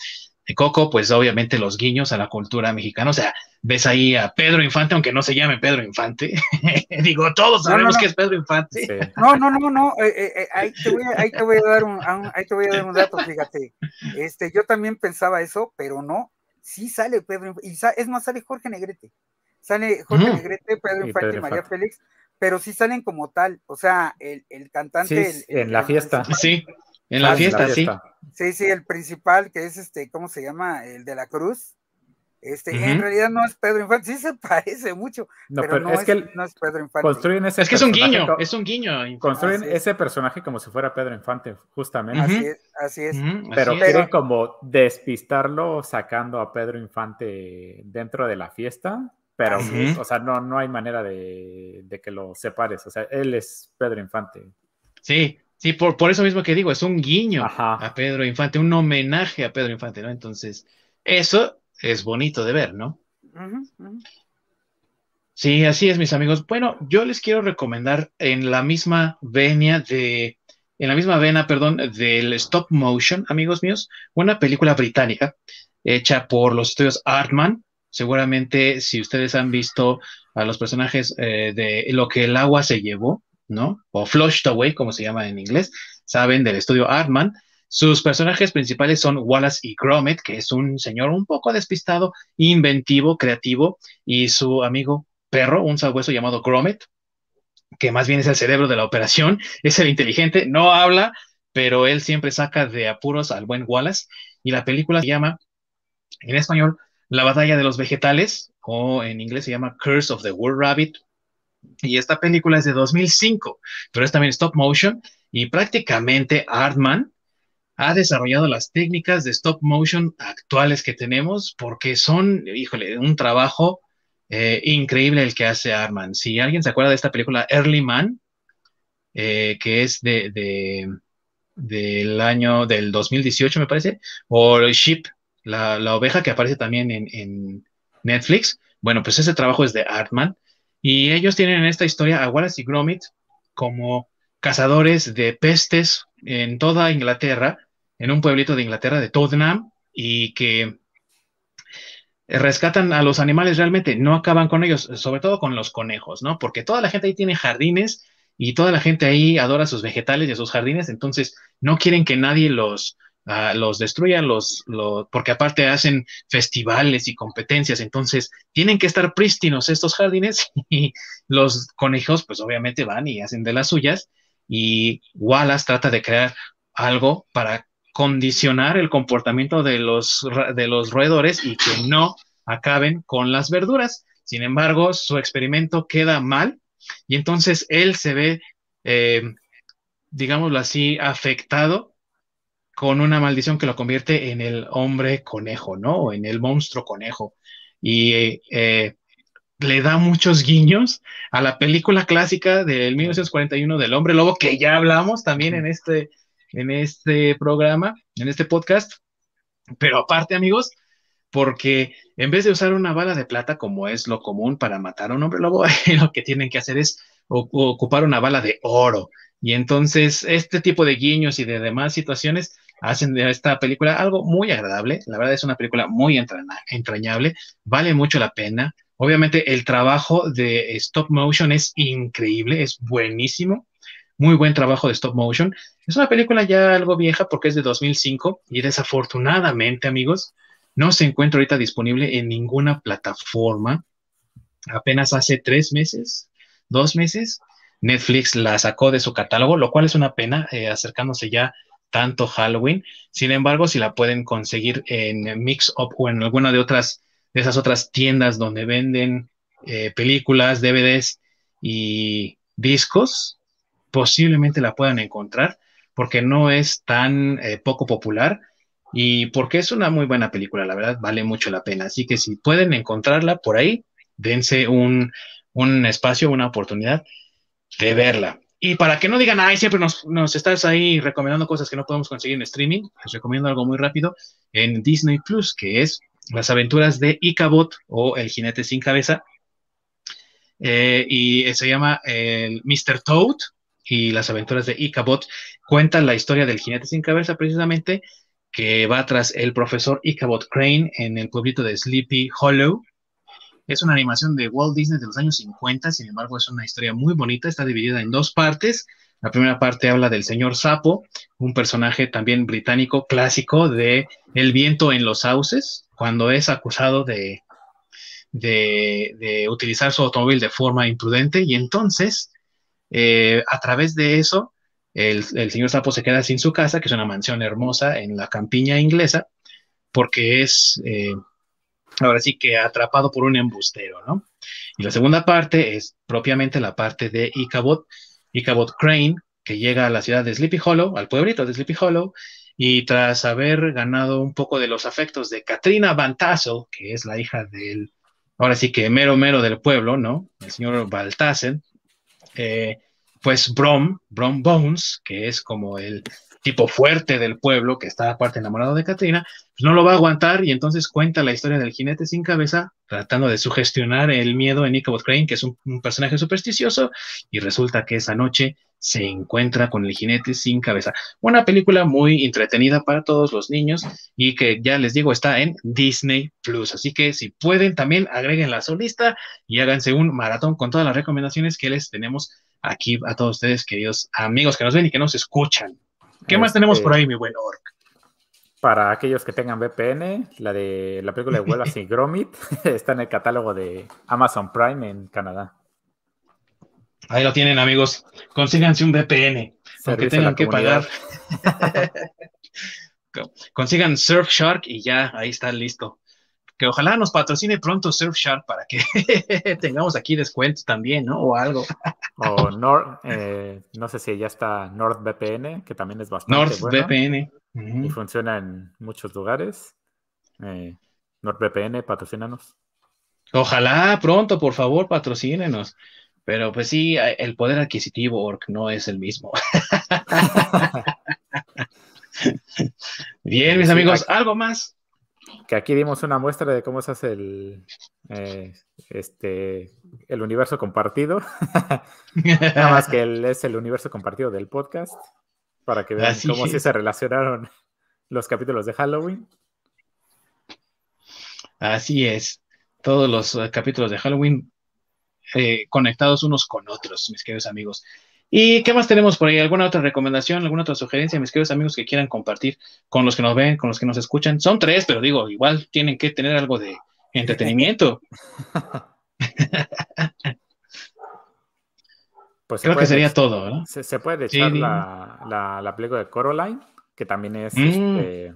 De Coco, pues obviamente los guiños a la cultura mexicana, o sea, ves ahí a Pedro Infante, aunque no se llame Pedro Infante, *laughs* digo, todos sabemos que es Pedro Infante. No, no, no, no, eh, eh, eh, ahí, te voy a, ahí, te voy a, dar un, ahí te voy a dar un dato, fíjate, este, yo también pensaba eso, pero no, sí sale Pedro Infante, y es más, sale Jorge Negrete, sale Jorge Negrete, Pedro Infante y, María Félix, pero sí salen como tal, o sea, el, el cantante... en la fiesta. Sí, en la, fiesta, sí. Sí, sí, el principal, que es este, ¿cómo se llama? El de la cruz. Este, en realidad no es Pedro Infante, *laughs* sí se parece mucho, pero, no, es, que no es Pedro Infante. Construyen ese es que es un guiño, es un guiño. Construyen ese personaje como si fuera Pedro Infante, justamente. Así es, así es. pero quieren como despistarlo sacando a Pedro Infante dentro de la fiesta, pero, o sea, no, no hay manera de, de que lo separes, o sea, él es Pedro Infante. Sí, Sí, por, por eso mismo que digo, es un guiño a Pedro Infante, un homenaje a Pedro Infante, ¿no? Entonces, eso es bonito de ver, ¿no? Sí, así es, mis amigos. Bueno, yo les quiero recomendar en la misma venia de, en la misma vena, perdón, del stop motion, amigos míos, una película británica hecha por los estudios Artman. Seguramente, si ustedes han visto a los personajes eh, de Lo que el agua se llevó, ¿no? O Flushed Away, como se llama en inglés, saben, del estudio Artman. Sus personajes principales son Wallace y Gromit, que es un señor un poco despistado, inventivo, creativo, y su amigo perro, un sabueso llamado Gromit, que más bien es el cerebro de la operación, es el inteligente, no habla, pero él siempre saca de apuros al buen Wallace. Y la película se llama, en español, La batalla de los vegetales, o en inglés se llama Curse of the Wood Rabbit, y esta película es de 2005, pero es también stop motion y prácticamente Artman ha desarrollado las técnicas de stop motion actuales que tenemos porque son, híjole, un trabajo eh, increíble el que hace Artman. Si alguien se acuerda de esta película Early Man, eh, que es de, del año del 2018, me parece, o Sheep, la, oveja que aparece también en, en Netflix, bueno, pues ese trabajo es de Artman y ellos tienen en esta historia a Wallace y Gromit como cazadores de pestes en toda Inglaterra, en un pueblito de Inglaterra de Tottenham, y que rescatan a los animales realmente, no acaban con ellos, sobre todo con los conejos, ¿no? Porque toda la gente ahí tiene jardines y toda la gente ahí adora sus vegetales y sus jardines, entonces no quieren que nadie los, los destruyan, los, porque aparte hacen festivales y competencias, entonces tienen que estar prístinos estos jardines *laughs* y los conejos pues obviamente van y hacen de las suyas y Wallace trata de crear algo para condicionar el comportamiento de los, de los roedores y que no acaben con las verduras. Sin embargo, su experimento queda mal y entonces él se ve, eh, digámoslo así, afectado con una maldición que lo convierte en el hombre conejo, ¿no? O en el monstruo conejo. Y eh, le da muchos guiños a la película clásica del 1941 del hombre lobo, que ya hablamos también en este, en este programa, en este podcast. Pero aparte, amigos, porque en vez de usar una bala de plata, como es lo común para matar a un hombre lobo, *laughs* lo que tienen que hacer es ocupar una bala de oro. Y entonces, este tipo de guiños y de demás situaciones hacen de esta película algo muy agradable. La verdad es una película muy entrañable, vale mucho la pena. Obviamente el trabajo de stop motion es increíble, es buenísimo. Muy buen trabajo de stop motion. Es una película ya algo vieja porque es de 2005 y desafortunadamente, amigos, no se encuentra ahorita disponible en ninguna plataforma. Apenas hace tres meses, dos meses, Netflix la sacó de su catálogo, lo cual es una pena, eh, acercándose ya tanto Halloween. Sin embargo, si la pueden conseguir en Mix Up o en alguna de otras de esas otras tiendas donde venden eh, películas, DVDs y discos, posiblemente la puedan encontrar porque no es tan eh, poco popular y porque es una muy buena película, la verdad, vale mucho la pena. Así que si pueden encontrarla por ahí, dense un, un espacio, una oportunidad de verla. Y para que no digan, ay, siempre nos, estás ahí recomendando cosas que no podemos conseguir en streaming, les recomiendo algo muy rápido en Disney Plus, que es Las aventuras de Icabot o El jinete sin cabeza. Eh, y se llama el Mr. Toad y las aventuras de Icabot. Cuentan la historia del jinete sin cabeza, precisamente, que va tras el profesor Icabot Crane en el pueblito de Sleepy Hollow, es una animación de Walt Disney de los años 50, sin embargo es una historia muy bonita, está dividida en dos partes. La primera parte habla del señor Sapo, un personaje también británico clásico de El viento en los sauces, cuando es acusado de, utilizar su automóvil de forma imprudente y entonces, eh, a través de eso, el, señor Sapo se queda sin su casa, que es una mansión hermosa en la campiña inglesa, porque es... Eh, ahora sí que atrapado por un embustero, ¿no? Y la segunda parte es propiamente la parte de Icabot, Icabot Crane, que llega a la ciudad de Sleepy Hollow, al pueblito de Sleepy Hollow, y tras haber ganado un poco de los afectos de Katrina Van Tassel, que es la hija del, ahora sí que mero mero del pueblo, ¿no? El señor Baltasen, eh, pues Brom, Brom Bones, que es como el tipo fuerte del pueblo, que está aparte enamorado de Katrina, pues no lo va a aguantar y entonces cuenta la historia del jinete sin cabeza, tratando de sugestionar el miedo en Ichabod Crane, que es un, personaje supersticioso, y resulta que esa noche se encuentra con el jinete sin cabeza. Una película muy entretenida para todos los niños y que ya les digo está en Disney Plus. Así que si pueden también agreguen la solista y háganse un maratón con todas las recomendaciones que les tenemos aquí a todos ustedes, queridos amigos que nos ven y que nos escuchan. ¿Qué más tenemos por este, ahí, mi buen Orc? Para aquellos que tengan VPN, la de la película de Wallace y *laughs* Gromit *laughs* está en el catálogo de Amazon Prime en Canadá. Ahí lo tienen, amigos. Consíganse un VPN, aunque tengan que pagar. *laughs* Consigan Surfshark y ya, ahí está listo que ojalá nos patrocine pronto Surfshark para que *laughs* tengamos aquí descuentos también, ¿no? O algo. o Nord, eh, no sé si ya está NordVPN, que también es bastante NordVPN. Y funciona en muchos lugares. Eh, NordVPN, patrocínanos. Ojalá pronto, por favor, patrocínenos. Pero pues sí, el poder adquisitivo no es el mismo. *laughs* *laughs* Bien, mis amigos, ¿algo más? Que aquí dimos una muestra de cómo se hace el, eh, este, el universo compartido. *laughs* Nada más que es el universo compartido del podcast, para que vean cómo se relacionaron los capítulos de Halloween. Así es, todos los eh, capítulos de Halloween eh, conectados unos con otros, mis queridos amigos. ¿Y qué más tenemos por ahí? ¿Alguna otra recomendación, alguna otra sugerencia, mis queridos amigos que quieran compartir con los que nos ven, con los que nos escuchan? Son tres, pero digo, igual tienen que tener algo de entretenimiento. *laughs* pues Creo que sería todo, ¿no? Se, puede echar la, la, película de Coraline, que también es, mm. este,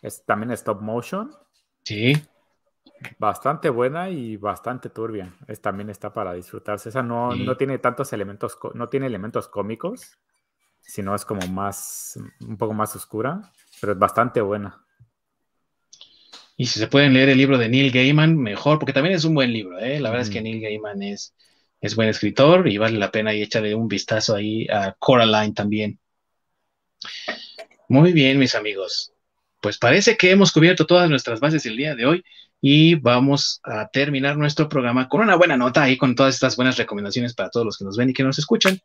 es también stop motion. Sí. Bastante buena y bastante turbia. Es, también está para disfrutarse. Esa no, no tiene tantos elementos, no tiene elementos cómicos, sino es como más, un poco más oscura, pero es bastante buena. Y si se pueden leer el libro de Neil Gaiman, mejor, porque también es un buen libro. ¿eh? La verdad es que Neil Gaiman es, es buen escritor y vale la pena y echarle un vistazo ahí a Coraline también. Muy bien, mis amigos. Pues parece que hemos cubierto todas nuestras bases el día de hoy y vamos a terminar nuestro programa con una buena nota y con todas estas buenas recomendaciones para todos los que nos ven y que nos escuchan.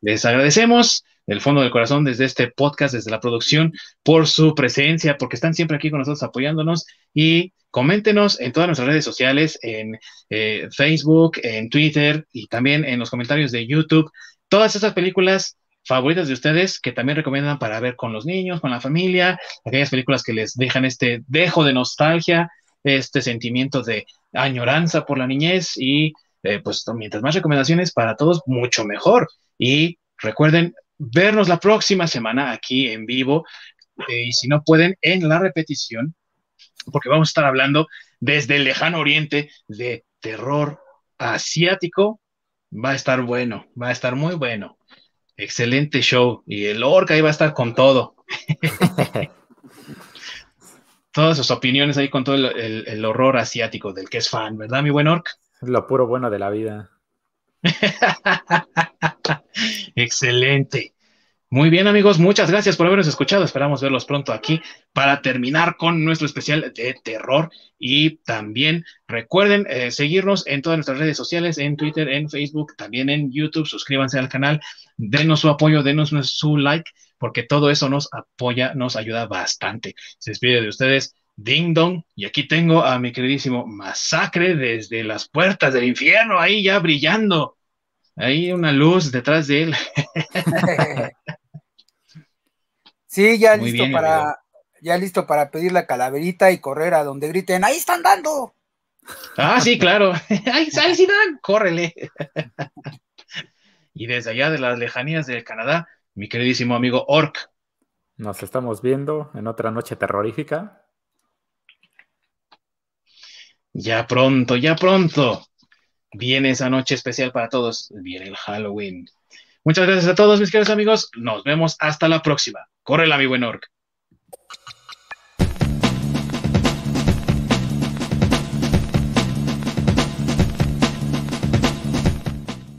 Les agradecemos del fondo del corazón desde este podcast, desde la producción, por su presencia, porque están siempre aquí con nosotros apoyándonos y coméntenos en todas nuestras redes sociales, en eh, Facebook, en Twitter y también en los comentarios de YouTube, todas estas películas favoritas de ustedes que también recomiendan para ver con los niños, con la familia, aquellas películas que les dejan este dejo de nostalgia, este sentimiento de añoranza por la niñez y eh, pues mientras más recomendaciones para todos, mucho mejor. Y recuerden vernos la próxima semana aquí en vivo eh, y si no pueden en la repetición, porque vamos a estar hablando desde el lejano oriente de terror asiático. Va a estar bueno, va a estar muy bueno. Excelente show. Y el Orca ahí va a estar con todo. *laughs* todas sus opiniones ahí con todo el, horror asiático del que es fan, ¿verdad, mi buen Orc? Lo puro bueno de la vida. *laughs* Excelente. Muy bien, amigos, muchas gracias por habernos escuchado. Esperamos verlos pronto aquí para terminar con nuestro especial de terror. Y también recuerden eh, seguirnos en todas nuestras redes sociales, en Twitter, en Facebook, también en YouTube. Suscríbanse al canal, denos su apoyo, denos su like, porque todo eso nos apoya, nos ayuda bastante. Se despide de ustedes. Ding Dong, y aquí tengo a mi queridísimo Masacre desde las puertas del infierno, ahí ya brillando. Ahí una luz detrás de él. *laughs* Sí, ya listo para, ya listo para pedir la calaverita y correr a donde griten, ahí están dando. Ah, sí, claro. *laughs* *laughs* ahí, sí dan, córrele. y desde allá de las lejanías del Canadá, mi queridísimo amigo Orc. Nos estamos viendo en otra noche terrorífica. Ya pronto, ya pronto. Viene esa noche especial para todos. Viene el Halloween. Muchas gracias a todos, mis queridos amigos. Nos vemos hasta la próxima. Corre mi buen Orc.